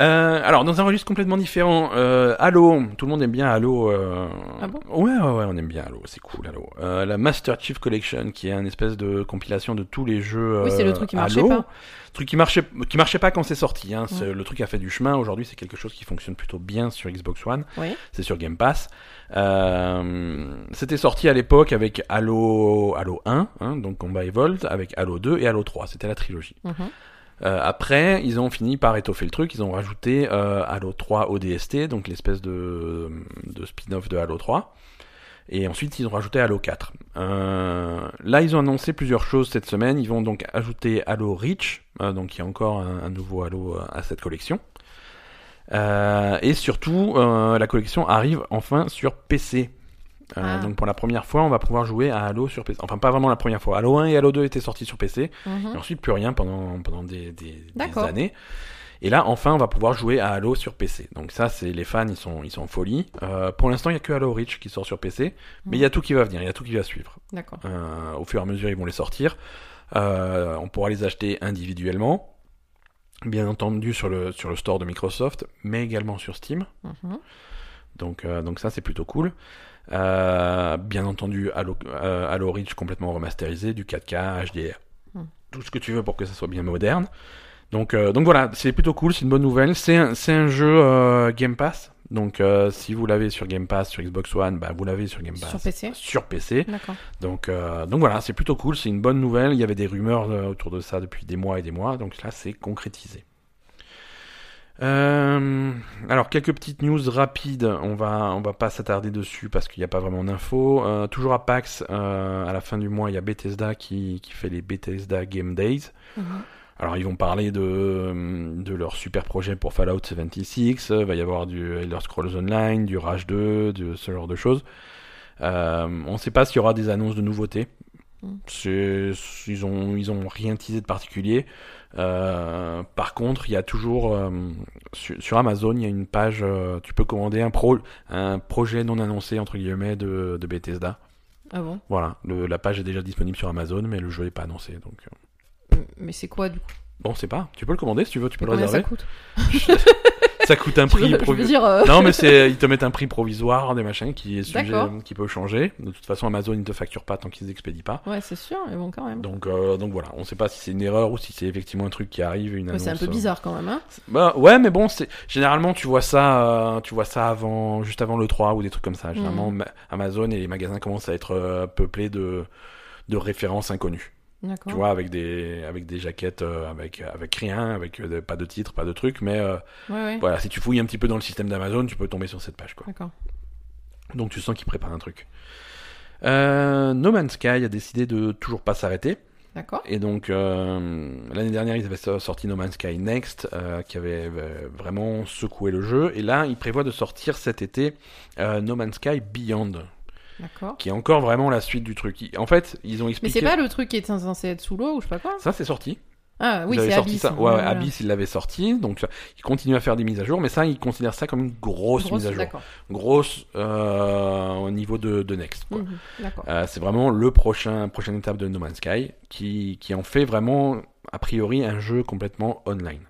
Euh, alors, dans un registre complètement différent, euh, Halo, tout le monde aime bien Halo. Euh... Ah bon? Ouais, ouais, ouais, on aime bien Halo, c'est cool Halo. Euh, la Master Chief Collection, qui est une espèce de compilation de tous les jeux. Oui, c'est euh, le truc qui marchait Halo. pas. Truc qui marchait, qui marchait pas quand c'est sorti. Hein. Le truc a fait du chemin. Aujourd'hui, c'est quelque chose qui fonctionne plutôt bien sur Xbox One. Oui. C'est sur Game Pass. Euh, C'était sorti à l'époque avec Halo, Halo 1, hein, donc Combat Evolved, avec Halo 2 et Halo 3. C'était la trilogie. Mhm. Euh, après, ils ont fini par étoffer le truc. Ils ont rajouté euh, Halo 3 ODST, donc l'espèce de, spin-off de Halo 3. Et ensuite, ils ont rajouté Halo 4. Euh, là, ils ont annoncé plusieurs choses cette semaine. Ils vont donc ajouter Halo Reach, donc il y a encore un, nouveau Halo à cette collection. Et surtout, la collection arrive enfin sur PC. Euh, Ah. Donc pour la première fois, on va pouvoir jouer à Halo sur PC. Enfin, pas vraiment la première fois. Halo 1 et Halo 2 étaient sortis sur PC. Mhm. Et ensuite, plus rien pendant, pendant des, des, des D'accord. années. Et là, enfin, on va pouvoir jouer à Halo sur PC. Donc ça, c'est les fans, ils sont, ils sont en folie. Euh, pour l'instant, il y a que Halo Reach qui sort sur PC, mais il y a tout qui va venir, il y a tout qui va suivre. D'accord. Euh, au fur et à mesure, ils vont les sortir. Euh, on pourra les acheter individuellement, bien entendu sur le sur le store de Microsoft, mais également sur Steam. Mhm. Donc, euh, donc ça, c'est plutôt cool. Euh, bien entendu, Halo, euh, Halo Reach complètement remasterisé, du 4K, HDR, Hmm. tout ce que tu veux pour que ça soit bien moderne. Donc, donc voilà, c'est plutôt cool, c'est une bonne nouvelle. C'est un, jeu Game Pass. Donc euh, si vous l'avez sur Game Pass, sur Xbox One, bah, vous l'avez sur Game Pass. Sur PC Sur PC. D'accord. Donc, euh, donc voilà, c'est plutôt cool, c'est une bonne nouvelle. Il y avait des rumeurs euh, autour de ça depuis des mois et des mois, donc là c'est concrétisé. Euh, alors quelques petites news rapides, on va on va pas s'attarder dessus parce qu'il n'y a pas vraiment d'infos. Euh, toujours à PAX, euh, à la fin du mois, il y a Bethesda qui, qui fait les Bethesda Game Days. Mhm. Alors ils vont parler de, de leur super projet pour Fallout 76, il va y avoir du Elder Scrolls Online, du Rage 2, de ce genre de choses. On ne sait pas s'il y aura des annonces de nouveautés. Mm. Ils ont, ils ont rien teasé de particulier. Euh, par contre, il y a toujours euh, sur, sur Amazon, il y a une page, euh, tu peux commander un, pro, un projet non annoncé entre guillemets de, de Bethesda. Ah bon? Voilà, le- la page est déjà disponible sur Amazon, mais le jeu n'est pas annoncé. Donc Mais c'est quoi du coup? Bon, c'est pas. Tu peux le commander si tu veux, tu peux le Combien ça réserver. coûte? ça coûte un prix veux, je veux provi- dire. euh, Non, mais c'est ils te mettent un prix provisoire des machins qui est sujet, D'accord. qui peut changer. De toute façon, Amazon ne te facture pas tant qu'ils expédient pas. Ouais, c'est sûr, mais bon, quand même. Donc, euh, donc voilà, on sait pas si c'est une erreur ou si c'est effectivement un truc qui arrive, une Ouais, annonce. c'est un peu euh, bizarre quand même, hein. Bah ouais, mais bon, c'est généralement tu vois ça, euh, tu vois ça avant, juste avant le 3 ou des trucs comme ça. Généralement, ma- Amazon et les magasins commencent à être euh, peuplés de de références inconnues. Tu vois, avec des avec des jaquettes, euh, avec avec rien, avec euh, pas de titre, pas de truc, mais euh, Ouais, ouais. voilà, si tu fouilles un petit peu dans le système d'Amazon, tu peux tomber sur cette page, quoi. Donc tu sens qu'ils préparent un truc. No Man's Sky a décidé de toujours pas s'arrêter. Et donc, l'année dernière, ils avaient so- sorti No Man's Sky Next, qui avait vraiment secoué le jeu. Et là, ils prévoient de sortir cet été No Man's Sky Beyond. Qui est encore vraiment la suite du truc. En fait, ils ont Mais expliqué. c'est pas le truc qui est censé être sous l'eau ou je sais pas quoi Ça, c'est sorti. Ah oui, c'est sorti Abyss. ça. Ouais, voilà. Abyss, ils l'avaient sorti. Donc, ils continuent à faire des mises à jour, mais ça, ils considèrent ça comme une grosse, Grosse- mise à jour. Grosse euh, au niveau de, de Next. Mhm. Euh, c'est vraiment le prochain prochaine étape de No Man's Sky qui, qui en fait vraiment a priori un jeu complètement online.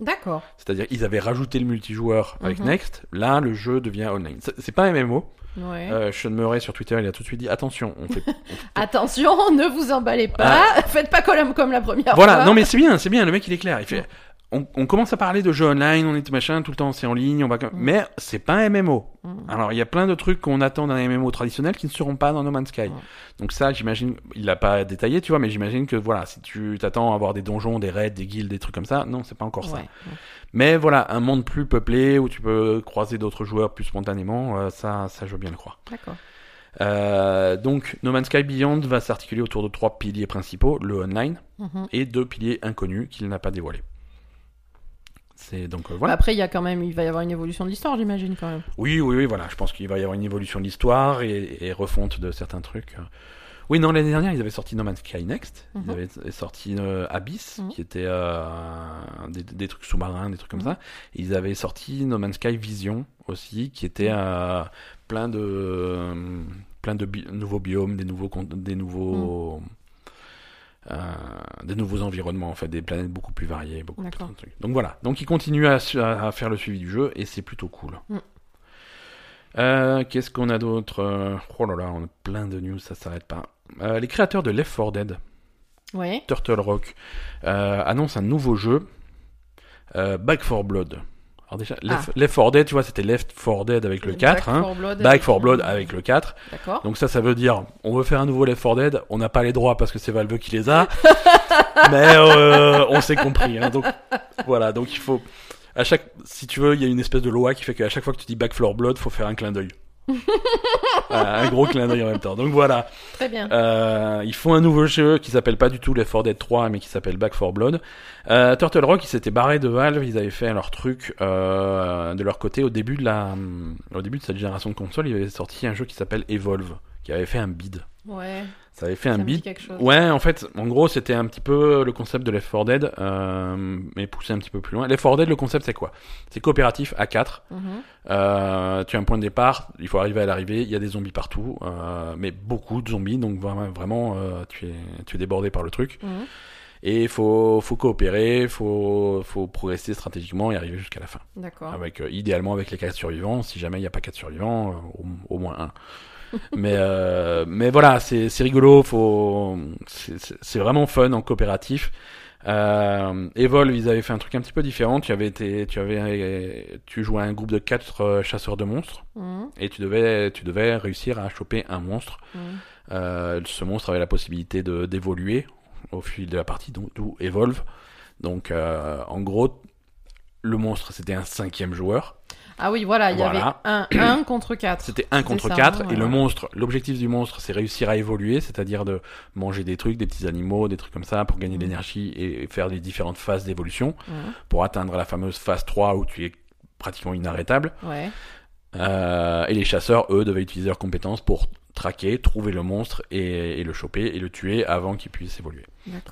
D'accord. C'est-à-dire ils avaient rajouté le multijoueur avec Mhm. Next, là le jeu devient online. C'est pas un MMO. Ouais. Euh, Sean Murray sur Twitter il a tout de suite dit attention, on fait. Attention, ne vous emballez pas. Faites pas comme, comme la première Ah. voilà, fois. non mais c'est bien, c'est bien. Le mec il est clair. Il fait. On, on commence à parler de jeux online, on est machin, tout le temps c'est en ligne, on va. Mhm. Mais c'est pas un MMO. Alors il y a plein de trucs qu'on attend d'un MMO traditionnel qui ne seront pas dans No Man's Sky. Ouais. Donc ça, j'imagine, il l'a pas détaillé, tu vois, mais j'imagine que voilà, si tu t'attends à avoir des donjons, des raids, des guildes, des trucs comme ça, non, c'est pas encore ça. Mais voilà, un monde plus peuplé où tu peux croiser d'autres joueurs plus spontanément, euh, ça, ça je veux bien le croire. D'accord. Euh, donc No Man's Sky Beyond va s'articuler autour de trois piliers principaux, le online Mhm. et deux piliers inconnus qu'il n'a pas dévoilés. C'est donc euh, voilà. Après, il y a quand même, il va y avoir une évolution de l'histoire, j'imagine quand même. Oui, oui, oui, voilà. Je pense qu'il va y avoir une évolution de l'histoire et, et refonte de certains trucs. Oui, non, l'année dernière, ils avaient sorti No Man's Sky Next. Ils Mhm. avaient sorti euh, Abyss, Mhm. qui était euh, des, des trucs sous-marins, des trucs comme Mhm. ça. Et ils avaient sorti No Man's Sky Vision aussi, qui était euh, plein de euh, plein de bi- nouveaux biomes, des nouveaux des nouveaux euh, des nouveaux environnements en fait, des planètes beaucoup plus variées, beaucoup de trucs. Donc voilà. Donc ils continuent à, faire le suivi du jeu et c'est plutôt cool. Mhm. Euh, Qu'est-ce qu'on a d'autre Euh, Oh là là, on a plein de news, ça s'arrête pas. Euh, les créateurs de Left 4 Dead, Ouais. Turtle Rock, euh, annoncent un nouveau jeu, euh, Back 4 Blood. Alors déjà, Left, Left 4 Dead, tu vois, c'était Left 4 Dead avec le 4, Back hein. 4 Blood. Back 4 Blood avec le 4. D'accord. Donc ça, ça veut dire, on veut faire un nouveau Left 4 Dead, on n'a pas les droits parce que c'est Valve qui les a, mais euh, on s'est compris. Hein, donc voilà, donc il faut, à chaque, si tu veux, il y a une espèce de loi qui fait qu'à chaque fois que tu dis Back 4 Blood, faut faire un clin d'œil. Voilà, un gros clin d'œil en même temps. Donc voilà, Très bien. euh, ils font un nouveau jeu qui s'appelle pas du tout Left 4 Dead 3, mais qui s'appelle Back 4 Blood. Euh, Turtle Rock, ils s'étaient barrés de Valve, ils avaient fait leur truc euh, de leur côté au début de la, au début de cette génération de consoles, ils avaient sorti un jeu qui s'appelle Evolve, qui avait fait un bid. Ouais. Ça avait fait Ça un chose. Ouais, en fait, en gros, c'était un petit peu le concept de Left 4 Dead, euh, mais poussé un petit peu plus loin. Left 4 Dead, le concept, c'est quoi? C'est coopératif à 4. Mhm. Euh, tu as un point de départ, il faut arriver à l'arrivée, il y a des zombies partout, euh, mais beaucoup de zombies, donc vraiment, tu, es, tu es débordé par le truc. Mhm. Et il faut, faut coopérer, faut, faut progresser stratégiquement et arriver jusqu'à la fin. D'accord. Avec, idéalement avec les 4 survivants, si jamais il n'y a pas 4 survivants, au, au moins un. mais, euh, mais voilà, c'est c'est rigolo, faut, c'est- vraiment fun en coopératif. Euh, Evolve, ils avaient fait un truc un petit peu différent. Tu avais été, tu avais, tu jouais à un groupe de quatre euh, chasseurs de monstres Mhm. et tu devais, tu devais réussir à choper un monstre. Euh, ce monstre avait la possibilité de d'évoluer au fil de la partie, d'où Evolve. Donc, euh, en gros, le monstre c'était un cinquième joueur. Ah oui, voilà, il y avait un, un contre 4. C'était un contre ça, quatre hein, et le monstre, l'objectif du monstre, c'est réussir à évoluer, c'est-à-dire de manger des trucs, des petits animaux, des trucs comme ça pour gagner de Mhm. l'énergie et faire les différentes phases d'évolution pour atteindre la fameuse phase 3 où tu es pratiquement inarrêtable. Ouais. Euh, et les chasseurs, eux, devaient utiliser leurs compétences pour traquer, trouver le monstre et, et le choper et le tuer avant qu'il puisse évoluer.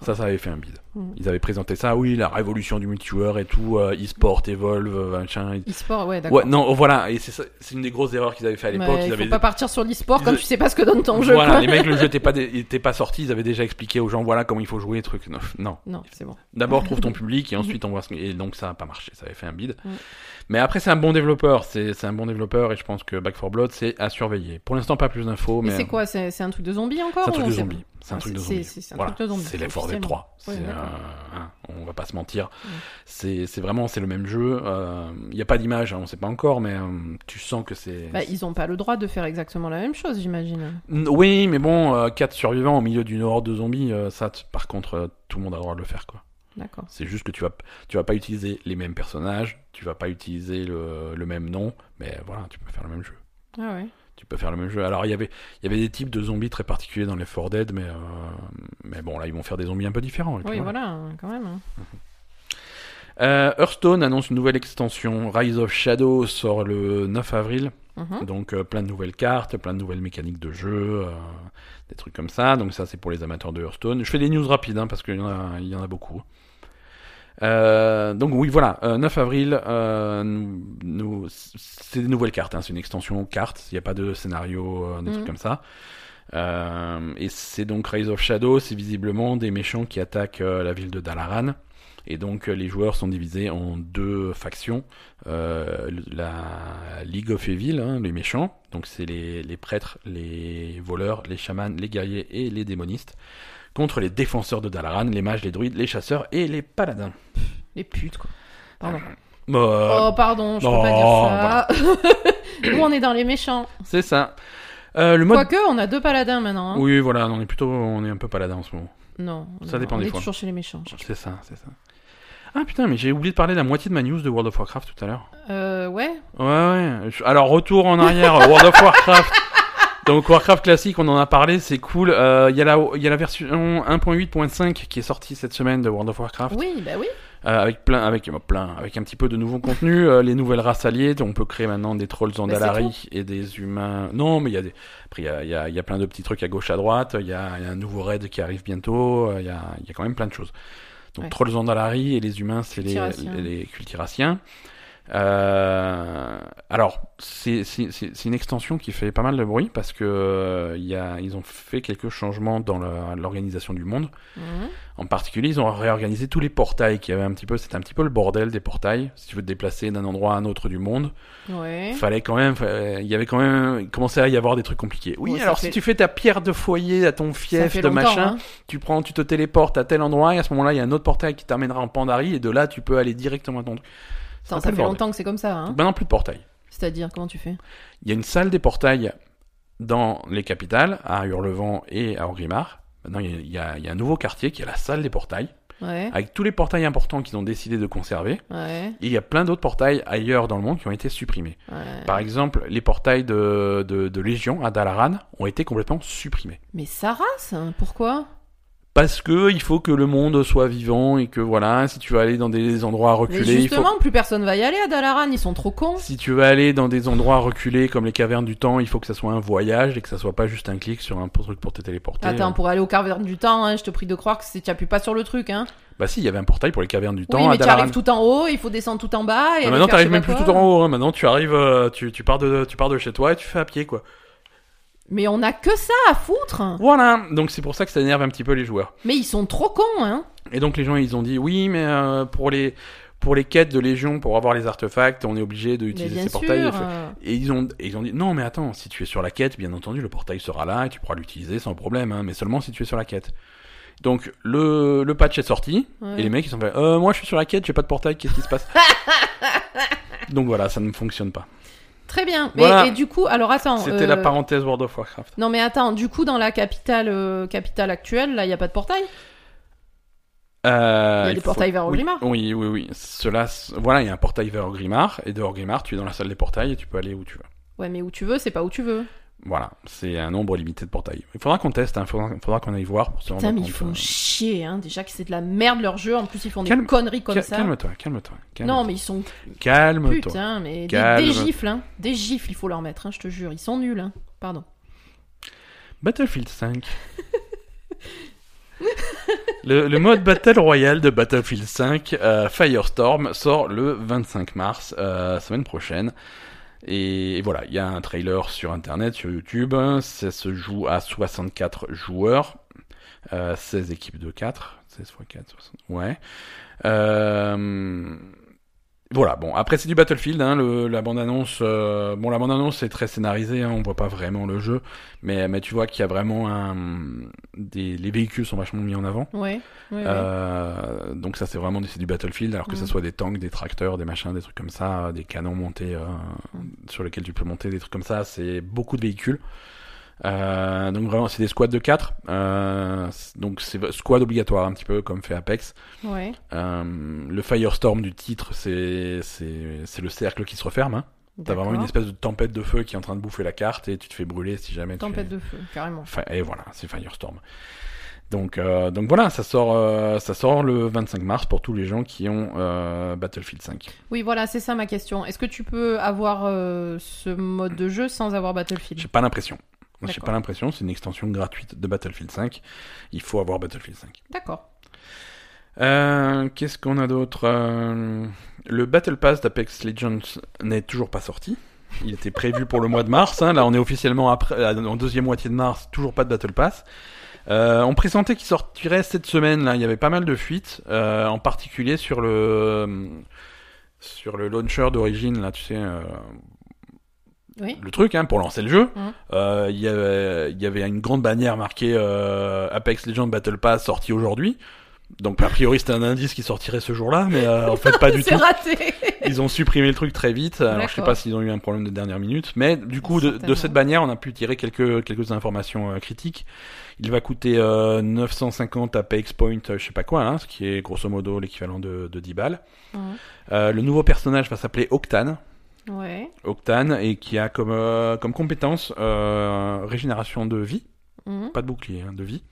Ça, ça avait fait un bide. Mm. Ils avaient présenté ça, oui, la révolution du multijoueur et tout, euh, e-sport, Evolve, euh, machin. E-sport, ouais, d'accord. Ouais, non, oh, voilà, et c'est une des grosses erreurs qu'ils avaient fait à l'époque. Il avaient faut pas partir sur l'e-sport ils- quand tu sais pas ce que donne ton jeu. voilà, quoi. les mecs, le jeu était pas, dé- pas sorti, ils avaient déjà expliqué aux gens, voilà comment il faut jouer, truc. Non, non. Non, c'est bon. D'abord trouve ton public et ensuite on voit ce que... Et donc ça a pas marché, ça avait fait un bide. Mais après c'est un bon développeur, c'est un bon développeur et je pense que Back 4 Blood c'est à surveiller. Pour l'instant pas plus d'infos, Mais, mais, c'est quoi C'est un truc de zombie encore c'est un truc de zombie. C'est un Ah, truc de zombie. c'est- c'est un Voilà, truc de zombie, c'est Left 4 Dead officiellement. 3. Ouais, euh, hein, on va pas se mentir. C'est vraiment c'est le même jeu. Il y a pas d'image, hein, on sait pas encore, mais euh, tu sens que c'est. Bah, ils ont pas le droit de faire exactement la même chose, j'imagine. Oui, mais bon, 4 survivants au milieu d'une horde de zombies, euh, ça, par contre, euh, tout le monde a le droit de le faire, quoi. D'accord. C'est juste que tu vas, tu vas pas utiliser les mêmes personnages, tu vas pas utiliser le, le même nom, mais voilà, tu peux faire le même jeu. Ah ouais. Tu peux faire le même jeu. Alors il y avait, il y avait des types de zombies très particuliers dans les 4 Dead, mais euh, mais bon là ils vont faire des zombies un peu différents. et puis Oui, voilà. voilà, hein, quand même. hein. Euh, Hearthstone annonce une nouvelle extension. Rise of Shadow sort le 9 avril. Mhm. Donc euh, plein de nouvelles cartes, plein de nouvelles mécaniques de jeu, euh, des trucs comme ça. Donc ça c'est pour les amateurs de Hearthstone. Je fais des news rapides hein, parce qu'il y, y en a beaucoup. Euh, donc oui voilà, euh, 9 avril, euh, nous, c'est des nouvelles cartes, hein, c'est une extension cartes, il n'y a pas de scénario, euh, des Mhm. trucs comme ça. Euh, et c'est donc Rise of Shadow, c'est visiblement des méchants qui attaquent euh, la ville de Dalaran. Et donc euh, les joueurs sont divisés en deux factions. Euh, la League of Evil, hein, les méchants, donc c'est les, les prêtres, les voleurs, les chamans, les guerriers et les démonistes, contre les défenseurs de Dalaran, les mages, les druides, les chasseurs et les paladins. Les putes, quoi. Pardon. Euh, oh, pardon, je peux oh, pas dire ça. Nous, on est dans les méchants. C'est ça. Euh, le mode. Quoique, on a deux paladins maintenant. hein. Oui, voilà, on est plutôt, on est un peu paladin en ce moment. Non. Ça non, dépend on des est fois. toujours chez les méchants. C'est ça, c'est ça. Ah putain, mais j'ai oublié de parler de la moitié de ma news de World of Warcraft tout à l'heure. Euh, ouais. Ouais, ouais. Alors, retour en arrière, World of Warcraft. Donc, Warcraft classique, on en a parlé, c'est cool. Euh, Il y, a la- il y a la version 1.8.5 qui est sortie cette semaine de World of Warcraft. Oui, bah oui. Euh, avec plein, avec euh, plein, avec un petit peu de nouveau contenu, euh, les nouvelles races alliées. On peut créer maintenant des trolls Bah, Andalari et des humains. Non, mais il y a des. Après, il y a, y, a, y a plein de petits trucs à gauche, à droite. Il y a, y a un nouveau raid qui arrive bientôt. euh, Il y a, y quand même plein de choses. Donc Ouais. trolls Andalari et les humains, c'est les, les cultiraciens. Euh, alors, c'est une extension qui fait pas mal de bruit parce que euh, y a, ils ont fait quelques changements dans l'organisation du monde. Mhm. En particulier, ils ont réorganisé tous les portails qui avaient un petit peu, c'était un petit peu le bordel des portails. Si tu veux te déplacer d'un endroit à un autre du monde, Ouais. fallait quand même, il y avait quand même, il commençait à y avoir des trucs compliqués. Oui, Ouais, alors fait- si tu fais ta pierre de foyer à ton fief de machin, hein. tu prends, tu te téléportes à tel endroit et à ce moment-là, il y a un autre portail qui t'amènera en Pandarie et de là, tu peux aller directement à ton truc. Attends, ça fait bordel. longtemps que c'est comme ça, hein. Maintenant, plus de portail. C'est-à-dire, comment tu fais? Il y a une salle des portails dans les capitales, à Hurlevent et à Orgrimmar. Maintenant, il y a- il y, a, il y a un nouveau quartier qui est la salle des portails, Ouais. avec tous les portails importants qu'ils ont décidé de conserver. Ouais. Et il y a plein d'autres portails ailleurs dans le monde qui ont été supprimés. ouais. Par exemple, les portails de, de, de Légion à Dalaran ont été complètement supprimés. Mais ça race, hein. pourquoi? Parce que il faut que le monde soit vivant et que voilà, si tu veux aller dans des endroits Mais reculés, il faut... justement, plus personne va y aller à Dalaran, ils sont trop cons. Si tu veux aller dans des endroits reculés comme les cavernes du temps, il faut que ça soit un voyage et que ça soit pas juste un clic sur un truc pour te téléporter. Attends, pour aller au caverne du temps, hein, je te prie de croire que c'est- tu appuies pas sur le truc, hein. Bah si, il y avait un portail pour les cavernes du temps oui, mais tu arrives tout en haut, il faut descendre tout en bas. Et Mais aller maintenant, t'arrives même plus tout en haut. hein. Maintenant, tu arrives, euh, tu, tu pars de, tu pars de chez toi et tu fais à pied, quoi. Mais on a que ça à foutre. Voilà. Donc c'est pour ça que ça énerve un petit peu les joueurs. Mais ils sont trop cons, hein. Et donc les gens, ils ont dit oui, mais euh, pour les pour les quêtes de Légion, pour avoir les artefacts, on est obligé d'utiliser ces sûr. portails. Et ils ont, et ils ont dit non, mais attends, si tu es sur la quête, bien entendu, le portail sera là et tu pourras l'utiliser sans problème, hein, mais seulement si tu es sur la quête. Donc le, le patch est sorti ouais. et les mecs ils sont fait euh, moi je suis sur la quête, j'ai pas de portail, qu'est-ce qui se passe? Donc voilà, ça ne fonctionne pas. Très bien. Mais, Voilà. et du coup, alors attends. C'était euh, la parenthèse World of Warcraft. Non mais attends, du coup dans la capitale euh, capitale actuelle, là il y a pas de portail? Euh, Il y a des faut- portails vers oui, Orgrimmar? Oui, oui, oui. Cela, voilà, il y a un portail vers Orgrimmar et de Orgrimmar, tu es dans la salle des portails et tu peux aller où tu veux. Ouais, mais où tu veux, c'est pas où tu veux. Voilà, c'est un nombre limité de portails. Il faudra qu'on teste, il faudra, faudra qu'on aille voir pour se rendre Putain, mais compte. ils font euh. chier, hein. Déjà que c'est de la merde leur jeu, en plus ils font des Calme- conneries comme ça. Calme-toi, calme-toi. calme Non, mais ils sont. Calme-toi. Putain, mais des, des gifles, hein. Des gifles, il faut leur mettre, hein, je te jure. Ils sont nuls, hein. Pardon. Battlefield 5. Le, le mode Battle Royale de Battlefield 5, euh, Firestorm, sort le 25 mars, euh, semaine prochaine. Et, voilà, il y a un trailer sur internet, sur YouTube. Ça se joue à 64 joueurs, euh, 16 équipes de 4. 16 x 4, 60. Ouais. Euh, voilà, bon, après c'est du Battlefield, hein, le, la bande-annonce, euh, bon la bande-annonce est très scénarisée, hein, on voit pas vraiment le jeu, mais, mais tu vois qu'il y a vraiment un, des, les véhicules sont vachement mis en avant, Ouais. ouais, ouais. euh, donc ça c'est vraiment c'est du Battlefield, alors que Mm. ce soit des tanks, des tracteurs, des machins, des trucs comme ça, des canons montés euh, Mm. sur lesquels tu peux monter, des trucs comme ça, c'est beaucoup de véhicules. Euh, donc vraiment c'est des squads de 4, euh, donc c'est squad obligatoire un petit peu comme fait Apex. Ouais. Euh, le Firestorm du titre, c'est le cercle qui se referme. Hein. T'as vraiment une espèce de tempête de feu qui est en train de bouffer la carte et tu te fais brûler si jamais. tu Tempête fais- de feu, carrément. Enfin, et voilà, c'est Firestorm. Donc donc voilà, ça sort ça sort le 25 mars pour tous les gens qui ont Battlefield 5. Oui, voilà, c'est ça ma question. Est-ce que tu peux avoir ce mode de jeu sans avoir J'ai Battlefield pas l'impression. J'ai D'accord. pas l'impression, c'est une extension gratuite de Battlefield 5. Il faut avoir Battlefield 5. D'accord. Euh, Qu'est-ce qu'on a d'autre Euh, Le Battle Pass d'Apex Legends n'est toujours pas sorti. Il était prévu pour le mois de mars. hein. Là, on est officiellement après, euh, en deuxième moitié de mars. Toujours pas de Battle Pass. Euh, on présentait qu'il sortirait cette semaine. Là, il y avait pas mal de fuites, euh, en particulier sur le sur le launcher d'origine. Là, tu sais, Oui. le truc hein, pour lancer le jeu. Mhm. Euh, Il y, avait, il y avait une grande bannière marquée euh, Apex Legends Battle Pass sorti aujourd'hui. Donc a priori c'était un indice qui sortirait ce jour-là, mais euh, en fait pas du tout. raté. Ils ont supprimé le truc très vite. Alors je sais pas s'ils ont eu un problème de dernière minute, mais du coup de, cette bannière on a pu tirer quelques quelques informations critiques. Il va coûter euh, 950 Apex Point, je sais pas quoi, hein, ce qui est grosso modo l'équivalent de, de 10 balles. Euh, le nouveau personnage va s'appeler Octane. Ouais. Octane et qui a comme euh, comme compétence euh, régénération de vie, Mhm. pas de bouclier, hein, de vie.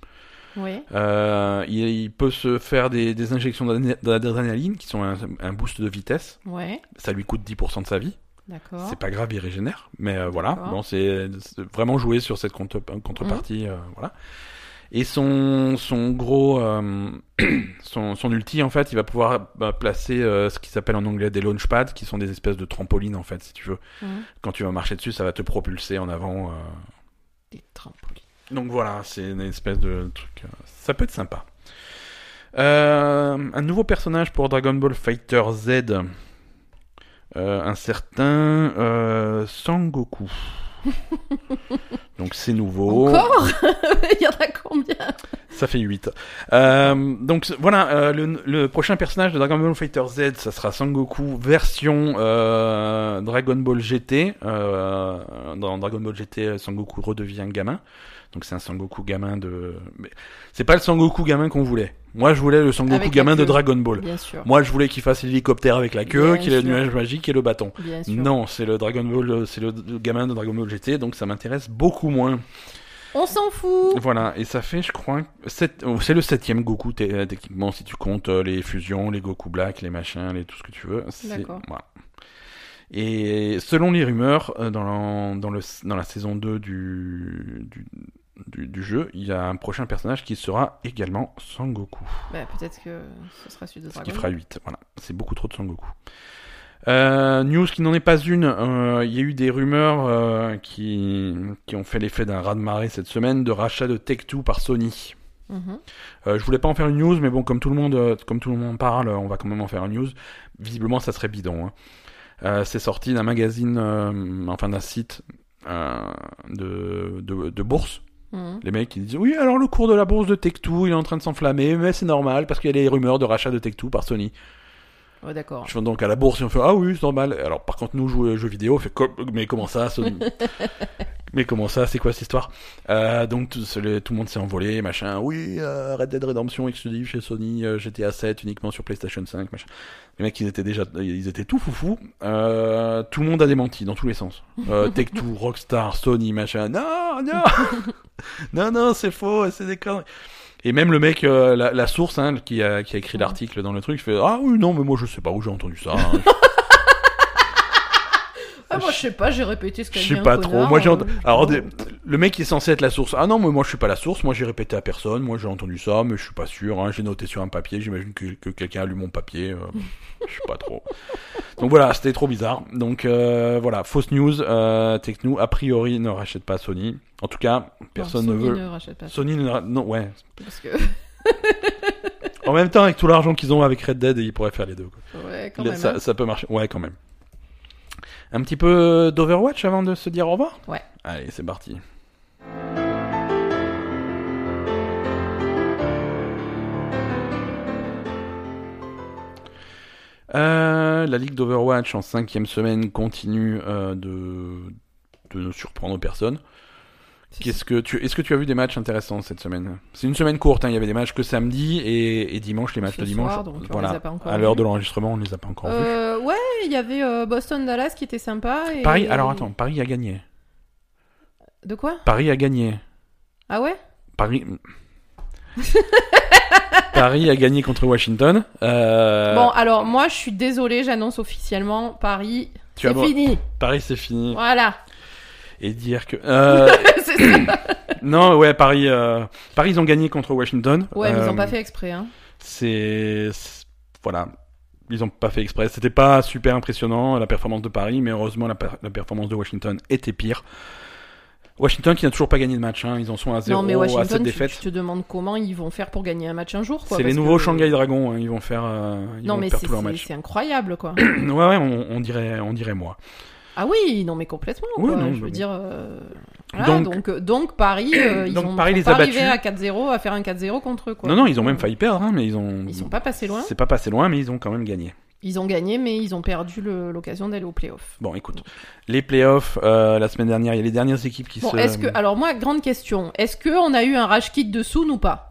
Ouais. Euh, il, il peut se faire des, des injections d'adré- d'adrénaline qui sont un, un boost de vitesse. Ouais. Ça lui coûte 10% de sa vie. D'accord. C'est pas grave, il régénère. Mais voilà, bon, c'est vraiment jouer sur cette contre- contrepartie. euh, voilà. Et son, son gros, euh, son, son ulti, en fait, il va pouvoir bah, placer euh, ce qui s'appelle en anglais des launchpads, qui sont des espèces de trampolines, en fait, si tu veux. Mhm. Quand tu vas marcher dessus, ça va te propulser en avant. euh, Des trampolines. donc voilà, c'est une espèce de truc. Ça peut être sympa. Un nouveau personnage pour Dragon Ball Fighter Z. Un certain Sangoku. Donc c'est nouveau. Encore Il y en a combien? Ça fait 8. Euh, donc voilà, euh, le, le prochain personnage de Dragon Ball Fighter Z, ça sera Sangoku version euh, Dragon Ball GT. Dans Dragon Ball GT, Sangoku redevient gamin. Donc c'est un Sangoku gamin de... C'est pas le Sangoku gamin qu'on voulait. Moi je voulais le Sangoku Avec gamin de. Dragon Ball. Bien sûr. Moi je voulais qu'il fasse l'hélicoptère avec la queue, qu'il ait le nuage magique et le bâton. Bien sûr. Non, c'est le Dragon Ball, c'est le, gamin de Dragon Ball GT, donc ça m'intéresse beaucoup moins. On s'en fout. Voilà, et ça fait, je crois, sept- oh, c'est le septième Goku euh, techniquement si tu comptes euh, les fusions, les Goku Black, les machins, les tout ce que tu veux. D'accord. Voilà. Et selon les rumeurs, euh, dans, la, dans, le, dans la saison 2 du, du, du, du jeu, il y a un prochain personnage qui sera également Sangoku. Bah, peut-être que ce sera celui de Ce Dragon qui Ball. fera 8. Voilà, c'est beaucoup trop de Sangoku. Euh, news qui n'en est pas une. euh, Il y a eu des rumeurs euh, qui, qui ont fait l'effet d'un raz-de-marée cette semaine de rachat de Tech2 par Sony. Mhm. Euh, je voulais pas en faire une news, mais bon, comme tout le monde, euh, comme tout le monde en parle, on va quand même en faire une news. Visiblement, ça serait bidon. hein. Euh, c'est sorti d'un magazine, enfin d'un site de, de, de bourse. Mhm. Les mecs qui disent oui, alors le cours de la bourse de Tech2, il est en train de s'enflammer, mais c'est normal parce qu'il y a des rumeurs de rachat de Tech2 par Sony. Ouais, d'accord. Je vais donc à la bourse et on fait ah oui c'est normal. Alors par contre nous jouer aux jeux vidéo, on fait mais comment ça Sony Mais comment ça C'est quoi cette histoire? Euh, Donc tout, le, tout le monde s'est envolé, machin. Oui, euh, Red Dead Redemption exclusif chez Sony, euh, GTA 7 uniquement sur PlayStation 5, machin. Les mecs ils étaient déjà, ils étaient tout foufou. Tout le monde a démenti dans tous les sens. Euh, Tech2, Rockstar, Sony, machin. Non, non, non, non, c'est faux, c'est des conneries. Et même le mec, euh, la, la source hein, qui, a, qui a écrit l'article dans le truc, fait Ah oui, non, mais moi je sais pas où j'ai entendu ça. hein. Ah, moi, je sais pas, j'ai répété ce qu'a Je dit sais un pas trop. Moi, j'ai euh, ent- Alors, des- le mec qui est censé être la source. Ah non, mais moi, je suis pas la source. Moi, j'ai répété à personne. Moi, j'ai entendu ça, mais je suis pas sûr. hein. J'ai noté sur un papier. J'imagine que, que quelqu'un a lu mon papier. euh, je sais pas trop. Donc voilà, c'était trop bizarre. Donc euh, voilà, fausse news. Euh, Tecno, a priori, ne rachète pas Sony. En tout cas, personne ne Sony veut. ne rachète pas. Sony ne ra- non ouais. Parce que, En même temps, avec tout l'argent qu'ils ont avec Red Dead, ils pourraient faire les deux. quoi. ouais, quand même. ça, hein. ça peut marcher. Ouais, quand même. Un petit peu d'Overwatch avant de se dire au revoir Ouais. Allez, c'est parti. Euh, la ligue d'Overwatch en cinquième semaine continue euh, de, de ne surprendre personne. Qu'est-ce que tu, est-ce que tu as vu des matchs intéressants cette semaine? C'est une semaine courte, hein, il y avait des matchs que samedi et, et dimanche, les matchs de dimanche. soir, donc voilà. à l'heure vus. de l'enregistrement, on ne les a pas encore vus. Euh, ouais, il y avait euh, Boston-Dallas qui était sympa. Et... Paris, alors attends, Paris a gagné. De quoi? Paris a gagné. Ah ouais? Paris. Paris a gagné contre Washington. Euh, Bon, alors moi, je suis désolée, j'annonce officiellement Paris. C'est fini. Paris c'est fini. Voilà. Et dire que. euh, non, ouais, Paris, euh, Paris ils ont gagné contre Washington. Ouais, mais ils Euh, ont pas fait exprès. Hein. C'est. Voilà. Ils ont pas fait exprès. C'était pas super impressionnant la performance de Paris, mais heureusement la, per- la performance de Washington était pire. Washington qui n'a toujours pas gagné de match, hein. ils en sont à 0 Non, mais à 7 Washington, tu, défaites. tu te demandes comment ils vont faire pour gagner un match un jour. C'est les nouveaux que- Shanghai Dragons, hein. ils vont faire, euh, ils Non, vont mais c'est tous leurs matchs. c'est incroyable, quoi. ouais, ouais, on, on dirait, on dirait moi. Ah oui, non mais complètement. Oui, quoi. non, je veux mais- dire. euh, voilà, Donc- donc, donc, donc Paris, euh, ils Donc ont Paris sont les pas a arrivés à battus. 4-0 à faire un 4-0 contre eux. Quoi. Non, non, ils ont même failli perdre, hein, mais ils ont. Ils sont pas passés loin. C'est pas passé loin, mais ils ont quand même gagné. Ils ont gagné, mais ils ont perdu l'occasion d'aller au playoff. Bon, écoute, les playoffs euh, la semaine dernière, il y a les dernières équipes qui Bon, se. est-ce que alors moi grande question, est-ce que on a eu un rage kit de Soon ou pas?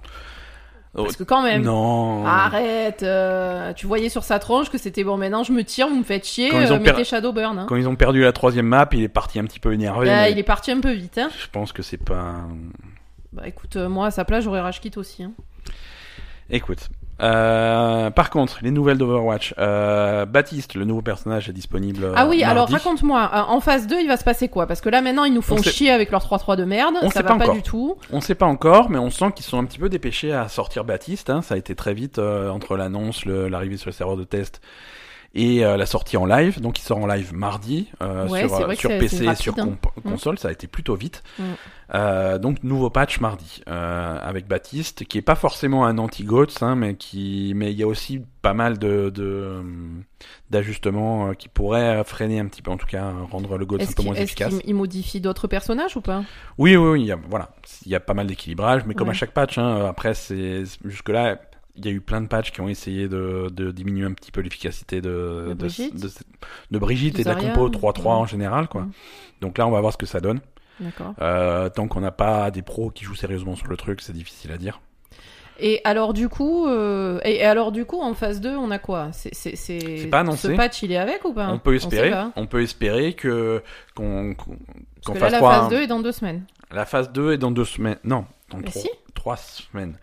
Parce que quand même. Non. Arrête, euh, tu voyais sur sa tronche que c'était bon. Maintenant, je me tire, vous me faites chier, Quand ils euh, ont mettez Shadowburn. Hein. Quand ils ont perdu la troisième map, il est parti un petit peu énervé. Mais il est parti un peu vite. Hein. Je pense que c'est pas. Bah écoute, euh, moi à sa place, j'aurais rage kit aussi. Hein. Écoute. Euh, par contre, les nouvelles d'Overwatch. Euh, Baptiste, le nouveau personnage, est disponible. euh, ah oui, alors raconte-moi, euh, en phase 2, il va se passer quoi? Parce que là maintenant, ils nous font On sait- chier avec leur 3-3 de merde, On ça sait va pas pas encore. du tout. On sait pas encore, mais on sent qu'ils sont un petit peu dépêchés à sortir Baptiste. hein. Ça a été très vite euh, entre l'annonce, l'arrivée sur le serveur de test et la sortie en live. Donc il sort en live mardi euh, Ouais, sur, PC et sur hein. Mm. console. Ça a été plutôt vite. Mm. Euh, donc nouveau patch mardi euh, avec Baptiste, qui est pas forcément un anti-goats, hein, mais qui, mais il y a aussi pas mal de de- d'ajustements euh, qui pourraient freiner un petit peu, en tout cas rendre le goats un Est-ce peu qu'il moins est-ce efficace. qu'il- il modifie d'autres personnages ou pas? Oui, oui, oui, il y a, voilà, il y a pas mal d'équilibrage, mais comme Ouais. à chaque patch, hein, après, c'est jusque là, il y a eu plein de patchs qui ont essayé de, de diminuer un petit peu l'efficacité de, De Brigitte de, de Brigitte et de la compo 3-3 ouais. en général, quoi. Donc là, on va voir ce que ça donne. Euh, tant qu'on n'a pas des pros qui jouent sérieusement sur le truc, c'est difficile à dire. Et alors du coup, euh, et, et alors du coup, en phase 2, on a quoi? C'est c'est c'est C'est pas annoncé. Ce patch, il est avec ou pas? On peut espérer, pas. on peut espérer que qu'on là, la phase 2 est dans deux semaines. La phase 2 est dans deux semaines. Non, dans trois, si. trois semaines.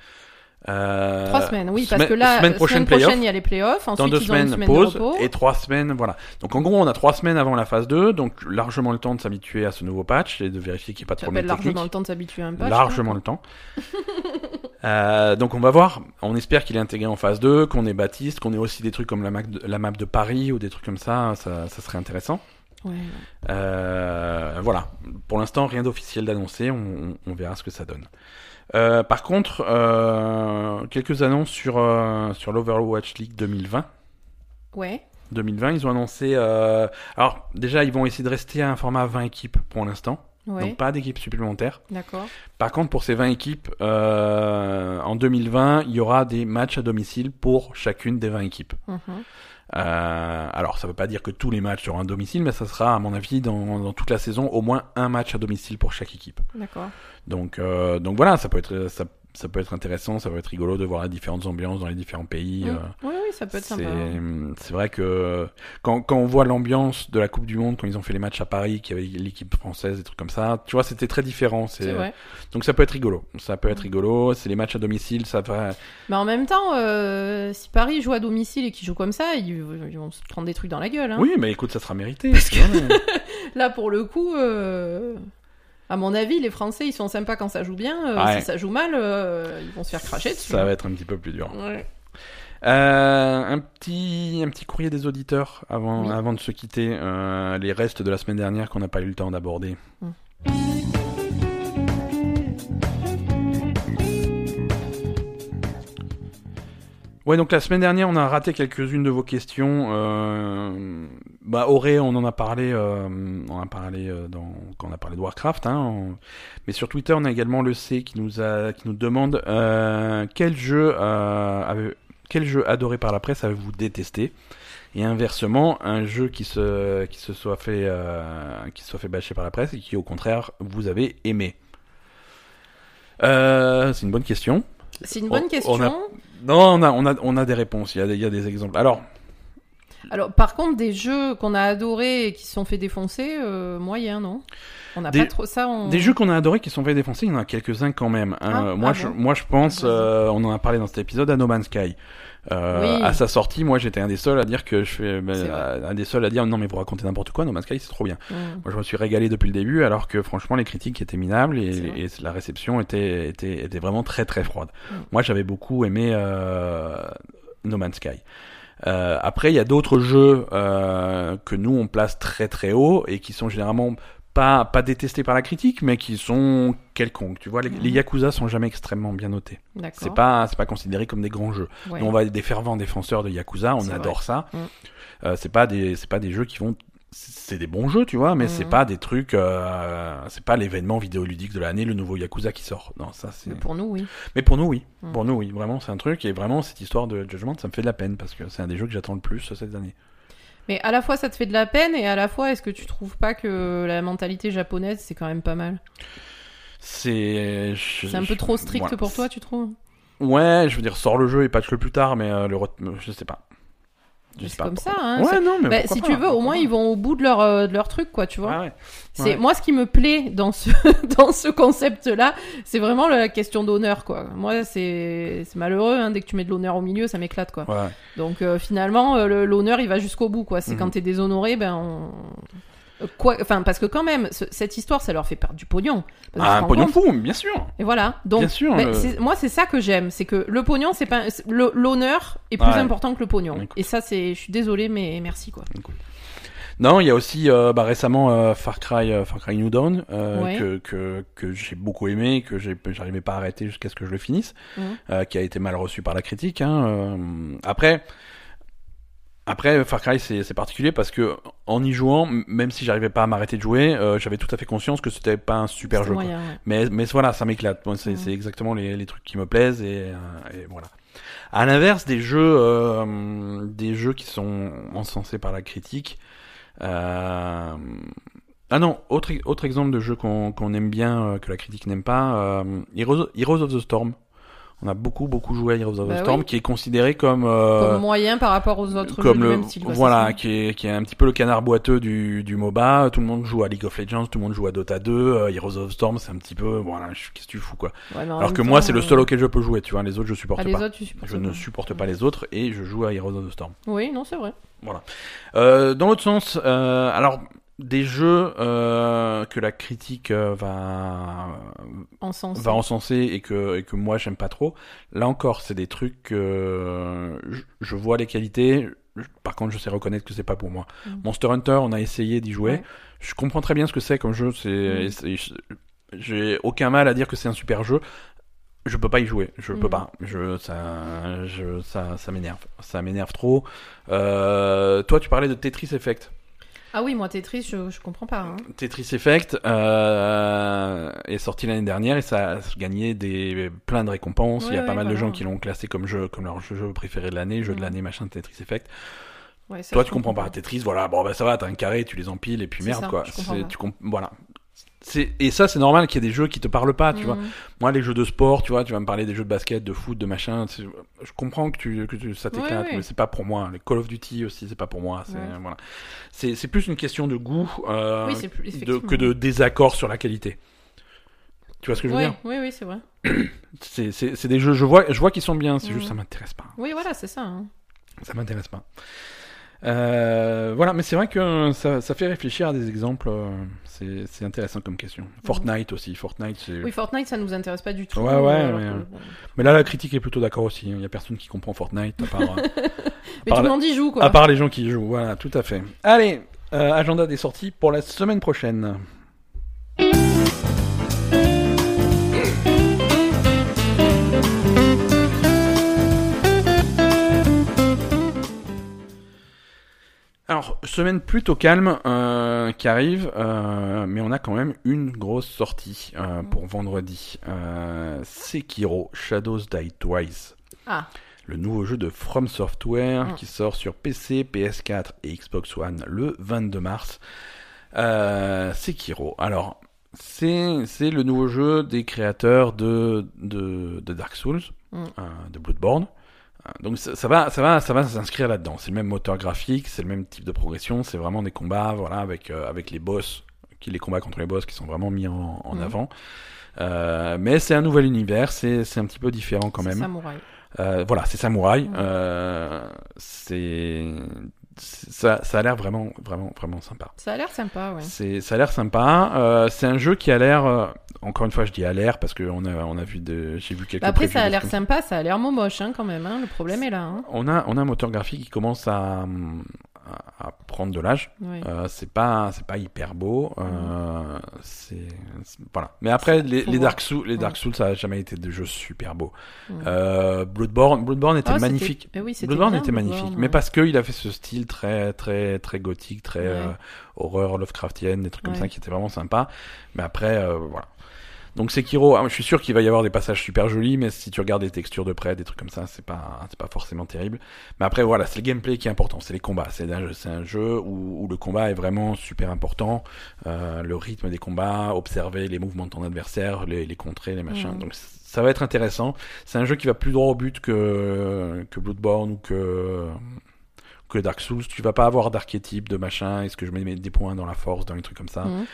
Euh, Trois semaines, oui, parce semaine- que là, semaine prochaine, playoff. il y a les playoffs. Ensuite, dans deux ils ont une semaines semaine pause de repos. et trois semaines voilà donc en gros on a trois semaines avant la phase 2 donc largement le temps de s'habituer à ce nouveau patch et de vérifier qu'il n'y a pas de problème largement technique le temps de s'habituer à un patch. largement le temps Euh, donc on va voir on espère qu'il est intégré en phase 2 qu'on ait Baptiste qu'on ait aussi des trucs comme la map de, la map de Paris ou des trucs comme ça ça, ça serait intéressant Ouais. euh, voilà. Pour l'instant, rien d'officiel d'annoncé. On, on- on verra ce que ça donne. Euh, par contre, euh, quelques annonces sur, euh, sur l'Overwatch League 2020. Ouais. 2020, ils ont annoncé. Alors, déjà, ils vont essayer de rester à un format 20 équipes pour l'instant. Ouais. Donc, pas d'équipes supplémentaires. D'accord. Par contre, pour ces 20 équipes, en 2020, il y aura des matchs à domicile pour chacune des 20 équipes. Mhm. Euh, alors, ça veut pas dire que tous les matchs seront à domicile, mais ça sera, à mon avis, dans, dans toute la saison, au moins un match à domicile pour chaque équipe. D'accord. Donc, euh, donc voilà, ça peut être, ça, ça peut être intéressant, ça peut être rigolo de voir les différentes ambiances dans les différents pays. Mm. euh, Oui, oui, ça peut être sympa. c'est vrai que quand, quand on voit l'ambiance de la Coupe du Monde, quand ils ont fait les matchs à Paris, qu'il y avait l'équipe française, des trucs comme ça, tu vois, c'était très différent. C'est vrai. Donc ça peut être rigolo. Ça peut être rigolo. C'est les matchs à domicile, ça va. Mais en même temps, euh, si Paris joue à domicile et qu'ils jouent comme ça, ils, ils vont se prendre des trucs dans la gueule. Hein. Oui, mais écoute, ça sera mérité. Parce Là, pour le coup, euh, à mon avis, les Français, ils sont sympas quand ça joue bien. euh, Ouais. Si ça joue mal, euh, ils vont se faire cracher dessus. ça va être un petit peu plus dur. Ouais. Euh, un petit un petit courrier des auditeurs avant Oui. avant de se quitter. euh, les restes de la semaine dernière qu'on n'a pas eu le temps d'aborder. Mm. Ouais, donc la semaine dernière, on a raté quelques-unes de vos questions. Euh, bah, Auré, on en a parlé, euh, on a parlé euh, dans, quand on a parlé de Warcraft. Hein, Mais sur Twitter, on a également le C qui nous a, qui nous demande euh, quel jeu, euh, avez- quel jeu adoré par la presse avez-vous détesté? Et inversement, un jeu qui se, qui se soit fait, euh, qui se soit fait bâcher par la presse et qui, au contraire, vous avez aimé. C'est une bonne question. C'est une On- bonne on question. a- Non, on a, on a, on a des réponses. Il y a des, il y a des exemples. Alors, Alors, par contre, des jeux qu'on a adorés et qui se sont fait défoncer, euh, moyen, non? On n'a pas trop ça. On... Des jeux qu'on a adorés qui sont fait défoncer, il y en a quelques-uns quand même. hein. Ah, moi, ah je, bon? moi, je pense, euh, on en a parlé dans cet épisode, à No Man's Sky. Euh, Oui. À sa sortie, moi, j'étais un des seuls à dire que je fais, ben, un des seuls à dire non mais vous racontez n'importe quoi, No Man's Sky c'est trop bien. Mm. Moi, je me suis régalé depuis le début, alors que franchement, les critiques étaient minables et la réception était, était, était vraiment très très froide. Mm. Moi, j'avais beaucoup aimé euh, No Man's Sky. Euh, après, il y a d'autres jeux euh, que nous on place très très haut et qui sont généralement pas pas détestés par la critique, mais qui sont quelconques. Tu vois, les, Mhm. les Yakuza sont jamais extrêmement bien notés. C'est pas c'est pas considéré comme des grands jeux. Ouais. Nous, on va être des fervents défenseurs de Yakuza, on adore ça. Mm. Euh, c'est pas des c'est pas des jeux qui vont c'est des bons jeux, tu vois, mais c'est Mhm. pas des trucs euh, c'est pas l'événement vidéoludique de l'année, le nouveau Yakuza qui sort. Non, ça c'est Mais pour nous, oui. mais pour nous, oui. Mm. Pour nous, oui. Vraiment, c'est un truc. Et vraiment, cette histoire de Judgment, ça me fait de la peine parce que c'est un des jeux que j'attends le plus cette année. Mais à la fois, ça te fait de la peine et à la fois, est-ce que tu trouves pas que la mentalité japonaise, c'est quand même pas mal? C'est. C'est un peu trop strict voilà. pour toi, tu trouves? Ouais, je veux dire, sors le jeu et patch le plus tard, mais euh, le. Je sais pas. C'est comme pourquoi. ça, hein. Ouais, non, mais. Bah, si pas, tu veux, au moins pas. ils vont au bout de leur, euh, de leur truc, quoi, tu vois. Ouais. C'est Ouais. moi ce qui me plaît dans ce dans ce concept-là, c'est vraiment la question d'honneur, quoi. Moi, c'est c'est malheureux, hein, dès que tu mets de l'honneur au milieu, ça m'éclate, quoi. Ouais. Donc euh, finalement, euh, l'honneur, il va jusqu'au bout, quoi. C'est Mhm. quand t'es déshonoré, ben on... Euh, Quoi, enfin, parce que quand même, ce- cette histoire, ça leur fait perdre du pognon. Ah, un pognon fou, bien sûr. Et voilà. Donc, Bien sûr, ben, le- c'est- moi, c'est ça que j'aime, c'est que le pognon, c'est pas l'honneur est plus Ouais. important que le pognon. Écoute. Et ça, c'est, je suis désolée, mais merci, quoi. Non, il y a aussi euh, bah, récemment euh, Far Cry, euh, Far Cry New Dawn euh, Ouais. que que, que j'ai beaucoup aimé, que j'arrivais pas à arrêter jusqu'à ce que je le finisse, euh, qui a été mal reçu par la critique. Hein, euh, après. Après, Far Cry, c'est particulier parce que en y jouant, même si j'arrivais pas à m'arrêter de jouer, euh, j'avais tout à fait conscience que c'était pas un super jeu. moyen, ouais. Mais, mais voilà, ça m'éclate. Moi, c'est exactement les, les trucs qui me plaisent et, euh, et voilà. À l'inverse des jeux, euh, des jeux qui sont encensés par la critique. Euh... Ah non, autre autre exemple de jeu qu'on qu'on aime bien euh, que la critique n'aime pas, euh, Heroes, Heroes of the Storm. On a beaucoup beaucoup joué à Heroes of Bah the Storm, oui. qui est considéré comme euh, Comme moyen par rapport aux autres jeux comme du le même style. voilà qui est qui est un petit peu le canard boiteux du du MOBA. Tout le monde joue à League of Legends tout le monde joue à Dota 2 euh, Heroes of the Storm c'est un petit peu voilà qu'est-ce que tu fous quoi. Ouais, alors que moi c'est le euh, seul auquel je peux jouer tu vois les autres je supporte ah, les autres, tu supportes je ne supporte pas les autres et je joue à Heroes of the Storm. Oui, non, c'est vrai. euh, dans l'autre sens euh, alors des jeux euh, que la critique euh, va En sens. va encenser et que, et que moi j'aime pas trop. Là encore, c'est des trucs que je, je vois les qualités. je- Par contre, je sais reconnaître que c'est pas pour moi. Mhm. Monster Hunter, on a essayé d'y jouer. Ouais. Je comprends très bien ce que c'est comme jeu. C'est, je- j'ai aucun mal à dire que c'est un super jeu. Je peux pas y jouer. Je peux Mhm. pas. Je, ça, je, ça, ça m'énerve. Ça m'énerve trop. Euh, toi, tu parlais de Tetris Effect. Ah oui, moi, Tetris, je, je comprends pas. hein. Tetris Effect euh, est sorti l'année dernière et ça a gagné des plein de récompenses. Il y a Ouais, pas mal de gens qui l'ont classé comme jeu, comme leur jeu préféré de l'année, jeu de Mhm. l'année, machin, Tetris Effect. Ouais, ça, Toi, tu comprends pas Tetris, voilà, bon bah ça va, t'as un carré, tu les empiles et puis merde ça, quoi. tu comp- voilà. Et ça c'est normal qu'il y ait des jeux qui te parlent pas, tu vois. Mhm. Moi, les jeux de sport, tu vois, tu vas me parler des jeux de basket, de foot, de machin. Je comprends que, tu, que tu- ça t'éclate, Ouais, ouais. mais c'est pas pour moi. Les Call of Duty aussi, c'est pas pour moi. C'est Ouais. voilà. C'est c'est plus une question de goût euh, Oui, plus- de- que de désaccord sur la qualité. Tu vois ce que je veux dire? Oui, oui, c'est vrai. C'est des jeux, je vois, je vois qu'ils sont bien. C'est Mhm. juste ça m'intéresse pas. Oui, voilà, c'est ça. hein. Ça m'intéresse pas. Euh, voilà, mais c'est vrai que ça, ça fait réfléchir à des exemples. euh, C'est intéressant comme question. Fortnite aussi. Fortnite, c'est. Oui, Fortnite, ça nous intéresse pas du tout. Ouais, ouais, mais, que, euh. Mais là, la critique est plutôt d'accord aussi. Il y a personne qui comprend Fortnite à part. euh, Mais tout le monde y joue, quoi. À part les gens qui y jouent, voilà, tout à fait. Allez, euh, agenda des sorties pour la semaine prochaine. Alors, semaine plutôt calme euh, qui arrive, euh, mais on a quand même une grosse sortie euh, pour vendredi. Euh, Sekiro Shadows Die Twice Ah, le nouveau jeu de From Software Mm. qui sort sur PC, PS4 et Xbox One le 22 mars. Euh, Sekiro. Alors, c'est c'est le nouveau jeu des créateurs de, de, de Dark Souls, Mm. euh, de Bloodborne. Donc ça, ça va, ça va, ça va s'inscrire là-dedans. C'est le même moteur graphique, c'est le même type de progression, c'est vraiment des combats, voilà, avec euh, avec les boss, qui les combats contre les boss qui sont vraiment mis en, en Mhm. avant. Euh, mais c'est un nouvel univers, c'est c'est un petit peu différent quand même. Samouraï. Euh, voilà, c'est samouraï. Euh, c'est c'est- ça, ça a l'air vraiment, vraiment, vraiment sympa. Ça a l'air sympa, ouais. C'est, ça a l'air sympa. Euh, c'est un jeu qui a l'air, euh, encore une fois, je dis a l'air parce que on a, on a vu de, j'ai vu quelques. Bah après, ça a l'air sympa, ça a l'air moche hein, quand même. Hein. Le problème est là. Hein. On a, on a un moteur graphique qui commence à, à, à prendre de l'âge. Ouais. Euh, c'est pas, c'est pas hyper beau. Euh, c'est, voilà. Mais après, les. Dark Souls, les. Dark Souls, ça a jamais été des jeux super beaux. Ouais. Euh, Bloodborne, Bloodborne était Ah, magnifique. Eh oui, c'était Bloodborne bien, était magnifique, Bloodborne, mais parce qu'il a fait ce style très très très gothique, très euh, horreur Lovecraftienne, des trucs comme ça qui étaient vraiment sympas. Mais après, voilà. Donc Sekiro, ah, je suis sûr qu'il va y avoir des passages super jolis, mais si tu regardes les textures de près, des trucs comme ça, c'est pas c'est pas forcément terrible. Mais après voilà, c'est le gameplay qui est important, c'est les combats. C'est un, jeu- c'est un jeu où, où le combat est vraiment super important, euh, le rythme des combats, observer les mouvements de ton adversaire, les, les contrer, les machins. Mhm. Donc ça va être intéressant. C'est un jeu qui va plus droit au but que que Bloodborne ou que que Dark Souls, tu vas pas avoir d'archétype, de machin, est-ce que je mets des points dans la force, dans les trucs comme ça, Mhm.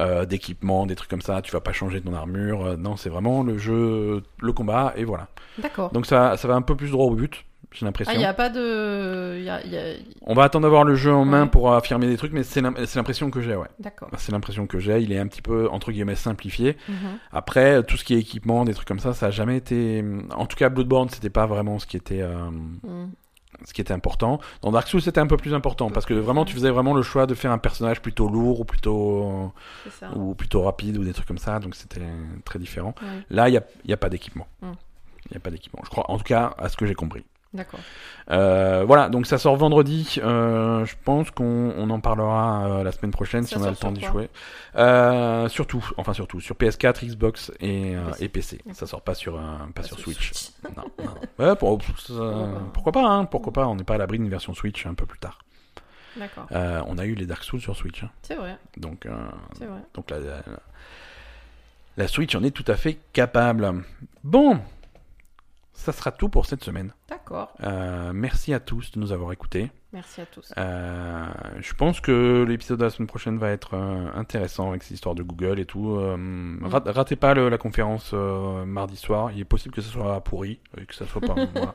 euh, d'équipement, des trucs comme ça, tu vas pas changer ton armure, euh, non, c'est vraiment le jeu, le combat, et voilà. D'accord. Donc ça, ça va un peu plus droit au but, j'ai Ah, l'impression. il n'y a pas de. y a- y a- On va attendre d'avoir le jeu en main Ouais. pour affirmer des trucs, mais c'est l'im- c'est l'impression que j'ai, ouais. D'accord. C'est l'impression que j'ai, il est un petit peu, entre guillemets, simplifié. Mhm. Après, tout ce qui est équipement, des trucs comme ça, ça a jamais été... En tout cas, Bloodborne, c'était pas vraiment ce qui était... euh, Mhm. Ce qui était important. Dans Dark Souls, c'était un peu plus important parce que vraiment, tu faisais vraiment le choix de faire un personnage plutôt lourd ou plutôt ou plutôt rapide ou des trucs comme ça, donc c'était très différent. Ouais. Là, il y a, y a pas d'équipement. Il Mm. y a pas d'équipement. Je crois, en tout cas, à ce que j'ai compris. D'accord. Euh, voilà, donc ça sort vendredi. Euh, je pense qu'on on en parlera euh, la semaine prochaine si on a le temps d'y jouer. Surtout, enfin surtout sur PS4, Xbox et, PC. et PC. D'accord. Ça sort pas sur pas, sur Switch. Switch. non, non. Ouais, pour- pourquoi pas hein, Pourquoi pas On n'est pas à l'abri d'une version Switch un peu plus tard. D'accord. On a eu les Dark Souls sur Switch, hein. C'est vrai. donc vrai. donc la, la, la Switch en est tout à fait capable. Bon, ça sera tout pour cette semaine. D'accord. Euh, merci à tous de nous avoir écoutés. Merci à tous. Euh, je pense que l'épisode de la semaine prochaine va être euh, intéressant avec ces histoires de Google et tout. Rat- ratez pas le- la conférence mardi soir. Il est possible que ce soit pourri, et que ça soit pas. voilà.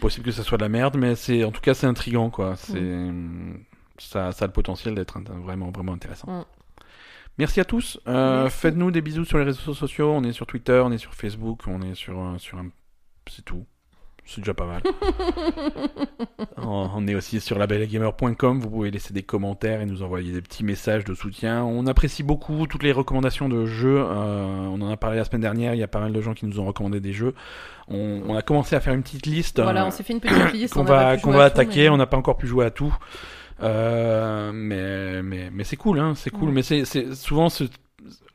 Possible que ça soit de la merde, mais c'est en tout cas c'est intrigant quoi. C'est ça, ça a le potentiel d'être vraiment vraiment intéressant. Mm. Merci à tous. Euh. Faites-nous des bisous sur les réseaux sociaux. On est sur Twitter, on est sur Facebook, on est sur sur un... c'est tout. C'est déjà pas mal. On est aussi sur labelgamer.com. Vous pouvez laisser des commentaires et nous envoyer des petits messages de soutien. On apprécie beaucoup toutes les recommandations de jeux. Euh, on en a parlé la semaine dernière. Il y a pas mal de gens qui nous ont recommandé des jeux. On, on a commencé à faire une petite liste Voilà, euh, on s'est fait une petite liste. qu'on va, qu'on attaquer. mais- On n'a pas encore pu jouer à tout. Euh, mais mais, mais c'est cool, hein, c'est cool. Ouais. Mais c'est- souvent ce-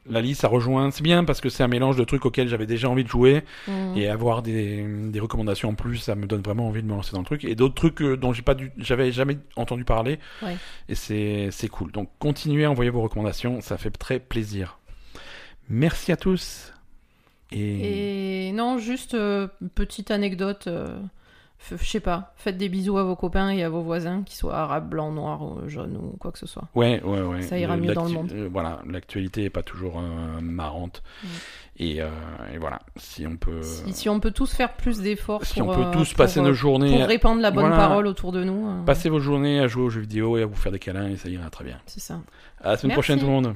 la liste, ça rejoint. C'est bien parce que c'est un mélange de trucs auxquels j'avais déjà envie de jouer. Mhm. Et avoir des, des recommandations en plus, ça me donne vraiment envie de me lancer dans le truc. Et d'autres trucs euh, dont j'ai pas dû, j'avais jamais entendu parler. Ouais. Et c'est, c'est cool. Donc continuez à envoyer vos recommandations, ça fait très plaisir. Merci à tous. Et, Et non, juste euh, petite anecdote. euh, je sais pas, faites des bisous à vos copains et à vos voisins, qu'ils soient arabes, blancs, noirs, ou jaunes ou quoi que ce soit. ouais, ouais, ouais. Ça ira mieux dans le monde. euh, voilà, l'actualité est pas toujours euh, marrante. Et, euh, et voilà, si on peut, Si, si on peut tous faire plus d'efforts si pour, on peut euh, tous pour, passer euh, nos journées, pour répandre la bonne Voilà. parole autour de nous, euh, passer vos journées à jouer aux jeux vidéo et à vous faire des câlins, et ça ira très bien. c'est ça. À la semaine Merci. prochaine tout le monde.